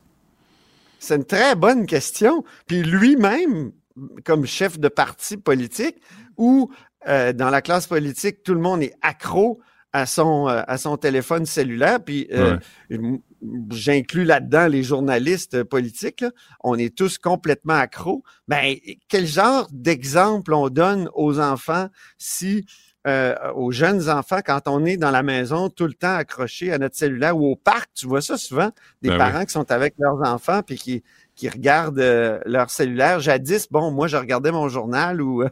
C'est une très bonne question. Puis lui-même, comme chef de parti politique, où euh, dans la classe politique, tout le monde est accro à son, euh, à son téléphone cellulaire. Puis euh, j'inclus là-dedans les journalistes politiques. là. On est tous complètement accros. Ben, quel genre d'exemple on donne aux enfants si euh, aux jeunes enfants quand on est dans la maison tout le temps accroché à notre cellulaire ou au parc, tu vois ça souvent, des Ben oui. parents qui sont avec leurs enfants puis qui, qui regardent euh, leur cellulaire. Jadis, bon, moi, je regardais mon journal ou euh,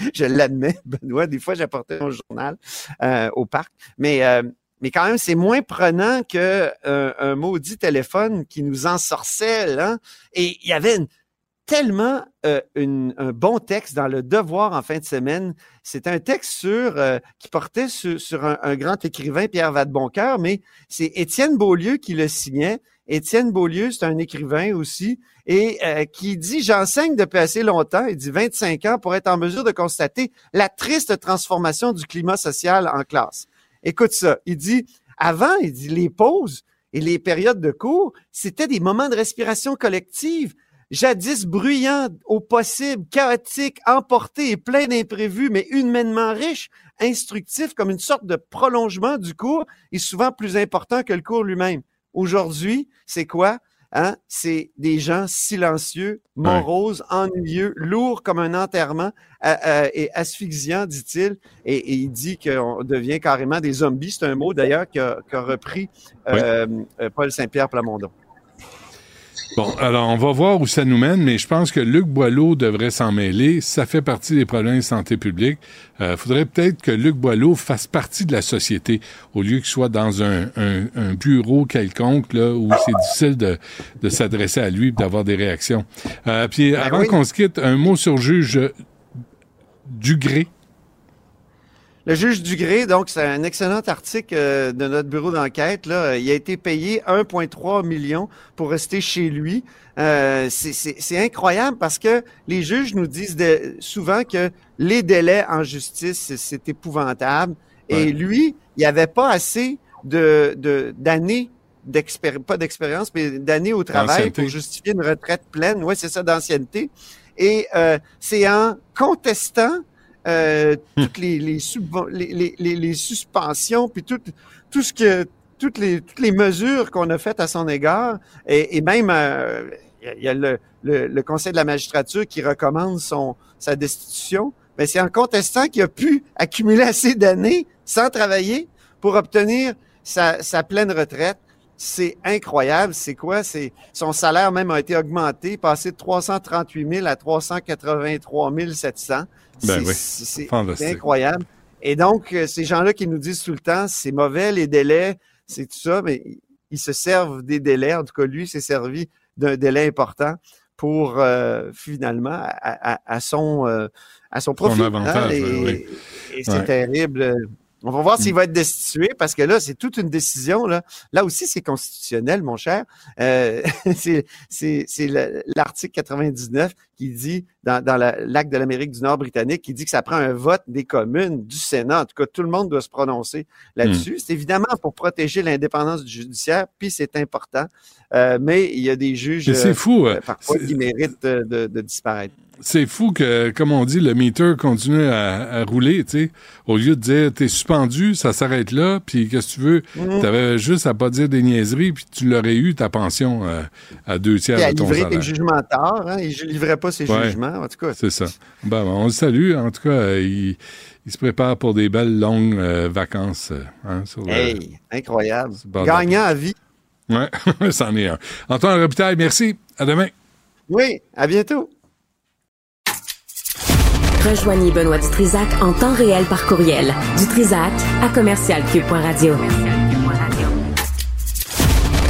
[LAUGHS] je l'admets, [LAUGHS] Benoît, des fois, j'apportais mon journal euh, au parc. Mais, euh, mais quand même, c'est moins prenant que euh, un maudit téléphone qui nous ensorcelle. Hein? Et il y avait une tellement euh, un bon texte dans le Devoir en fin de semaine. C'est un texte sur euh, qui portait sur, un grand écrivain, Pierre Vadeboncoeur, mais c'est Étienne Beaulieu qui le signait. Étienne Beaulieu, c'est un écrivain aussi, et euh, qui dit J'enseigne depuis assez longtemps, il dit 25 ans, pour être en mesure de constater la triste transformation du climat social en classe. Écoute ça, il dit Avant, il dit les pauses et les périodes de cours, c'était des moments de respiration collective jadis bruyants au possible, chaotiques, emportés et pleins d'imprévus, mais humainement riches, instructifs comme une sorte de prolongement du cours et souvent plus important que le cours lui-même. Aujourd'hui, c'est quoi? Hein? C'est des gens silencieux, moroses, ennuyeux, lourds comme un enterrement euh, euh, et asphyxiants, dit-il. Et, et il dit qu'on devient carrément des zombies. C'est un mot d'ailleurs qu'a qu'a repris euh, euh, Paul Saint-Pierre Plamondon. Bon, alors on va voir où ça nous mène, mais je pense que Luc Boileau devrait s'en mêler. Ça fait partie des problèmes de santé publique. Il faudrait peut-être que Luc Boileau fasse partie de la société au lieu qu'il soit dans un, un- un bureau quelconque là, où c'est difficile de, de s'adresser à lui et d'avoir des réactions. Euh, puis avant oui. qu'on se quitte, un mot sur juge Dugré. Le juge Dugré, donc, c'est un excellent article euh, de notre bureau d'enquête. Là, il a été payé 1,3 million pour rester chez lui. Euh, c'est- incroyable parce que les juges nous disent de- souvent que les délais en justice, c'est- épouvantable. Et lui, il n'y avait pas assez de de- d'années d'expérience, pas d'expérience, mais d'années au travail pour justifier une retraite pleine. Oui, c'est ça, d'ancienneté. Et euh, c'est en contestant euh, toutes les, les, les, les, les- suspensions, puis tout, tout ce que toutes les, toutes les mesures qu'on a faites à son égard, et, et même euh, il y a- il y a le, le, le Conseil de la magistrature qui recommande son, sa destitution, mais c'est en contestant qu'il a pu accumuler assez d'années sans travailler pour obtenir sa, sa pleine retraite. C'est incroyable. C'est quoi? C'est son salaire même a été augmenté, passé de 338 000 à 383 700. Ben C'est- oui. incroyable. Et donc, euh, ces gens-là qui nous disent tout le temps, c'est mauvais les délais, c'est tout ça, mais ils- se servent des délais. En tout cas, lui s'est servi d'un délai important pour euh, finalement à, à- à son euh, à son profit. avantage, et oui, et c'est Ouais. terrible. On va voir s'il va être destitué parce que là, c'est toute une décision. Là, là aussi, c'est constitutionnel, mon cher. Euh, [LAUGHS] c'est c'est- c'est le- l'article 99 qui dit, dans, dans la- l'acte de l'Amérique du Nord britannique, qui dit que ça prend un vote des communes, du Sénat. En tout cas, tout le monde doit se prononcer là-dessus. C'est évidemment pour protéger l'indépendance du judiciaire, puis c'est important. Euh, mais il y a des juges c'est euh, fou, euh, parfois qui méritent de, disparaître. C'est fou que, comme on dit, le meter continue à, à rouler, tu sais. Au lieu de dire, t'es suspendu, ça s'arrête là, puis qu'est-ce que tu veux? Mhm. T'avais juste à pas dire des niaiseries, puis tu l'aurais eu, ta pension, euh, à deux tiers Puis à de ton salaire. des jugements tard, hein, il ne livrait pas ses Ouais. jugements, en tout cas. C'est ça. Ben, on le salue. En tout cas, euh, il, il se prépare pour des belles longues euh, vacances. euh, hein, sur le- Hey, incroyable. Gagnant à vie. Ouais, [LAUGHS] c'en est un. Antoine Robitaille, merci. À demain. Oui, à bientôt. Rejoignez Benoît Dutrisac en temps réel par courriel. Dutrisac à commercialcube.radio.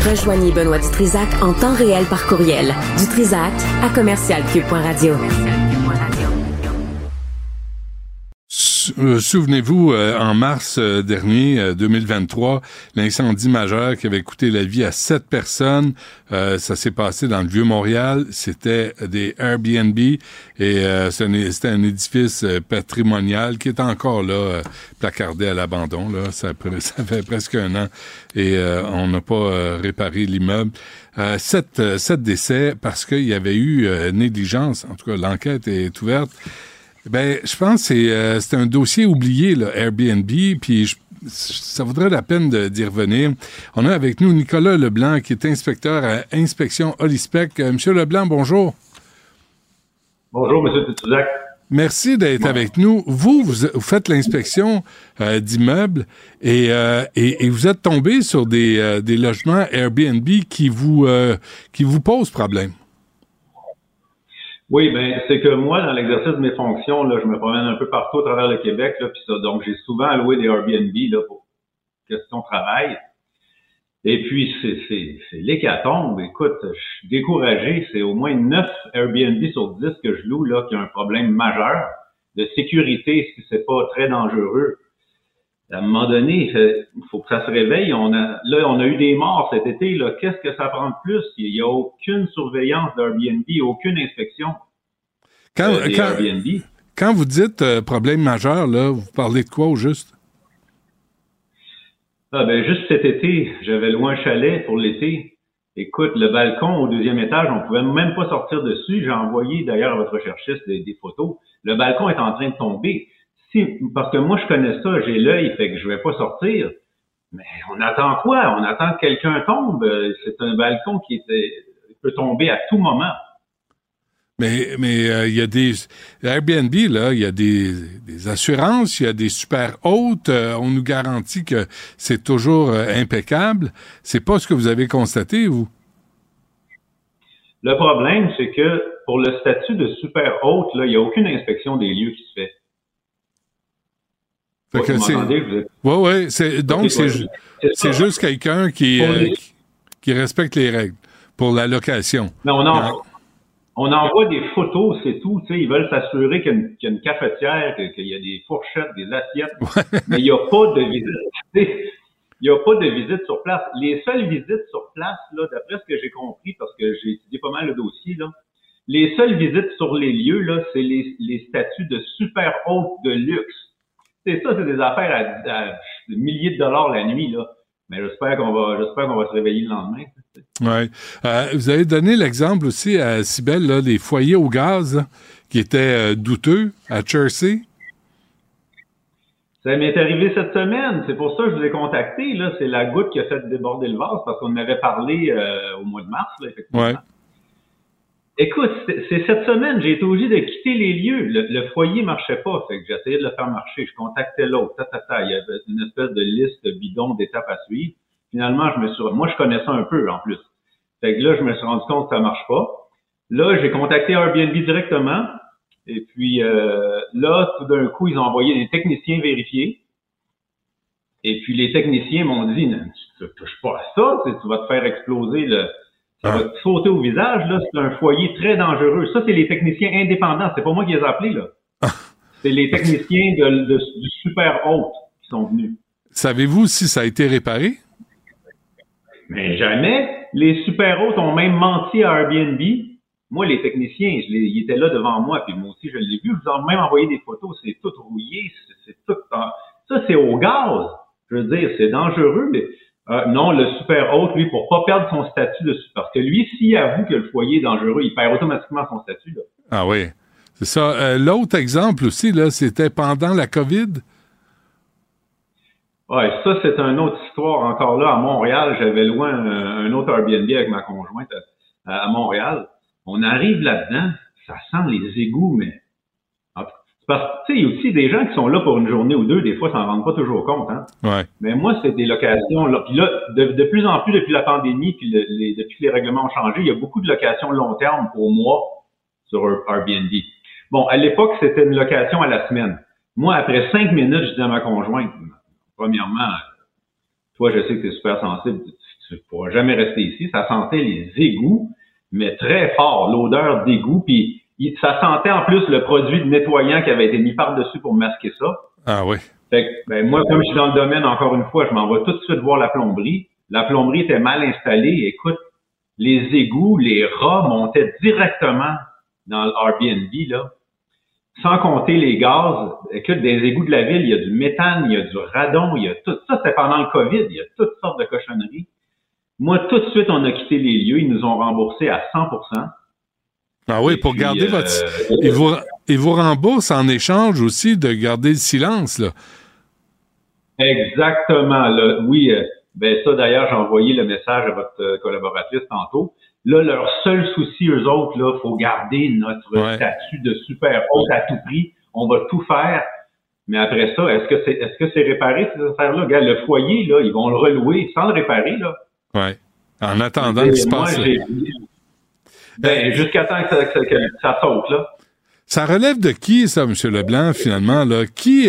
Rejoignez Benoît Dutrisac en temps réel par courriel. Dutrisac à commercialcube.radio. Euh, Souvenez-vous, euh, en mars euh, dernier, euh, 2023, l'incendie majeur qui avait coûté la vie à sept personnes, euh, ça s'est passé dans le Vieux-Montréal. C'était des Airbnb et euh, c'était un édifice euh, patrimonial qui est encore là, euh, placardé à l'abandon. Là, [LAUGHS] ça, fait presque un an et euh, on n'a pas euh, réparé l'immeuble. Euh, sept, euh, sept décès parce qu'il y avait eu euh, négligence. En tout cas, l'enquête est ouverte. Ben, je pense que c'est euh, c'est un dossier oublié, là, Airbnb, puis je- ça vaudrait la peine de- d'y revenir. On a avec nous Nicolas Leblanc, qui est inspecteur à Inspection Holispec. Euh, Monsieur Leblanc, bonjour. Bonjour, M. Tituzac. Merci d'être avec nous. Vous, vous, vous faites l'inspection euh, d'immeubles et, euh, et, et vous êtes tombé sur des, euh, des logements Airbnb qui vous, euh, qui vous posent problème. Oui, ben c'est que moi, dans l'exercice de mes fonctions, là, je me promène un peu partout à travers le Québec, là, puis ça, donc j'ai souvent alloué des Airbnb là, pour question travail. Et puis, c'est l'hécatombe. Écoute, je suis découragé. C'est au moins 9 Airbnb sur 10 que je loue là qui ont un problème majeur de sécurité si c'est pas très dangereux. À un moment donné, il faut que ça se réveille. On a, là, on a eu des morts cet été. Là, qu'est-ce que ça prend de plus? Il n'y a aucune surveillance d'Airbnb, aucune inspection. Quand, quand, quand vous dites euh, problème majeur, là, vous parlez de quoi au juste? Ah ben juste cet été, j'avais loué un chalet pour l'été. Écoute, le balcon au deuxième étage, on pouvait même pas sortir dessus. J'ai envoyé d'ailleurs à votre recherchiste des, des, photos. Le balcon est en train de tomber. Si, parce que moi je connais ça, j'ai l'œil, fait que je vais pas sortir. Mais on attend quoi? On attend que quelqu'un tombe. C'est un balcon qui était, peut tomber à tout moment. Mais mais euh, il y a des Airbnb là, il y a des, des, assurances, il y a des super hautes. Euh, on nous garantit que c'est toujours euh, impeccable. C'est pas ce que vous avez constaté vous? Le problème, c'est que pour le statut de super haute, là, il n'y a aucune inspection des lieux qui se fait. Fait que c'est. Ouais, ouais. C'est donc c'est c'est juste quelqu'un qui, qui, qui respecte les règles pour la location. Mais on en, on envoie des photos, c'est tout. ils veulent s'assurer qu'il y, a une cafetière, qu'il y a des fourchettes, des assiettes, [LAUGHS] mais il n'y a pas de visite. Il n'y a pas de visite sur place. Les seules visites sur place, là, d'après ce que j'ai compris, parce que j'ai étudié pas mal le dossier, là, les seules visites sur les lieux, là, c'est les, les statuts de super haute de luxe. C'est ça, c'est des affaires à, à, milliers de dollars la nuit, là. Mais j'espère qu'on va, j'espère qu'on va se réveiller le lendemain. Oui. Euh, vous avez donné l'exemple aussi à Sibelle, là, des foyers au gaz qui étaient euh, douteux à Jersey. Ça m'est arrivé cette semaine. C'est pour ça que je vous ai contacté. Là. C'est la goutte qui a fait déborder le vase parce qu'on m'avait parlé euh, au mois de mars, là, effectivement. Ouais. Écoute, c'est cette semaine, j'ai été obligé de quitter les lieux. Le, le foyer marchait pas, fait que j'essayais de le faire marcher. Je contactais l'autre, Il y avait une espèce de liste bidon d'étapes à suivre. Finalement, je me suis, moi, je connais ça un peu, en plus. Fait que là, je me suis rendu compte que ça marche pas. Là, j'ai contacté Airbnb directement. Et puis, euh, là, tout d'un coup, ils ont envoyé des techniciens vérifier. Et puis, les techniciens m'ont dit, tu touches pas à ça, tu vas te faire exploser le, ça va te sauter au visage, là. C'est un foyer très dangereux. Ça, c'est les techniciens indépendants. C'est pas moi qui les ai appelés, là. [LAUGHS] c'est les techniciens de, de, du super haute qui sont venus. Savez-vous si ça a été réparé? Mais jamais. Les super hautes ont même menti à Airbnb. Moi, les techniciens, je les, ils étaient là devant moi, puis moi aussi, je l'ai vu. Je vous ai même envoyé des photos. C'est tout rouillé. C'est tout. Ça, c'est au gaz. Je veux dire, c'est dangereux. Mais euh, non, le super haute, lui, pour pas perdre son statut de super. Parce que lui, s'il avoue que le foyer est dangereux, il perd automatiquement son statut. Là. Ah oui. C'est ça. Euh, L'autre exemple aussi, là, c'était pendant la COVID. Oui, ça, c'est une autre histoire. Encore là, à Montréal, j'avais loin un, autre Airbnb avec ma conjointe à, à Montréal. On arrive là-dedans, ça sent les égouts, mais parce que, tu sais, il y a aussi des gens qui sont là pour une journée ou deux, des fois, ça s'en rendent pas toujours compte, hein. Ouais. Mais moi, c'est des locations, là. Puis là, de, de, plus en plus, depuis la pandémie, puis le, les, depuis que les règlements ont changé, il y a beaucoup de locations long terme pour moi sur Airbnb. Bon, à l'époque, c'était une location à la semaine. Moi, après cinq minutes, je dis à ma conjointe, premièrement, toi, je sais que tu es super sensible, tu ne pourras jamais rester ici. Ça sentait les égouts, mais très fort, l'odeur d'égout, puis ça sentait en plus le produit de nettoyant qui avait été mis par-dessus pour masquer ça. Ah oui. Fait que, ben, moi, comme je suis dans le domaine, encore une fois, je m'en vais tout de suite voir la plomberie. La plomberie était mal installée. Écoute, les égouts, les rats montaient directement dans l'Airbnb, là. Sans compter les gaz. Écoute, des égouts de la ville, il y a du méthane, il y a du radon, il y a tout. Ça, c'était pendant le COVID. Il y a toutes sortes de cochonneries. Moi, tout de suite, on a quitté les lieux. Ils nous ont remboursé à 100 ah oui, pour garder votre. Euh, ils vous, ils vous remboursent en échange aussi de garder le silence, là. Exactement. Là. Oui, euh, ben ça d'ailleurs, j'ai envoyé le message à votre euh, collaboratrice tantôt. Là, leur seul souci, eux autres, là, faut garder notre statut de super haut à tout prix. On va tout faire. Mais après ça, est-ce que c'est est-ce que c'est réparé ces affaires-là? Regarde, le foyer, là, ils vont le relouer sans le réparer, là. Oui. En attendant qu'il se passe. Ben, jusqu'à temps que ça, que ça, saute, là. Ça relève de qui, ça, M. Leblanc, finalement, là? Qui,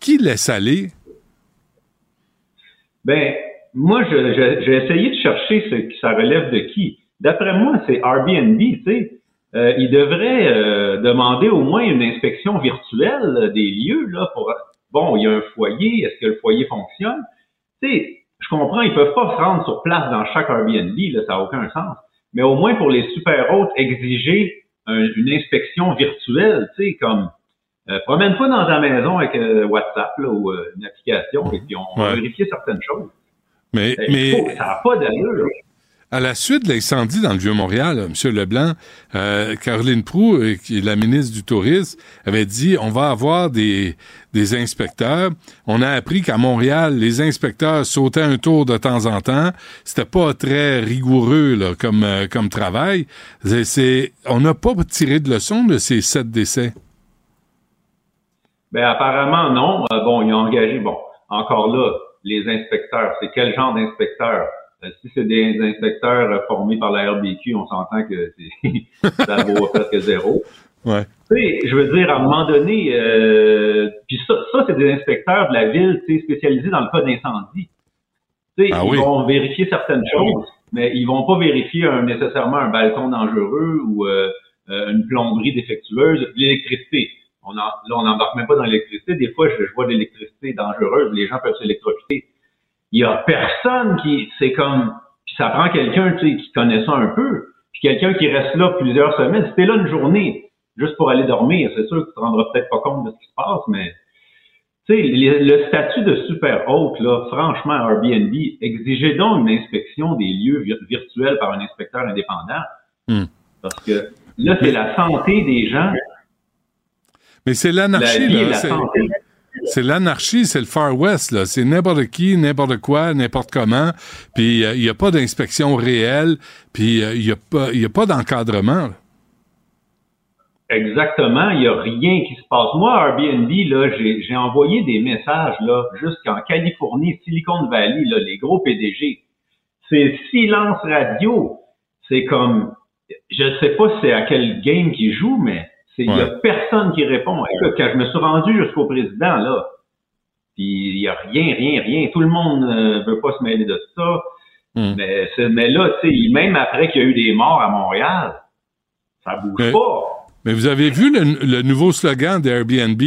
qui laisse aller? Ben, moi, j'ai essayé de chercher ce ça relève de qui. D'après moi, c'est Airbnb, tu sais. Euh, il devrait euh, demander au moins une inspection virtuelle des lieux là pour bon, il y a un foyer, est-ce que le foyer fonctionne? Tu sais, je comprends, ils peuvent pas se rendre sur place dans chaque Airbnb, là, ça n'a aucun sens. Mais au moins pour les super hôtes, exiger une inspection virtuelle, tu sais, comme euh, promène pas dans ta maison avec euh, WhatsApp là, ou euh, une application et puis on va vérifier certaines choses. Mais, Euh, mais ça n'a pas d'allure. À la suite de l'incendie dans le Vieux-Montréal, M. Leblanc, euh, Caroline Proux, euh, qui est la ministre du Tourisme, avait dit on va avoir des, des inspecteurs. On a appris qu'à Montréal, les inspecteurs sautaient un tour de temps en temps. C'était pas très rigoureux là, comme, euh, comme travail. On n'a pas tiré de leçon de ces sept décès. Ben apparemment non. Euh, bon, il a engagé, bon, encore là, les inspecteurs. C'est quel genre d'inspecteurs? Euh, si c'est des inspecteurs euh, formés par la RBQ, on s'entend que c'est [LAUGHS] ça vaut presque zéro. Ouais. Tu sais, je veux dire, à un moment donné, euh, puis ça, ça c'est des inspecteurs de la ville, tu sais, spécialisés dans le cas d'incendie. Tu sais, Ah ils oui. vont vérifier certaines choses, mais ils vont pas vérifier un- nécessairement un balcon dangereux ou euh, euh, une plomberie défectueuse, l'électricité. On en, là, on n'embarque même pas dans l'électricité. Des fois, je, je vois de l'électricité dangereuse, les gens peuvent s'électrocuter. Il y a personne qui, c'est comme, puis ça prend quelqu'un, tu sais, qui connaît ça un peu, puis quelqu'un qui reste là plusieurs semaines. Si t'es là une journée, juste pour aller dormir, c'est sûr que tu te rendras peut-être pas compte de ce qui se passe, mais tu sais, le, le statut de super hôte, là, franchement, Airbnb, exigez donc une inspection des lieux vir- virtuels par un inspecteur indépendant. Hmm. Parce que là, c'est la santé des gens. Mais c'est La l'anarchie, et là. C'est- l'anarchie, c'est le Far West, là. C'est n'importe qui, n'importe quoi, n'importe comment. Puis il n'y a pas d'inspection réelle, puis il n'y a pas, pas d'encadrement. Exactement, il n'y a rien qui se passe. Moi, Airbnb, là, j'ai envoyé des messages jusqu'en Californie, Silicon Valley, les gros PDG. C'est silence radio. C'est comme, je ne sais pas c'est à quel game qu'ils jouent, mais c'est il y a personne qui répond. Écoute, quand je me suis rendu jusqu'au président là, puis il y a rien, rien, rien. Tout le monde ne veut pas se mêler de ça. Hmm. Mais, mais là, tu sais, même après qu'il y a eu des morts à Montréal, ça bouge Mais- pas. Mais vous avez vu le, le nouveau slogan d'Airbnb?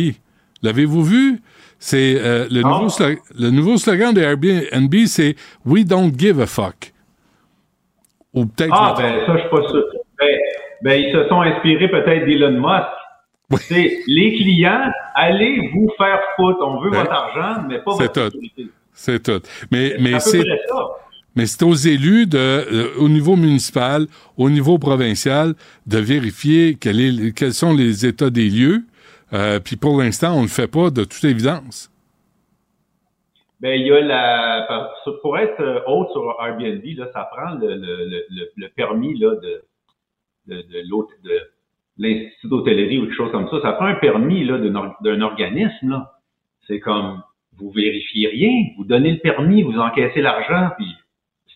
L'avez-vous vu? C'est euh, le, nouveau le nouveau slogan d'Airbnb, c'est We don't give a fuck. Ou peut-être. Ah, ben, ça, je suis pas sûr. Ben, ils se sont inspirés peut-être d'Elon Musk. Oui. C'est les clients, allez vous faire foutre. On veut Ouais. votre argent, mais pas C'est votre tout. sécurité. C'est tout. Mais, mais C'est. Mais c'est aux élus de, euh, au niveau municipal, au niveau provincial, de vérifier quel est- quels sont les états des lieux. Euh, Puis pour l'instant, on ne le fait pas de toute évidence. Ben, il y a la, pour être euh, hôte sur Airbnb, là, ça prend le, le, le, le- le permis, là, de, de, de l'Institut d'hôtellerie ou quelque chose comme ça. Ça prend un permis, là, d'un or- d'un organisme, là. C'est comme, vous vérifiez rien, vous donnez le permis, vous encaissez l'argent, puis,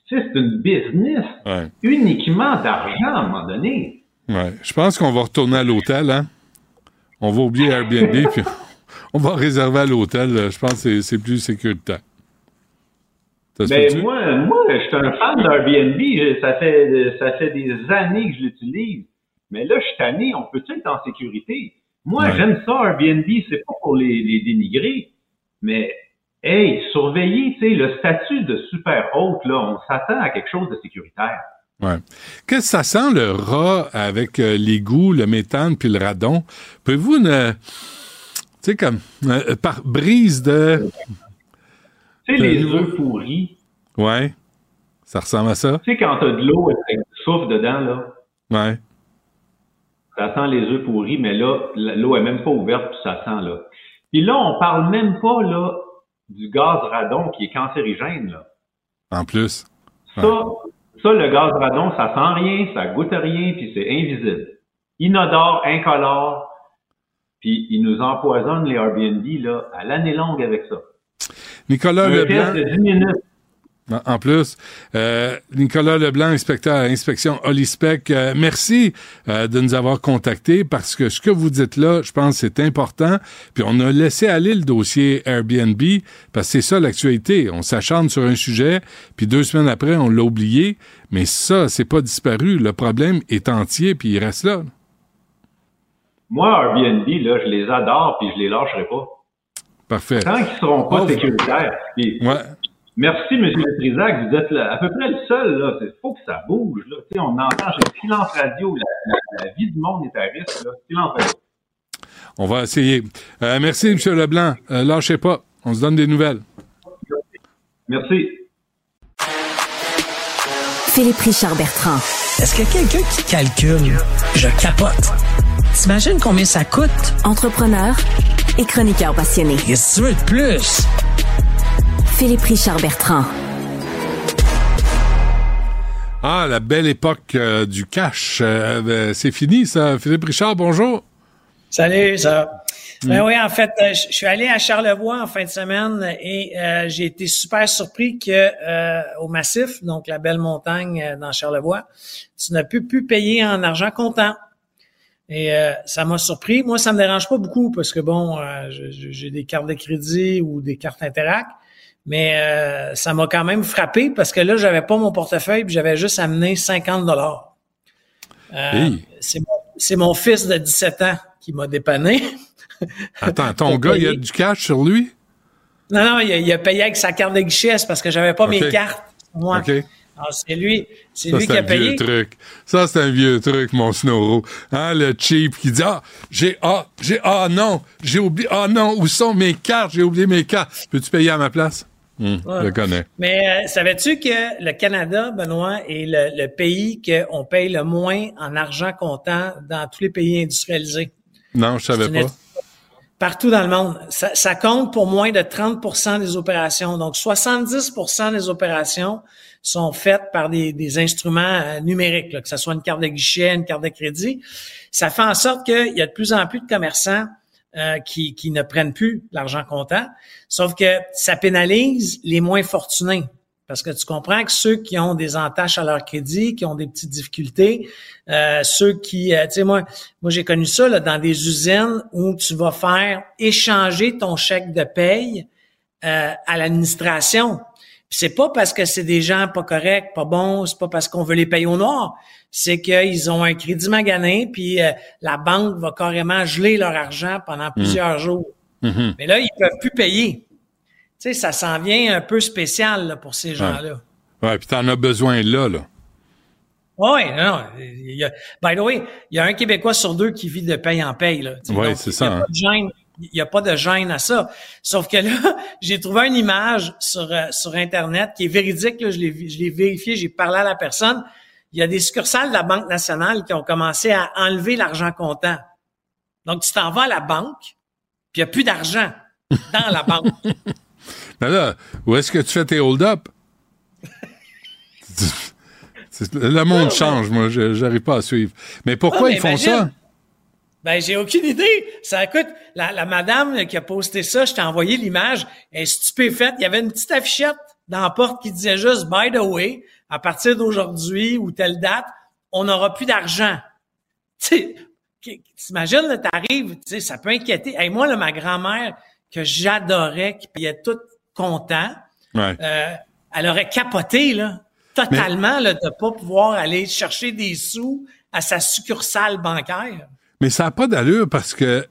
tu sais, c'est une business Ouais. uniquement d'argent à un moment donné. Ouais. Je pense qu'on va retourner à l'hôtel, hein. On va oublier Airbnb, [LAUGHS] puis on va réserver à l'hôtel. Je pense que c'est plus sécuritaire. Se Ben, moi, moi, je suis un fan d'Airbnb. Ça fait, ça fait des années que je l'utilise. Mais là, je suis tanné. On peut-tu être en sécurité? Moi, Ouais. j'aime ça, Airbnb. C'est pas pour les, les dénigrer. Mais, hey, surveillez, tu sais, le statut de super hôte, là, on s'attend à quelque chose de sécuritaire. Ouais. Qu'est-ce que ça sent le rat avec euh, l'égout, le méthane puis le radon? Pouvez-vous ne. Tu sais, comme euh, par brise de. Tu sais, Le les œufs pourris. Ouais. Ça ressemble à ça? Tu sais, quand t'as de l'eau avec du souffle dedans, là, Ouais. ça sent les œufs pourris, mais là, l'eau est même pas ouverte, puis ça sent, là. Puis là, on parle même pas, là, du gaz radon qui est cancérigène, là. En plus. Ça, ça, le gaz radon, ça sent rien, ça goûte à rien, puis c'est invisible. Inodore, incolore, puis ils nous empoisonnent les Airbnb, là, à l'année longue avec ça. Nicolas Leblanc. de 10 minutes. En plus, euh, Nicolas Leblanc, inspecteur à inspection Olispec, euh, merci euh, de nous avoir contactés parce que ce que vous dites là, je pense c'est important. Puis on a laissé aller le dossier Airbnb parce que c'est ça l'actualité. On s'acharne sur un sujet, puis deux semaines après, on l'a oublié. Mais ça, c'est pas disparu. Le problème est entier, puis il reste là. Moi, Airbnb, là, je les adore, puis je les lâcherai pas. Parfait. Tant qu'ils seront pas sécuritaires. ouais. Merci, M. Trisac. Vous êtes à peu près le seul. Il faut que ça bouge. Là. on entend chez Silence Radio, la, vie du monde est à risque. Là. Silence Radio. On va essayer. Euh, merci, M. Leblanc. Euh, lâchez pas. On se donne des nouvelles. Merci. Philippe Richard Bertrand. Est-ce que quelqu'un qui calcule, je capote. T'imagines combien ça coûte? Entrepreneur et chroniqueur passionné. Qu'est-ce que tu veux de plus? Philippe Richard Bertrand. Ah, la belle époque euh, du cash. Euh, ben, c'est fini, ça. Philippe Richard, bonjour. Salut, ça. Ben oui, en fait, euh, je suis allé à Charlevoix en fin de semaine et j'ai été super surpris que au Massif, donc la belle montagne dans Charlevoix, tu n'as plus pu payer en argent comptant. Et ça m'a surpris. Moi, ça me dérange pas beaucoup parce que bon, j'ai des cartes de crédit ou des cartes Interac. Mais euh, ça m'a quand même frappé parce que là, j'avais pas mon portefeuille puis j'avais juste amené 50 dollars. Euh, c'est mon, fils de 17 ans qui m'a dépanné. [LAUGHS] Attends, ton gars, il a du cash sur lui? Non, non, il a, payé avec sa carte de guichet parce que j'avais pas mes cartes. Moi. C'est lui, c'est lui qui a payé. Vieux truc. Ça, c'est un vieux truc, mon Snoro. Hein, le cheap qui dit, ah, j'ai, ah, j'ai, ah non, j'ai oublié, ah non, où sont mes cartes? J'ai oublié mes cartes. Peux-tu payer à ma place? Hum, je connais. Mais euh, savais-tu que le Canada, Benoît, est le, pays qu'on paye le moins en argent comptant dans tous les pays industrialisés? Non, je savais pas. Partout dans le monde. Ça, compte pour moins de 30% des opérations. Donc, 70% des opérations sont faites par des, instruments euh, numériques, que ce soit une carte de guichet, une carte de crédit. Ça fait en sorte qu'il y a de plus en plus de commerçants euh, qui, ne prennent plus l'argent comptant. Sauf que ça pénalise les moins fortunés. Parce que tu comprends que ceux qui ont des entaches à leur crédit, qui ont des petites difficultés, euh, ceux qui, euh, tu sais, moi, moi j'ai connu ça là, dans des usines où tu vas faire échanger ton chèque de paye à l'administration. C'est pas parce que c'est des gens pas corrects, pas bons, c'est pas parce qu'on veut les payer au noir c'est qu'ils ont un crédit magané, puis euh, la banque va carrément geler leur argent pendant plusieurs mmh. jours. Mmh. Mais là, ils peuvent plus payer. Tu sais, ça s'en vient un peu spécial pour ces gens-là. Ouais, puis t'en as besoin là, là. Oui, non. Il y a, by the way, il y a un Québécois sur deux qui vit de paye en paye. Oui, c'est ça. Il n'y a pas de gêne à ça. Sauf que là, [LAUGHS] j'ai trouvé une image sur, euh, sur Internet qui est véridique. Là, je l'ai vérifié, j'ai parlé à la personne il y a des succursales de la Banque nationale qui ont commencé à enlever l'argent comptant. Donc, tu t'en vas à la banque, puis il n'y a plus d'argent dans la banque. Mais [LAUGHS] là, où est-ce que tu fais tes hold-up? [LAUGHS] le monde change, moi, je n'arrive pas à suivre. Mais pourquoi ils font ça? Ben, j'ai aucune idée. Ça écoute, la, la madame qui a posté ça, je t'ai envoyé l'image, elle est stupéfaite. Il y avait une petite affichette dans la porte qui disait juste By the way, à partir d'aujourd'hui ou telle date, on n'aura plus d'argent. Tu t'imagines, t'arrives, tu sais, ça peut inquiéter. Et moi, là, ma grand-mère, que j'adorais, qui payait tout content, euh, elle aurait capoté, là, totalement, là, de pas pouvoir aller chercher des sous à sa succursale bancaire. Mais ça n'a pas d'allure parce que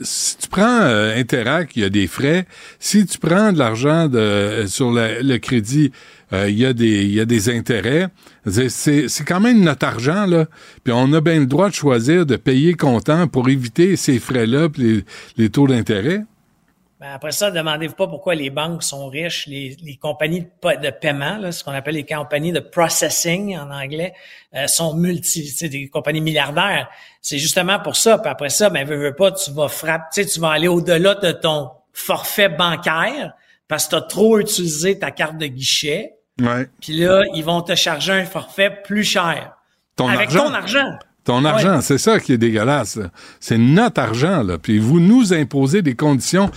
si tu prends euh, Interac, il y a des frais. Si tu prends de l'argent de, sur le, crédit, euh, il, y a des, intérêts. C'est, quand même notre argent, là. Puis on a bien le droit de choisir de payer comptant pour éviter ces frais-là les, les taux d'intérêt. Ben après ça, demandez-vous pas pourquoi les banques sont riches, les, les compagnies de, de paiement, là, ce qu'on appelle les compagnies de processing en anglais, euh, sont multi, c'est des compagnies milliardaires. C'est justement pour ça. Puis après ça, ben veux, veux pas, tu vas frapper, tu vas aller au-delà de ton forfait bancaire parce que tu as trop utilisé ta carte de guichet. Ouais. Puis là, ils vont te charger un forfait plus cher. Ton avec argent. ton argent. Ton argent, c'est ça qui est dégueulasse. C'est notre argent, là. Puis vous nous imposez des conditions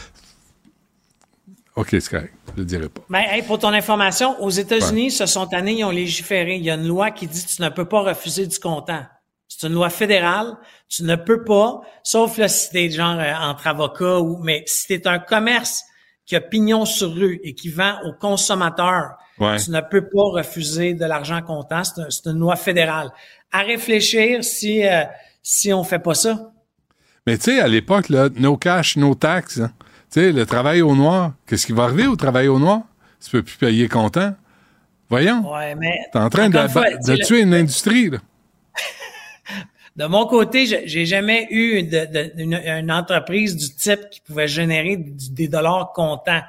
OK, c'est correct. Je le dirai pas. Mais hey, pour ton information, aux États-Unis, ce sont année, ils ont légiféré. Il y a une loi qui dit que tu ne peux pas refuser du comptant. C'est une loi fédérale. Tu ne peux pas, sauf là, si t'es genre euh, entre avocats ou, mais si t'es un commerce qui a pignon sur rue et qui vend aux consommateurs, Ouais. tu ne peux pas refuser de l'argent comptant. C'est un- c'est une loi fédérale. À réfléchir si euh, si on fait pas ça. Mais tu sais, à l'époque, là, no cash, no tax. hein. Tu sais, le travail au noir, qu'est-ce qui va arriver au travail au noir? Tu peux plus payer comptant. Voyons. Ouais, mais T'es en train de, fois, tuer une [LAUGHS] industrie, là. De mon côté, je- j'ai jamais eu de- de- une, une entreprise du type qui pouvait générer du- des dollars comptants.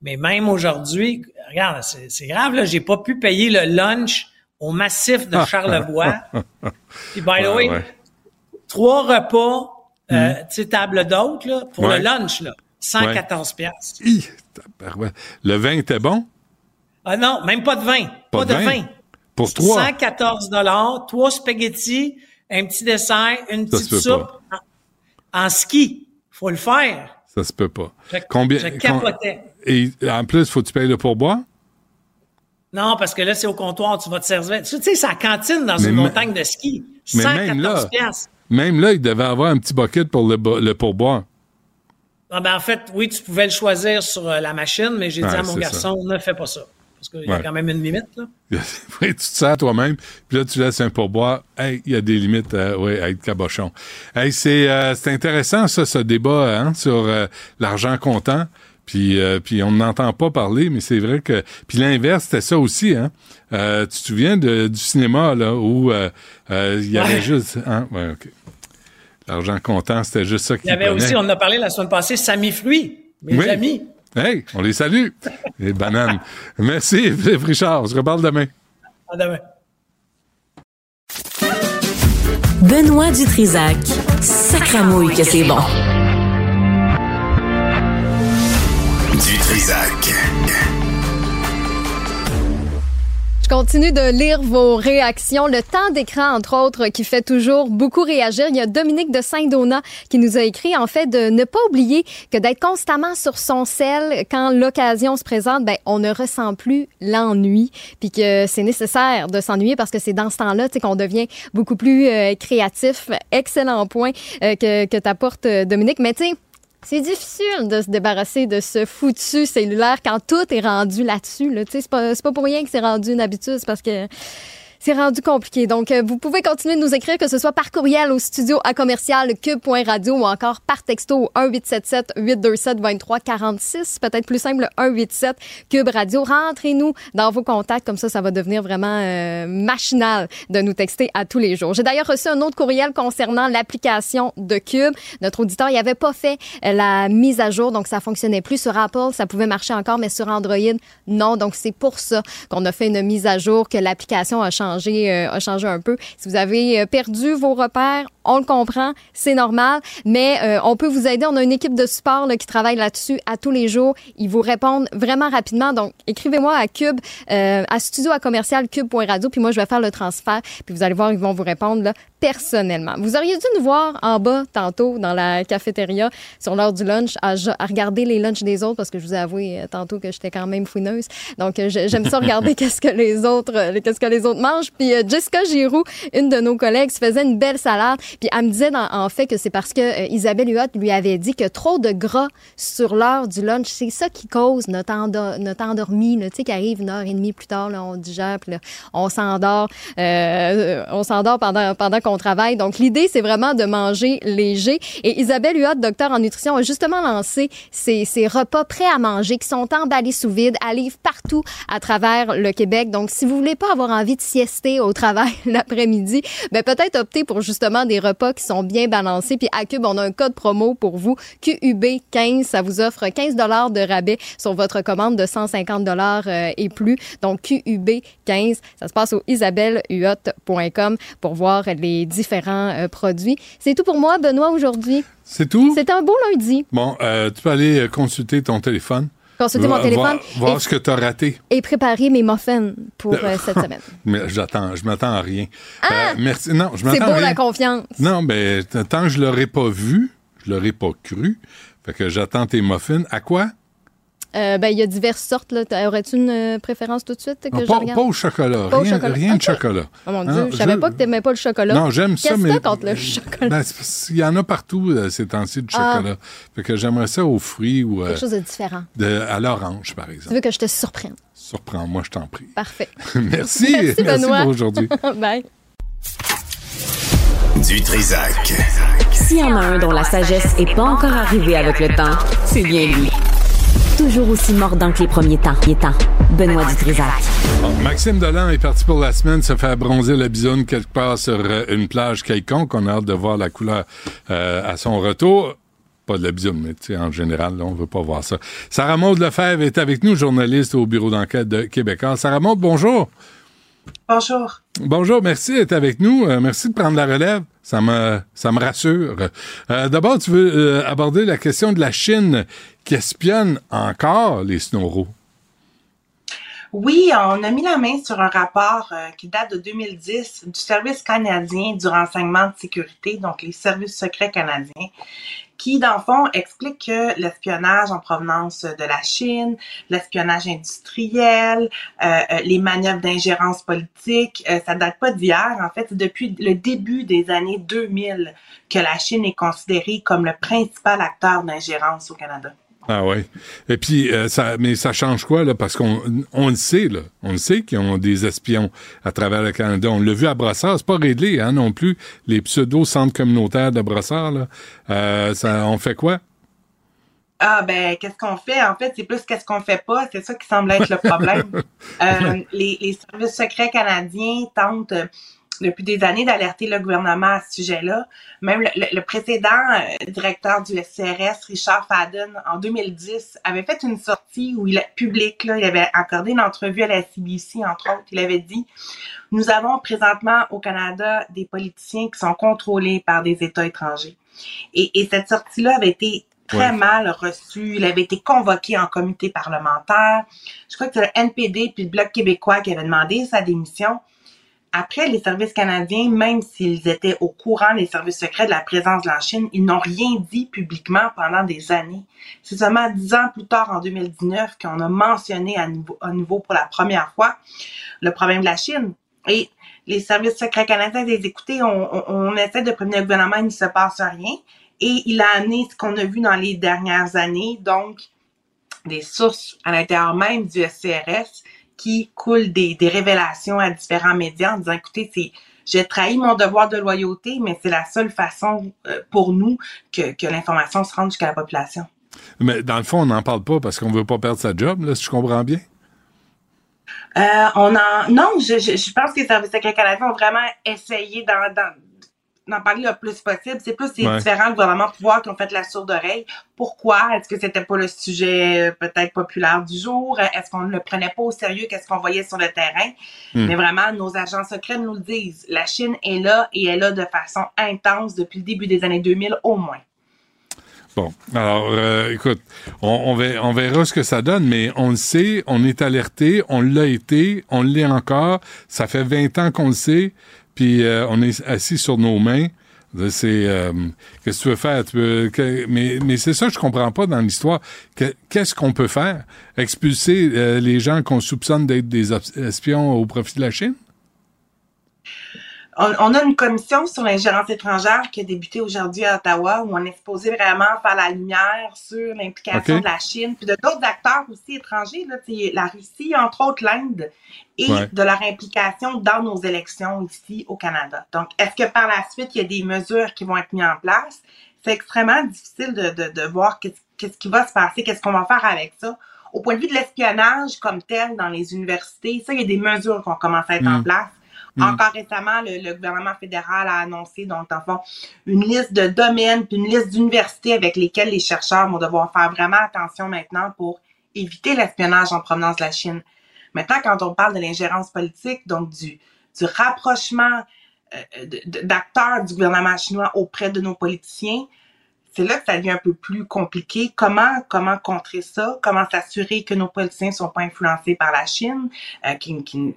Mais même aujourd'hui, regarde, c'est grave, là, j'ai pas pu payer le lunch au massif de [LAUGHS] Charlevoix. Puis, by the way, ouais. trois repas, euh, Mhm. tu sais, table d'hôtes, là, pour Ouais. le lunch, là, 114 piastres. Hi, tabarouette. Le vin était bon? Ah non, même pas de vin. Pas, de vin? Pour trois? 114 dollars, trois spaghettis, un petit dessert, une petite soupe. En, en ski, faut le faire. Ça se peut pas. Je, Combien? je capotais. Et en plus, faut que tu payes le pourboire? Non, parce que là, c'est au comptoir, tu vas te servir. Tu sais, c'est la cantine dans Mais une montagne de ski. Mais 114 même là, piastres. même là, il devait avoir un petit bucket pour le pourboire. Ah ben, en fait, oui, tu pouvais le choisir sur euh, la machine, mais j'ai dit à mon garçon, ne fais pas ça. Parce qu'il y a quand même une limite, là. [LAUGHS] Oui, tu te sers toi-même, puis là, tu laisses un pourboire. Hey, il y a des limites euh, ouais, à être cabochon. Hey, c'est euh, c'est intéressant, ça, ce débat hein, sur euh, l'argent comptant. Puis, euh, puis on n'entend pas parler, mais c'est vrai que... Puis l'inverse, c'était ça aussi. Hein? Euh, tu te souviens de- du cinéma, là, où il y avait Ouais. juste... Hein? Ouais, OK. L'argent comptant, c'était juste ça Il qui y avait aussi, on en a parlé la semaine passée, Samy Fruit, mes Oui. amis. Hey, on les salue. Les bananes. Merci, Philippe Richard. On se reparle demain. À demain. Benoît Dutrisac. Sacramouille que c'est bon. Du Je continue de lire vos réactions. Le temps d'écran, entre autres, qui fait toujours beaucoup réagir. Il y a Dominique de Saint-Donat qui nous a écrit, en fait, de ne pas oublier que d'être constamment sur son sel quand l'occasion se présente, ben, on ne ressent plus l'ennui. Puis que c'est nécessaire de s'ennuyer parce que c'est dans ce temps-là, qu'on devient beaucoup plus euh, créatif. Excellent point euh, que, que t'apportes, euh, Dominique. Mais tu c'est difficile de se débarrasser de ce foutu cellulaire quand tout est rendu là-dessus. Là. C'est pas, pas pour rien que c'est rendu une habitude, c'est parce que c'est rendu compliqué. Donc, euh, vous pouvez continuer de nous écrire, que ce soit par courriel au studio à commercial cube.radio ou encore par texto au 1877-827-2346. Peut-être plus simple, le 187 Cube Radio. Rentrez-nous dans vos contacts, comme ça, ça va devenir vraiment euh, machinal de nous texter à tous les jours. J'ai d'ailleurs reçu un autre courriel concernant l'application de Cube. Notre auditeur, il n'avait pas fait euh, la mise à jour, donc ça fonctionnait plus sur Apple. Ça pouvait marcher encore, mais sur Android, non. Donc, c'est pour ça qu'on a fait une mise à jour, que l'application a changé, euh, a changé un peu. Si vous avez euh, perdu vos repères, on le comprend, c'est normal, mais euh, on peut vous aider. On a une équipe de support là, qui travaille là-dessus à tous les jours. Ils vous répondent vraiment rapidement. Donc, écrivez-moi à Cube, euh, à studio à commercial cube.radio, puis moi, je vais faire le transfert. Puis vous allez voir, ils vont vous répondre là, personnellement. Vous auriez dû nous voir en bas tantôt dans la cafétéria sur l'heure du lunch à, à regarder les lunchs des autres parce que je vous ai avoué euh, tantôt que j'étais quand même fouineuse. Donc, euh, j'aime ça regarder [LAUGHS] qu'est-ce que les autres, euh, qu'est-ce que les autres mangent. Puis Jessica Giroux, une de nos collègues, se faisait une belle salade. Puis elle me disait en fait que c'est parce que euh, Isabelle Huot lui avait dit que trop de gras sur l'heure du lunch, c'est ça qui cause notre, endo- notre endormi, tu sais, qui arrive une heure et demie plus tard, là, on digère, puis là, on s'endort, euh, on s'endort pendant, pendant qu'on travaille. Donc, l'idée, c'est vraiment de manger léger. Et Isabelle Huot, docteur en nutrition, a justement lancé ces, ces repas prêts à manger qui sont emballés sous vide, à livre partout à travers le Québec. Donc, si vous voulez pas avoir envie de siester au travail [LAUGHS] l'après-midi, ben peut-être opter pour justement des repas qui sont bien balancés. Puis à Cube, on a un code promo pour vous, QUB15. Ça vous offre 15 dollars de rabais sur votre commande de 150 dollars euh, et plus. Donc QUB15, ça se passe au isabellehuot.com pour voir les différents euh, produits. C'est tout pour moi, Benoît, aujourd'hui. C'est tout? C'était un beau lundi. Bon, euh, tu peux aller consulter ton téléphone. Consulter mon Voir- téléphone Voir, voir et- ce que tu as raté. et préparer mes muffins pour euh, [LAUGHS] cette semaine. Mais j'attends, je m'attends à rien. Euh, merci. Non, je Ah! C'est m'attends beau à rien. la confiance. Non, mais t- tant que je l'aurais pas vu, je l'aurais pas cru. Fait que j'attends tes muffins. À quoi? Euh, ben, il y a diverses sortes. Là. Aurais-tu une euh, préférence tout de suite que Non, je pas, regarde? pas au chocolat. Pas au rien chocolat. rien Ok. de [LAUGHS] chocolat. Oh mon Hein, Dieu, je savais je- pas que t'aimais pas le chocolat. Non, j'aime ça, Qu'est-ce mais. que t'as contre le chocolat? Ben, qu'il y en a partout euh, ces temps-ci du Ah. chocolat. Fait que j'aimerais ça aux fruits ou euh, Quelque chose de différent. de- à l'orange, par Tu exemple. veux que je te surprenne? Surprends-moi, je t'en prie. Parfait. [LAUGHS] Merci. Merci, Benoît. pour aujourd'hui. [LAUGHS] Bye. Du Trisac. S'il y en a un dont la sagesse est pas encore arrivée avec le temps, c'est bien lui. Toujours aussi mordant que les premiers temps. Il est temps. Benoît Dutrisac. Bon, Maxime Delan est parti pour la semaine se faire bronzer la bisonne quelque part sur euh, une plage quelconque. On a hâte de voir la couleur euh, à son retour. Pas de la bisonne, mais tu sais, en général, là, on veut pas voir ça. Sarah Maud Lefebvre est avec nous, journaliste au bureau d'enquête de Québécois. Sarah Maud, bonjour. Bonjour. Bonjour, merci d'être avec nous. Euh, merci de prendre la relève. Ça me, ça me rassure. Euh, D'abord, tu veux euh, aborder la question de la Chine qui espionne encore les snowros. Oui, on a mis la main sur un rapport euh, qui date de 2010 du Service canadien du renseignement de sécurité, donc les services secrets canadiens, qui, dans le fond, explique que l'espionnage en provenance de la Chine, l'espionnage industriel, euh, euh, les manœuvres d'ingérence politique, euh, ça date pas d'hier. En fait, c'est depuis le début des années 2000 que la Chine est considérée comme le principal acteur d'ingérence au Canada. Ah oui. Et puis, euh, ça, mais ça change quoi, là? Parce qu'on on le sait, là. On le sait qu'ils ont des espions à travers le Canada. On l'a vu à Brossard. C'est pas réglé, hein, non plus. Les pseudo-centres communautaires de Brossard, là. Euh, ça, on fait quoi? Ah ben qu'est-ce qu'on fait? En fait c'est plus qu'est-ce qu'on fait pas c'est ça qui semble être le problème [LAUGHS] Euh, les, les services secrets canadiens tentent depuis des années d'alerter le gouvernement à ce sujet-là même le, le- le précédent euh, directeur du SCRS Richard Fadden en 2010 avait fait une sortie où il public là il avait accordé une entrevue à la CBC entre autres il avait dit nous avons présentement au Canada des politiciens qui sont contrôlés par des États étrangers et, et cette sortie-là avait été très Ouais. mal reçu. Il avait été convoqué en comité parlementaire. Je crois que c'est le NPD puis le Bloc québécois qui avait demandé sa démission. Après, les services canadiens, même s'ils étaient au courant des services secrets de la présence de la Chine, ils n'ont rien dit publiquement pendant des années. C'est seulement dix ans plus tard, en 2019, qu'on a mentionné à nouveau, pour la première fois le problème de la Chine. Et les services secrets canadiens, les écouter, on, on, on essaie de prévenir le gouvernement, il ne se passe rien. Et il a amené ce qu'on a vu dans les dernières années, donc des sources à l'intérieur même du SCRS qui coulent des, des révélations à différents médias en disant, écoutez, c'est j'ai trahi mon devoir de loyauté, mais c'est la seule façon euh, pour nous que, que l'information se rende jusqu'à la population. Mais dans le fond, on n'en parle pas parce qu'on veut pas perdre sa job, là, si je comprends bien. Euh, on en non, je, je, je pense que les services secrets canadiens ont vraiment essayé d'en, parler le plus possible. C'est plus les Ouais. différents gouvernements pouvoirs qui ont fait la sourde oreille. Pourquoi? Est-ce que c'était pas le sujet euh, peut-être populaire du jour? Est-ce qu'on ne le prenait pas au sérieux? Qu'est-ce qu'on voyait sur le terrain? Hmm. Mais vraiment, nos agents secrets nous le disent. La Chine est là et est là de façon intense depuis le début des années 2000 au moins. Bon, alors, euh, écoute, on, on verra ce que ça donne, mais on le sait, on est alerté, on l'a été, on l'est encore. Ça fait 20 ans qu'on le sait, puis euh, on est assis sur nos mains. C'est euh, qu'est-ce que tu veux faire? Mais c'est ça que je comprends pas dans l'histoire. Que- Qu'est-ce qu'on peut faire? Expulser euh, les gens qu'on soupçonne d'être des espions au profit de la Chine? On, on a une commission sur l'ingérence étrangère qui a débuté aujourd'hui à Ottawa où on est supposé vraiment faire la lumière sur l'implication de la Chine puis de d'autres acteurs aussi étrangers, là, la Russie, entre autres l'Inde, et Ouais. de leur implication dans nos élections ici au Canada. Donc, est-ce que par la suite, il y a des mesures qui vont être mises en place? C'est extrêmement difficile de, de, de voir qu'est-ce qu'est-ce qui va se passer, qu'est-ce qu'on va faire avec ça. Au point de vue de l'espionnage comme tel dans les universités, ça, il y a des mesures qui ont commencé à être en Mm. place. Mm. Encore récemment, le, le gouvernement fédéral a annoncé, donc, en fond, une liste de domaines puis une liste d'universités avec lesquelles les chercheurs vont devoir faire vraiment attention maintenant pour éviter l'espionnage en provenance de la Chine. Maintenant, quand on parle de l'ingérence politique, donc du, du rapprochement euh, d'acteurs du gouvernement chinois auprès de nos politiciens, c'est là que ça devient un peu plus compliqué. Comment comment contrer ça? Comment s'assurer que nos politiciens sont pas influencés par la Chine euh, qui, qui-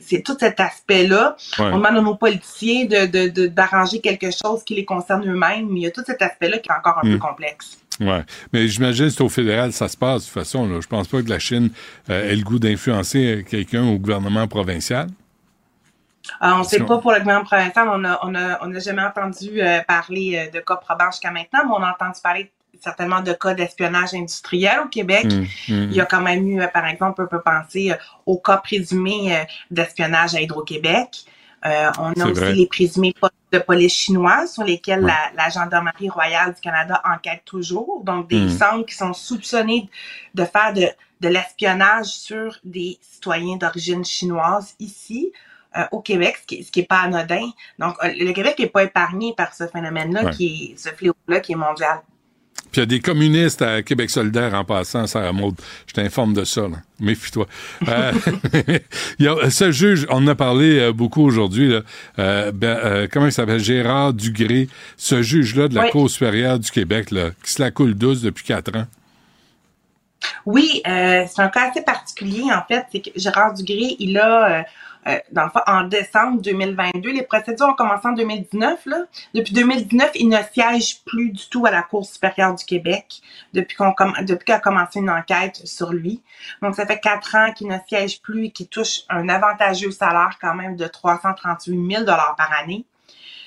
c'est- tout cet aspect-là. Ouais. On demande à nos politiciens de de- de- d'arranger quelque chose qui les concerne eux-mêmes, mais il y a tout cet aspect-là qui est encore un Mm. peu complexe. Ouais, mais j'imagine que c'est au fédéral ça se passe de toute façon. Là. Je pense pas que la Chine euh, ait le goût d'influencer quelqu'un au gouvernement provincial. Ah, on ne sait pas pour le gouvernement provincial, on n'a on a, on a jamais entendu euh, parler euh, de cas probants jusqu'à maintenant, mais on a entendu parler certainement de cas d'espionnage industriel au Québec. Mmh, mmh. Il y a quand même eu, par exemple, on peut penser au cas présumé d'espionnage à Hydro-Québec. Euh, on a aussi vrai. les présumés de police chinoise sur lesquels la, la Gendarmerie royale du Canada enquête toujours. Donc, des Mm. centres qui sont soupçonnés de faire de, de l'espionnage sur des citoyens d'origine chinoise ici. Euh, au Québec, ce qui, ce qui est pas anodin. Donc, euh, le Québec n'est pas épargné par ce phénomène-là, Ouais. qui est, ce fléau-là qui est mondial. Puis il y a des communistes à Québec solidaire en passant, Sarah Maud. Je t'informe de ça, là. Méfie-toi. Euh, [LAUGHS] il y a ce juge, on en a parlé beaucoup aujourd'hui, là. Euh, ben, euh, comment il s'appelle? Gérard Dugré. Ce juge-là de la Oui. Cour supérieure du Québec, là, qui se la coule douce depuis quatre ans. Oui, c'est un cas assez particulier, en fait. C'est que Gérard Dugré, il a, euh, dans en décembre 2022, les procédures ont commencé en 2019. Là. Depuis 2019, il ne siège plus du tout à la Cour supérieure du Québec depuis qu'on depuis qu'a commencé une enquête sur lui. Donc, ça fait quatre ans qu'il ne siège plus et qu'il touche un avantageux salaire quand même de 338 000 par année.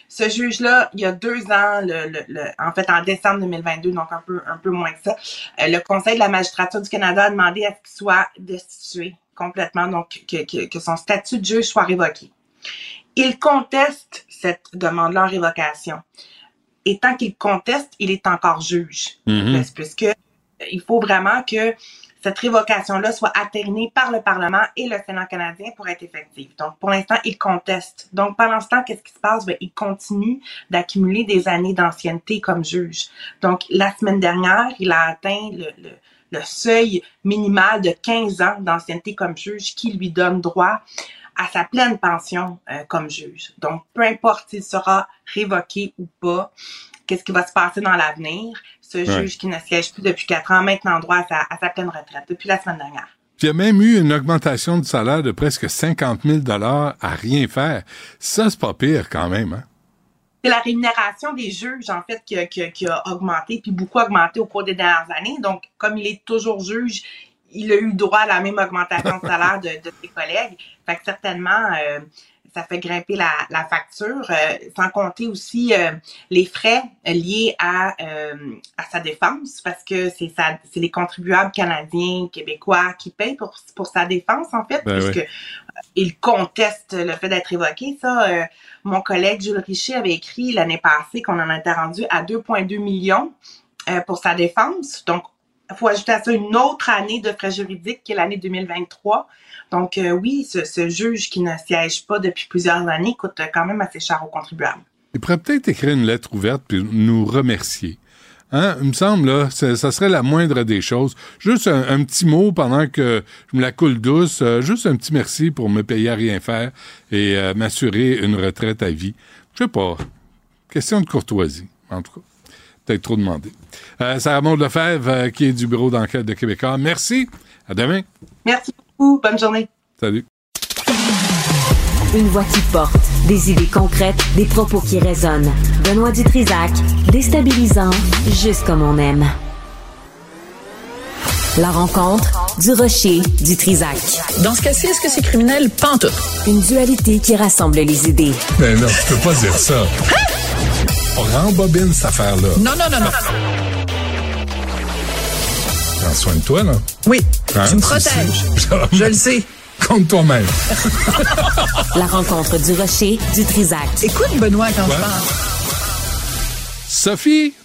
Ce juge-là, il y a deux ans, le, le- le- en fait en décembre 2022, donc un peu, un peu moins que ça, euh, le Conseil de la magistrature du Canada a demandé à ce qu'il soit destitué complètement, donc que, que, que son statut de juge soit révoqué. Il conteste cette demande-là en révocation. Et tant qu'il conteste, il est encore juge. Mhm. Puisque euh, il faut vraiment que cette révocation-là soit atteignée par le Parlement et le Sénat canadien pour être effective. Donc, pour l'instant, il conteste. Donc, pendant ce temps, qu'est-ce qui se passe? Ben, il continue d'accumuler des années d'ancienneté comme juge. Donc, la semaine dernière, il a atteint le, le, le seuil minimal de 15 ans d'ancienneté comme juge qui lui donne droit à sa pleine pension euh, comme juge. Donc, peu importe s'il sera révoqué ou pas, qu'est-ce qui va se passer dans l'avenir, ce Ouais. juge qui ne siège plus depuis quatre ans a maintenant droit à sa, à sa pleine retraite depuis la semaine dernière. Puis il y a même eu une augmentation de salaire de presque 50 000 à rien faire. Ça, c'est pas pire quand même, hein? C'est la rémunération des juges, en fait, qui a, augmenté, puis beaucoup augmenté au cours des dernières années. Donc, comme il est toujours juge, il a eu droit à la même augmentation de salaire de, de ses collègues. Fait que certainement, euh, ça fait grimper la, la facture, euh, sans compter aussi euh, les frais liés à, euh, à sa défense, parce que c'est les contribuables canadiens, québécois qui payent pour, pour sa défense, en fait, Ben puisque oui. il conteste le fait d'être évoqué. Ça, mon collègue Jules Richer avait écrit l'année passée qu'on en était rendu à 2,2 millions pour sa défense. Donc, il faut ajouter à ça une autre année de frais juridiques qui est l'année 2023. Donc, euh, oui, ce, ce juge qui ne siège pas depuis plusieurs années coûte quand même assez cher aux contribuables. Il pourrait peut-être écrire une lettre ouverte puis nous remercier. Hein? Il me semble, là, ça, ça serait la moindre des choses. Juste un, un petit mot pendant que je me la coule douce, euh, juste un petit merci pour me payer à rien faire et euh, m'assurer une retraite à vie. Je sais pas. Question de courtoisie, en tout cas. Peut-être trop demandé. Euh, Sarah Maud Lefebvre, qui est du bureau d'enquête de Québécois. Merci. À demain. Merci beaucoup. Bonne journée. Salut. Une voix qui porte, des idées concrètes, des propos qui résonnent. Benoît Dutrisac, déstabilisant, juste comme on aime. La rencontre du rocher du Trisac. Dans ce cas-ci, est-ce que c'est criminel? Tout. Une dualité qui rassemble les idées. Mais non, tu peux pas dire ça. On rembobine cette affaire-là. Non, non, non, non. Prends soin de toi, là. Oui, Hein, tu me protèges. [LAUGHS] Je le sais. Compte toi-même. [LAUGHS] La rencontre du rocher du Trisac. Écoute, Benoît, quand Ouais. je parle. Sophie,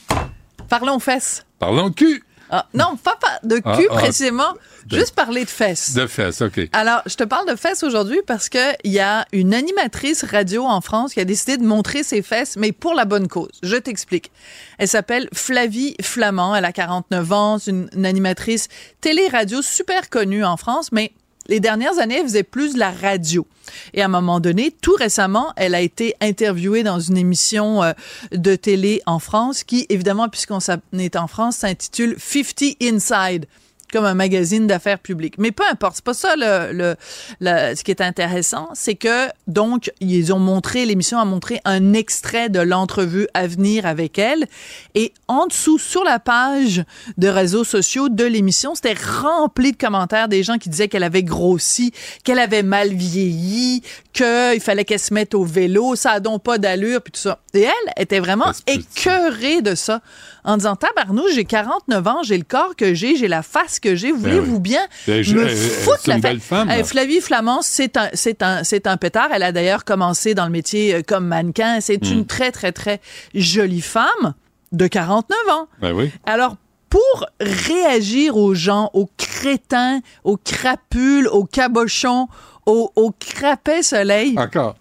Parlons fesses. parlons cul. Ah, non, pas pas de Ah, cul ah. précisément, juste parler de fesses. De fesses, OK. Alors, je te parle de fesses aujourd'hui parce que il y a une animatrice radio en France qui a décidé de montrer ses fesses, mais pour la bonne cause. Je t'explique. Elle s'appelle Flavie Flamand. Elle a 49 ans. C'est une, une animatrice télé-radio super connue en France, mais les dernières années, elle faisait plus de la radio. Et à un moment donné, tout récemment, elle a été interviewée dans une émission euh, de télé en France qui, évidemment, puisqu'on est en France, s'intitule 50 Inside. Comme un magazine d'affaires publiques. Mais peu importe, c'est pas ça le, le, le- ce qui est intéressant, c'est que donc ils ont montré l'émission a montré un extrait de l'entrevue à venir avec elle et en dessous sur la page de réseaux sociaux de l'émission, c'était rempli de commentaires des gens qui disaient qu'elle avait grossi, qu'elle avait mal vieilli, qu'il fallait qu'elle se mette au vélo, ça a donc pas d'allure puis tout ça. Et elle était vraiment écœurée de ça en disant tabarnouche, j'ai 49 ans, j'ai le corps que j'ai, j'ai la face que j'ai, voulez-vous oui. bien Ben, je- me foutre la femme. Flavie Flamand, c'est un, c'est un, c'est un pétard. Elle a d'ailleurs commencé dans le métier euh, comme mannequin. C'est Mm. une très, très, très jolie femme de 49 ans. Ben oui. Alors, pour réagir aux gens, aux crétins, aux crapules, aux cabochons, aux, aux crapets soleil, Encore.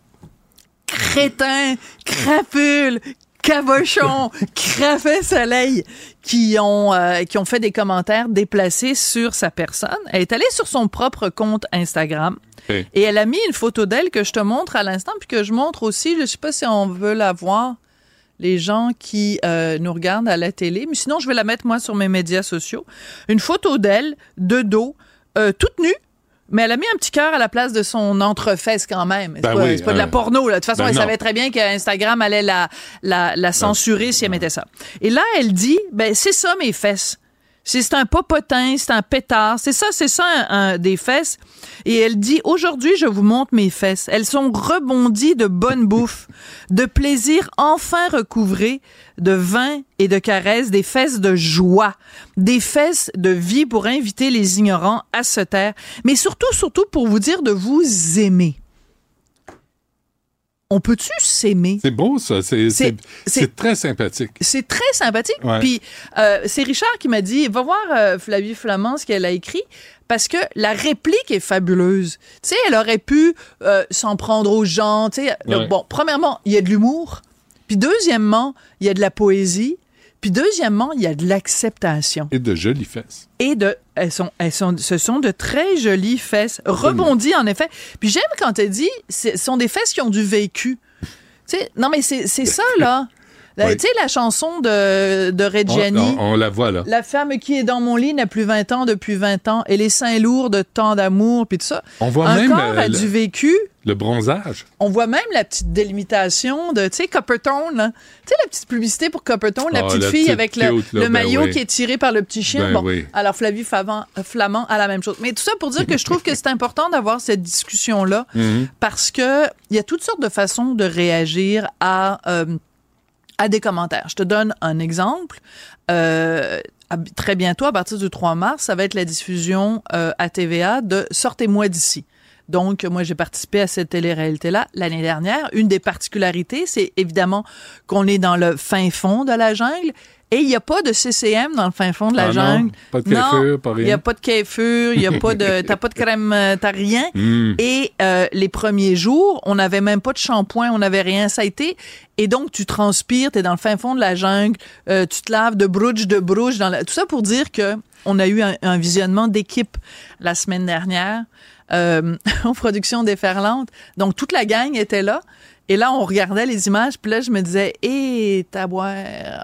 crétins, crapules, cabochons, [LAUGHS] crapets soleil, qui ont, euh, qui ont fait des commentaires déplacés sur sa personne. Elle est allée sur son propre compte Instagram. Et elle a mis une photo d'elle que je te montre à l'instant, puis que je montre aussi. Je sais pas si on veut la voir, les gens qui euh, nous regardent à la télé, mais sinon je vais la mettre moi sur mes médias sociaux. Une photo d'elle de dos, euh, toute nue. Mais elle a mis un petit cœur à la place de son entrefesse quand même. C'est Ben pas, oui, c'est pas de la euh, porno. Là. De toute façon, ben elle non. savait très bien qu'Instagram allait la, la, la censurer si elle mettait ça. Et là, elle dit, ben c'est ça mes fesses. C'est un popotin, c'est un pétard. C'est ça, c'est ça un- des fesses. Et elle dit aujourd'hui, je vous montre mes fesses. Elles sont rebondies de bonne bouffe, de plaisir enfin recouvré, de vin et de caresses, des fesses de joie, des fesses de vie pour inviter les ignorants à se taire, mais surtout, surtout pour vous dire de vous aimer. On peut-tu s'aimer? C'est beau, ça. C'est- très sympathique. C'est très sympathique. Ouais. Puis euh, c'est Richard qui m'a dit va voir euh, Flavie Flamand ce qu'elle a écrit parce que la réplique est fabuleuse. Tu sais, elle aurait pu euh, s'en prendre aux gens. Tu sais, Ouais. bon, premièrement, il y a de l'humour. Puis deuxièmement, il y a de la poésie. Puis deuxièmement, il y a de l'acceptation. Et de jolies fesses. Et de, elles sont, elles sont, ce sont de très jolies fesses, rebondies en effet. Puis j'aime quand elle dit, ce sont des fesses qui ont du vécu. Tu sais, non mais c'est c'est ça là. La- Oui. Tu sais la chanson de, Reggiani. on- on la voit, là. La femme qui est dans mon lit n'a plus 20 ans depuis 20 ans. Et les seins lourds de tant d'amour, puis tout ça. On voit Un même corps euh, a le, du vécu. le bronzage. On voit même la petite délimitation de, tu sais, Coppertone. Tu sais, la petite publicité pour Coppertone, la Ah, petite la fille petite avec le, cute, là, le ben maillot oui. qui est tiré par le petit chien. Ben bon, oui. alors Flavie Flamand, Flamand a la même chose. Mais tout ça pour dire que je trouve que c'est important d'avoir cette discussion-là [LAUGHS] Mhm. parce que il y a toutes sortes de façons de réagir à, euh, à des commentaires. Je te donne un exemple. Euh, très bientôt, à partir du 3 mars, ça va être la diffusion euh, à TVA de Sortez-moi d'ici. Donc, moi, j'ai participé à cette télé-réalité-là l'année dernière. Une des particularités, c'est évidemment qu'on est dans le fin fond de la jungle et il n'y a pas de CCM dans le fin fond de la Ah non, jungle. pas de Non, kéfur, pas rien. Il n'y a pas de kéfur, il y a pas de, [LAUGHS] t'as pas de crème, euh, t'as rien. Mm. Et euh, les premiers jours, on n'avait même pas de shampoing, on n'avait rien. Ça a été. Et donc, tu transpires, tu es dans le fin fond de la jungle, euh, tu te laves de brouche de brouche. Dans la... Tout ça pour dire que on a eu un, un visionnement d'équipe la semaine dernière euh, [LAUGHS] en production déferlante. Donc, toute la gang était là. Et là, on regardait les images, puis là, je me disais, hé, taboire,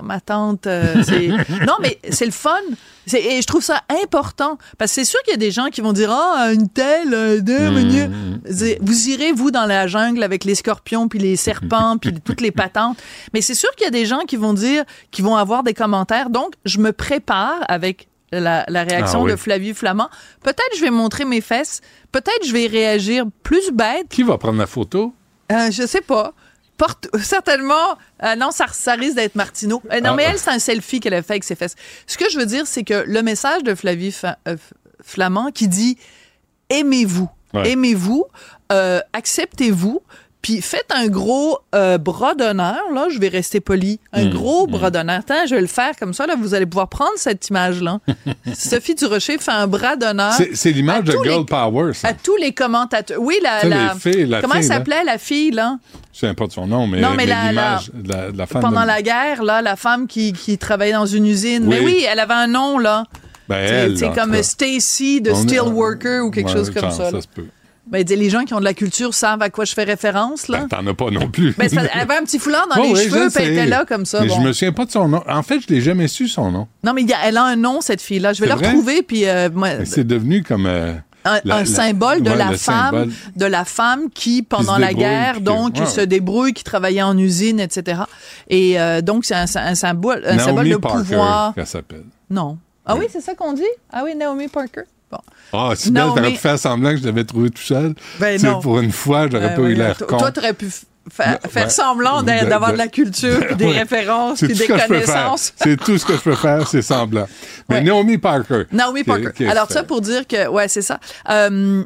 ma tante, euh, c'est... [LAUGHS] non, mais c'est le fun. C'est- Et je trouve ça important. Parce que c'est sûr qu'il y a des gens qui vont dire, ah, une telle, euh, deux, Mmh. minutes. C'est- Vous irez, vous, dans la jungle avec les scorpions, puis les serpents, puis toutes les [LAUGHS] patentes. Mais c'est sûr qu'il y a des gens qui vont dire, qui vont avoir des commentaires. Donc, je me prépare avec la, la réaction Ah oui. de Flavie Flamand. Peut-être je vais montrer mes fesses. Peut-être je vais réagir plus bête. Qui va prendre la photo? Euh, je sais pas. Porte, certainement. euh, non, ça, ça risque d'être Martineau. Euh, non, Ah. mais elle, c'est un selfie qu'elle a fait avec ses fesses. Ce que je veux dire, c'est que le message de Flavie Fa- euh, Flamand qui dit aimez-vous, aimez-vous, euh, acceptez-vous. Puis faites un gros euh, bras d'honneur, là, je vais rester poli. Un Mm, gros bras d'honneur. Attends, je vais le faire comme ça, là, vous allez pouvoir prendre cette image-là. [LAUGHS] Sophie Durocher fait un bras d'honneur. C'est l'image de les- Girl Power, ça. À tous les commentateurs. Oui, la. Filles, comment fille, s'appelait, la fille, là? Je sais pas de son nom, mais, Non, mais mais la- l'image de la, de la femme. Pendant de- la guerre, là, la femme qui, qui travaillait dans une usine. Oui. Mais oui, elle avait un nom, là. Ben, C'est- elle, C'est en tout comme. Stacy de Steelworker ou quelque Ouais, chose comme ça. Ça se peut. Ben, les gens qui ont de la culture savent à quoi je fais référence, là. Ben, T'en as pas non plus. Ben, [LAUGHS] elle avait un petit foulard dans Oh, les oui, cheveux, puis elle était là comme ça. Mais bon. je me souviens pas de son nom. En fait, je l'ai jamais su son nom. Non, mais il y a- elle a un nom, cette fille-là. Je vais la retrouver, puis euh, C'est devenu comme. euh, un, la- un la- symbole de ouais, la femme, symbole. de la femme qui pendant la guerre, donc, ouais, se débrouille, qui travaillait en usine, etc. Et euh, donc, c'est un, un symbole, un symbole Naomi de Parker, pouvoir. qu'elle s'appelle. Non. Ah oui, c'est ça qu'on dit? Ah oui, Naomi Parker. Bon. Ah, si belle, Naomi- t'aurais pu faire semblant que je l'avais trouvé tout seul. Ben Tu sais, non. Pour une fois, j'aurais Euh, pas eu l'air toi- con. Toi, t'aurais pu Ben, faire semblant De- d'avoir de, de- la culture, puis [LAUGHS] des Ouais. références, puis des connaissances. C'est tout ce que je peux faire, c'est semblant. Mais Naomi Parker. Naomi qui- Parker. qui est Alors, ça pour dire que, ouais, c'est ça. Euh,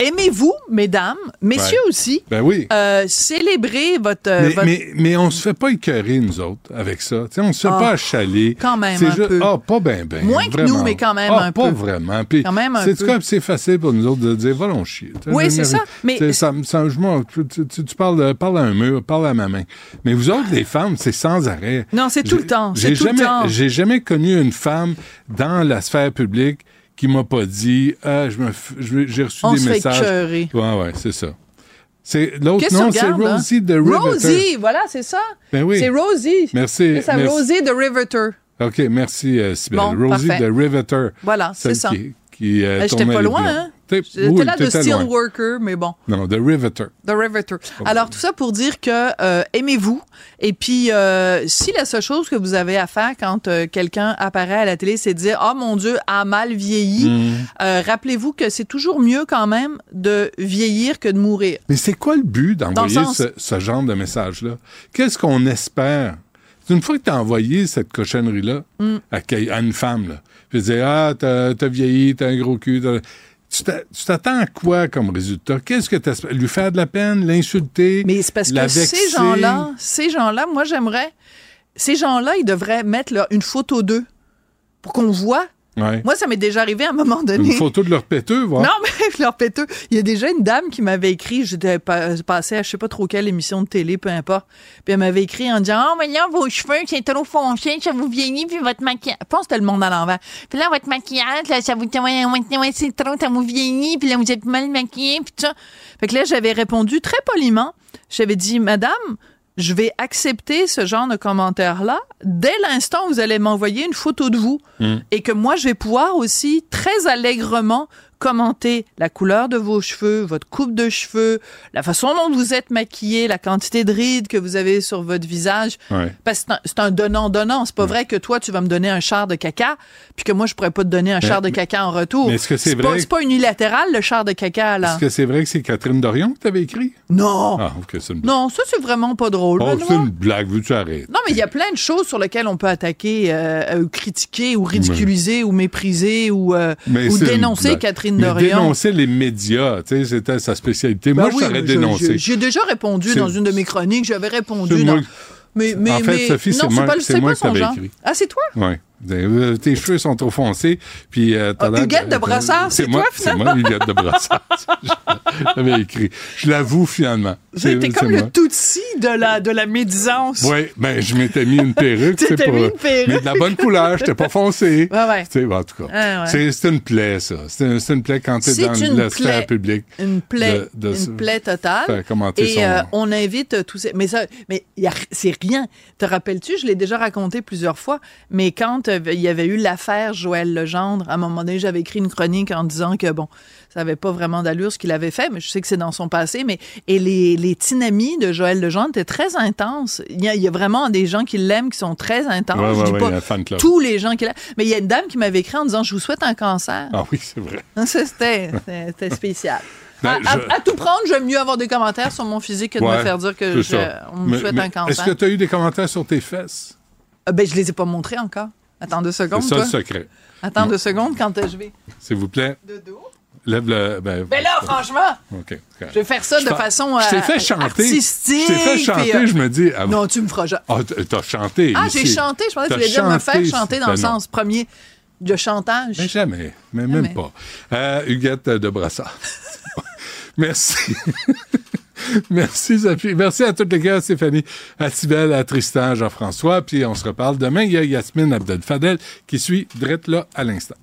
Aimez-vous, mesdames, messieurs Ouais. aussi, Ben oui. euh, célébrer votre, Mais, votre- mais, mais on se fait pas écœurer, nous autres, avec ça. Tu sais, on se fait Ah, pas achaler. quand même C'est un juste- peu. Ah, pas bien, bien. Moins que nous, mais quand même ah, un pas peu. vraiment. Puis, Quand même un c'est peu. comme c'est facile pour nous autres de dire, va chier. Oui, c'est ça, mais- ça, ça- je tu, tu- tu- tu parles, de- parles à un mur, parle à ma main. Mais vous autres, les femmes, c'est sans arrêt. Non, c'est tout le temps, J'ai jamais, jamais connu une femme dans la sphère publique qui m'a pas dit, ah, je me, f- j'ai reçu On des se fait messages. écœurer. Ouais, ouais, c'est ça. C'est l'autre que nom, c'est là? Rosie de Riveter. Rosie, voilà, c'est ça. Ben oui. C'est Rosie. Merci, C'est. Rosie de Riveter. OK, merci, euh, Sybelle. Bon, Rosie parfait. de Riveter. Voilà, c'est ça. Qui, qui, euh, Ben, J'étais pas loin, hein? T'es- J'étais oui, là de t'étais Steel loin. Worker, mais bon. Non, de Riveter. The Riveter. Oh. Alors, tout ça pour dire que euh, aimez-vous. Et puis, euh, si la seule chose que vous avez à faire quand euh, quelqu'un apparaît à la télé, c'est de dire Oh mon Dieu, a mal vieilli, Mm. rappelez-vous que c'est toujours mieux quand même de vieillir que de mourir. Mais c'est quoi le but d'envoyer sens- ce, ce genre de message-là? Qu'est-ce qu'on espère? Une fois que tu as envoyé cette cochonnerie-là Mm. à, une femme, là, puis dire Ah, t'as t'as vieilli, t'as un gros cul. Tu t'a- tu t'attends à quoi comme résultat? Qu'est-ce que tu espères? Lui faire de la peine, l'insulter? Mais c'est parce la que ces gens-là, ces gens-là, moi j'aimerais, ces gens-là, ils devraient mettre là, une photo d'eux pour qu'on voit. Ouais. Moi, ça m'est déjà arrivé à un moment donné. Une photo de leur péteux, voir. Non, mais [LAUGHS] leur péteux. Il y a déjà une dame qui m'avait écrit, j'étais pa- passée à je sais pas trop quelle émission de télé, peu importe. Puis elle m'avait écrit en disant, oh, mais là, vos cheveux, c'est trop foncé, ça vous vieillit, puis votre maquillage. Je pense que le monde à l'envers. Puis là, votre maquillage, là, ça vous, c'est trop, ça vous vieillit, puis là, vous êtes mal maquillé, puis tout ça. Fait que là, j'avais répondu très poliment. J'avais dit, madame, je vais accepter ce genre de commentaire-là dès l'instant où vous allez m'envoyer une photo de vous Mm. et que moi, je vais pouvoir aussi très allègrement commenter la couleur de vos cheveux, votre coupe de cheveux, la façon dont vous êtes maquillé, la quantité de rides que vous avez sur votre visage. Ouais. Parce que c'est un- donnant-donnant. C'est pas vrai que toi, tu vas me donner un char de caca, puis que moi, je pourrais pas te donner un Mais- char de caca en retour. mais est-ce que c'est pas- vrai- C'est pas unilatéral, le char de caca, là. Est-ce que c'est vrai que c'est Catherine Dorion que t'avais écrit? Non! Ah, c'est une blague. Non, ça, c'est vraiment pas drôle. Oh, c'est une blague, veux-tu arrêter? Non, mais il y a plein de choses sur lesquelles on peut attaquer, euh, critiquer, ou ridiculiser, ou mépriser, ou, euh, ou dénoncer blague. Catherine Mais Dorion. dénoncer les médias, tu sais, c'était sa spécialité. Ben moi, oui, je t'aurais dénoncé. J'ai déjà répondu dans une de mes chroniques, j'avais répondu. Non. moi- Mais, mais, En fait, mais- Sophie, c'est moi- pas moi pas son genre. écrit. Ah, c'est toi? Oui. Euh, Tes cheveux sont trop foncés, puis euh, t'as Ah, l'air- Huguette de Brassard, c'est moi, toi, C'est moi, finalement? Huguette de Brassard. [LAUGHS] [LAUGHS] J'avais écrit. Je l'avoue, finalement. T'es comme le Tutsi de la, de la médisance. Oui, ben je m'étais mis une perruque. [LAUGHS] Tu t'es mis une perruque. Mais de la bonne couleur, j'étais pas foncé. Ouais, ouais. Tu en tout cas. Ah, ouais. C'est une plaie, ça. C'est un- c'est une plaie quand t'es C'est dans une la sphère publique. Une plaie, de- de une plaie totale. Et son- euh, on invite euh, tous ces... Mais ça, mais c'est rien. Te rappelles-tu, je l'ai déjà raconté plusieurs fois, mais quand il y avait eu l'affaire Joël Legendre, à un moment donné, j'avais écrit une chronique en disant que, bon, ça avait pas vraiment d'allure ce qu'il avait fait, mais je sais que c'est dans son passé, mais... Et les, les tinamis de Joël Legendre étaient très intenses. Il y a, il y a vraiment des gens qui l'aiment, qui sont très intenses. Ouais, je ouais, dis ouais, pas tous les gens qui l'aiment. Mais il y a une dame qui m'avait écrit en disant, je vous souhaite un cancer. Ah oui, c'est vrai. [LAUGHS] C'était c'était spécial. [LAUGHS] Ben, à, à- je- à tout prendre, j'aime mieux avoir des commentaires sur mon physique que de me faire dire que je- on me Mais- souhaite mais un cancer. Est-ce que tu as eu des commentaires sur tes fesses? Ah, ben, je les ai pas montrés encore. Attends deux secondes, C'est ça toi. le secret. Attends deux secondes quand je vais. S'il vous plaît. Lève le. Ben, Ben là, franchement, OK. je vais faire ça de Je façon Je t'ai euh, fait chanter. artistique. Je t'ai fait chanter, puis, euh, je me dis. ah, Non, tu me feras jamais. Ah, t'as chanté. Ah, j'ai chanté. Je pensais que tu voulais dire me faire chanter dans ben le non. sens premier de chantage. Mais jamais. Mais Jamais. même pas. Euh, Huguette de Brassard. [LAUGHS] Merci. [LAUGHS] [LAUGHS] Merci, Sophie. Merci à toutes les gars, à Stéphanie, à Sibelle, à Tristan, Jean-François. Puis on se reparle demain. Il y a Yasmine Abdel-Fadel qui suit drette là à l'instant.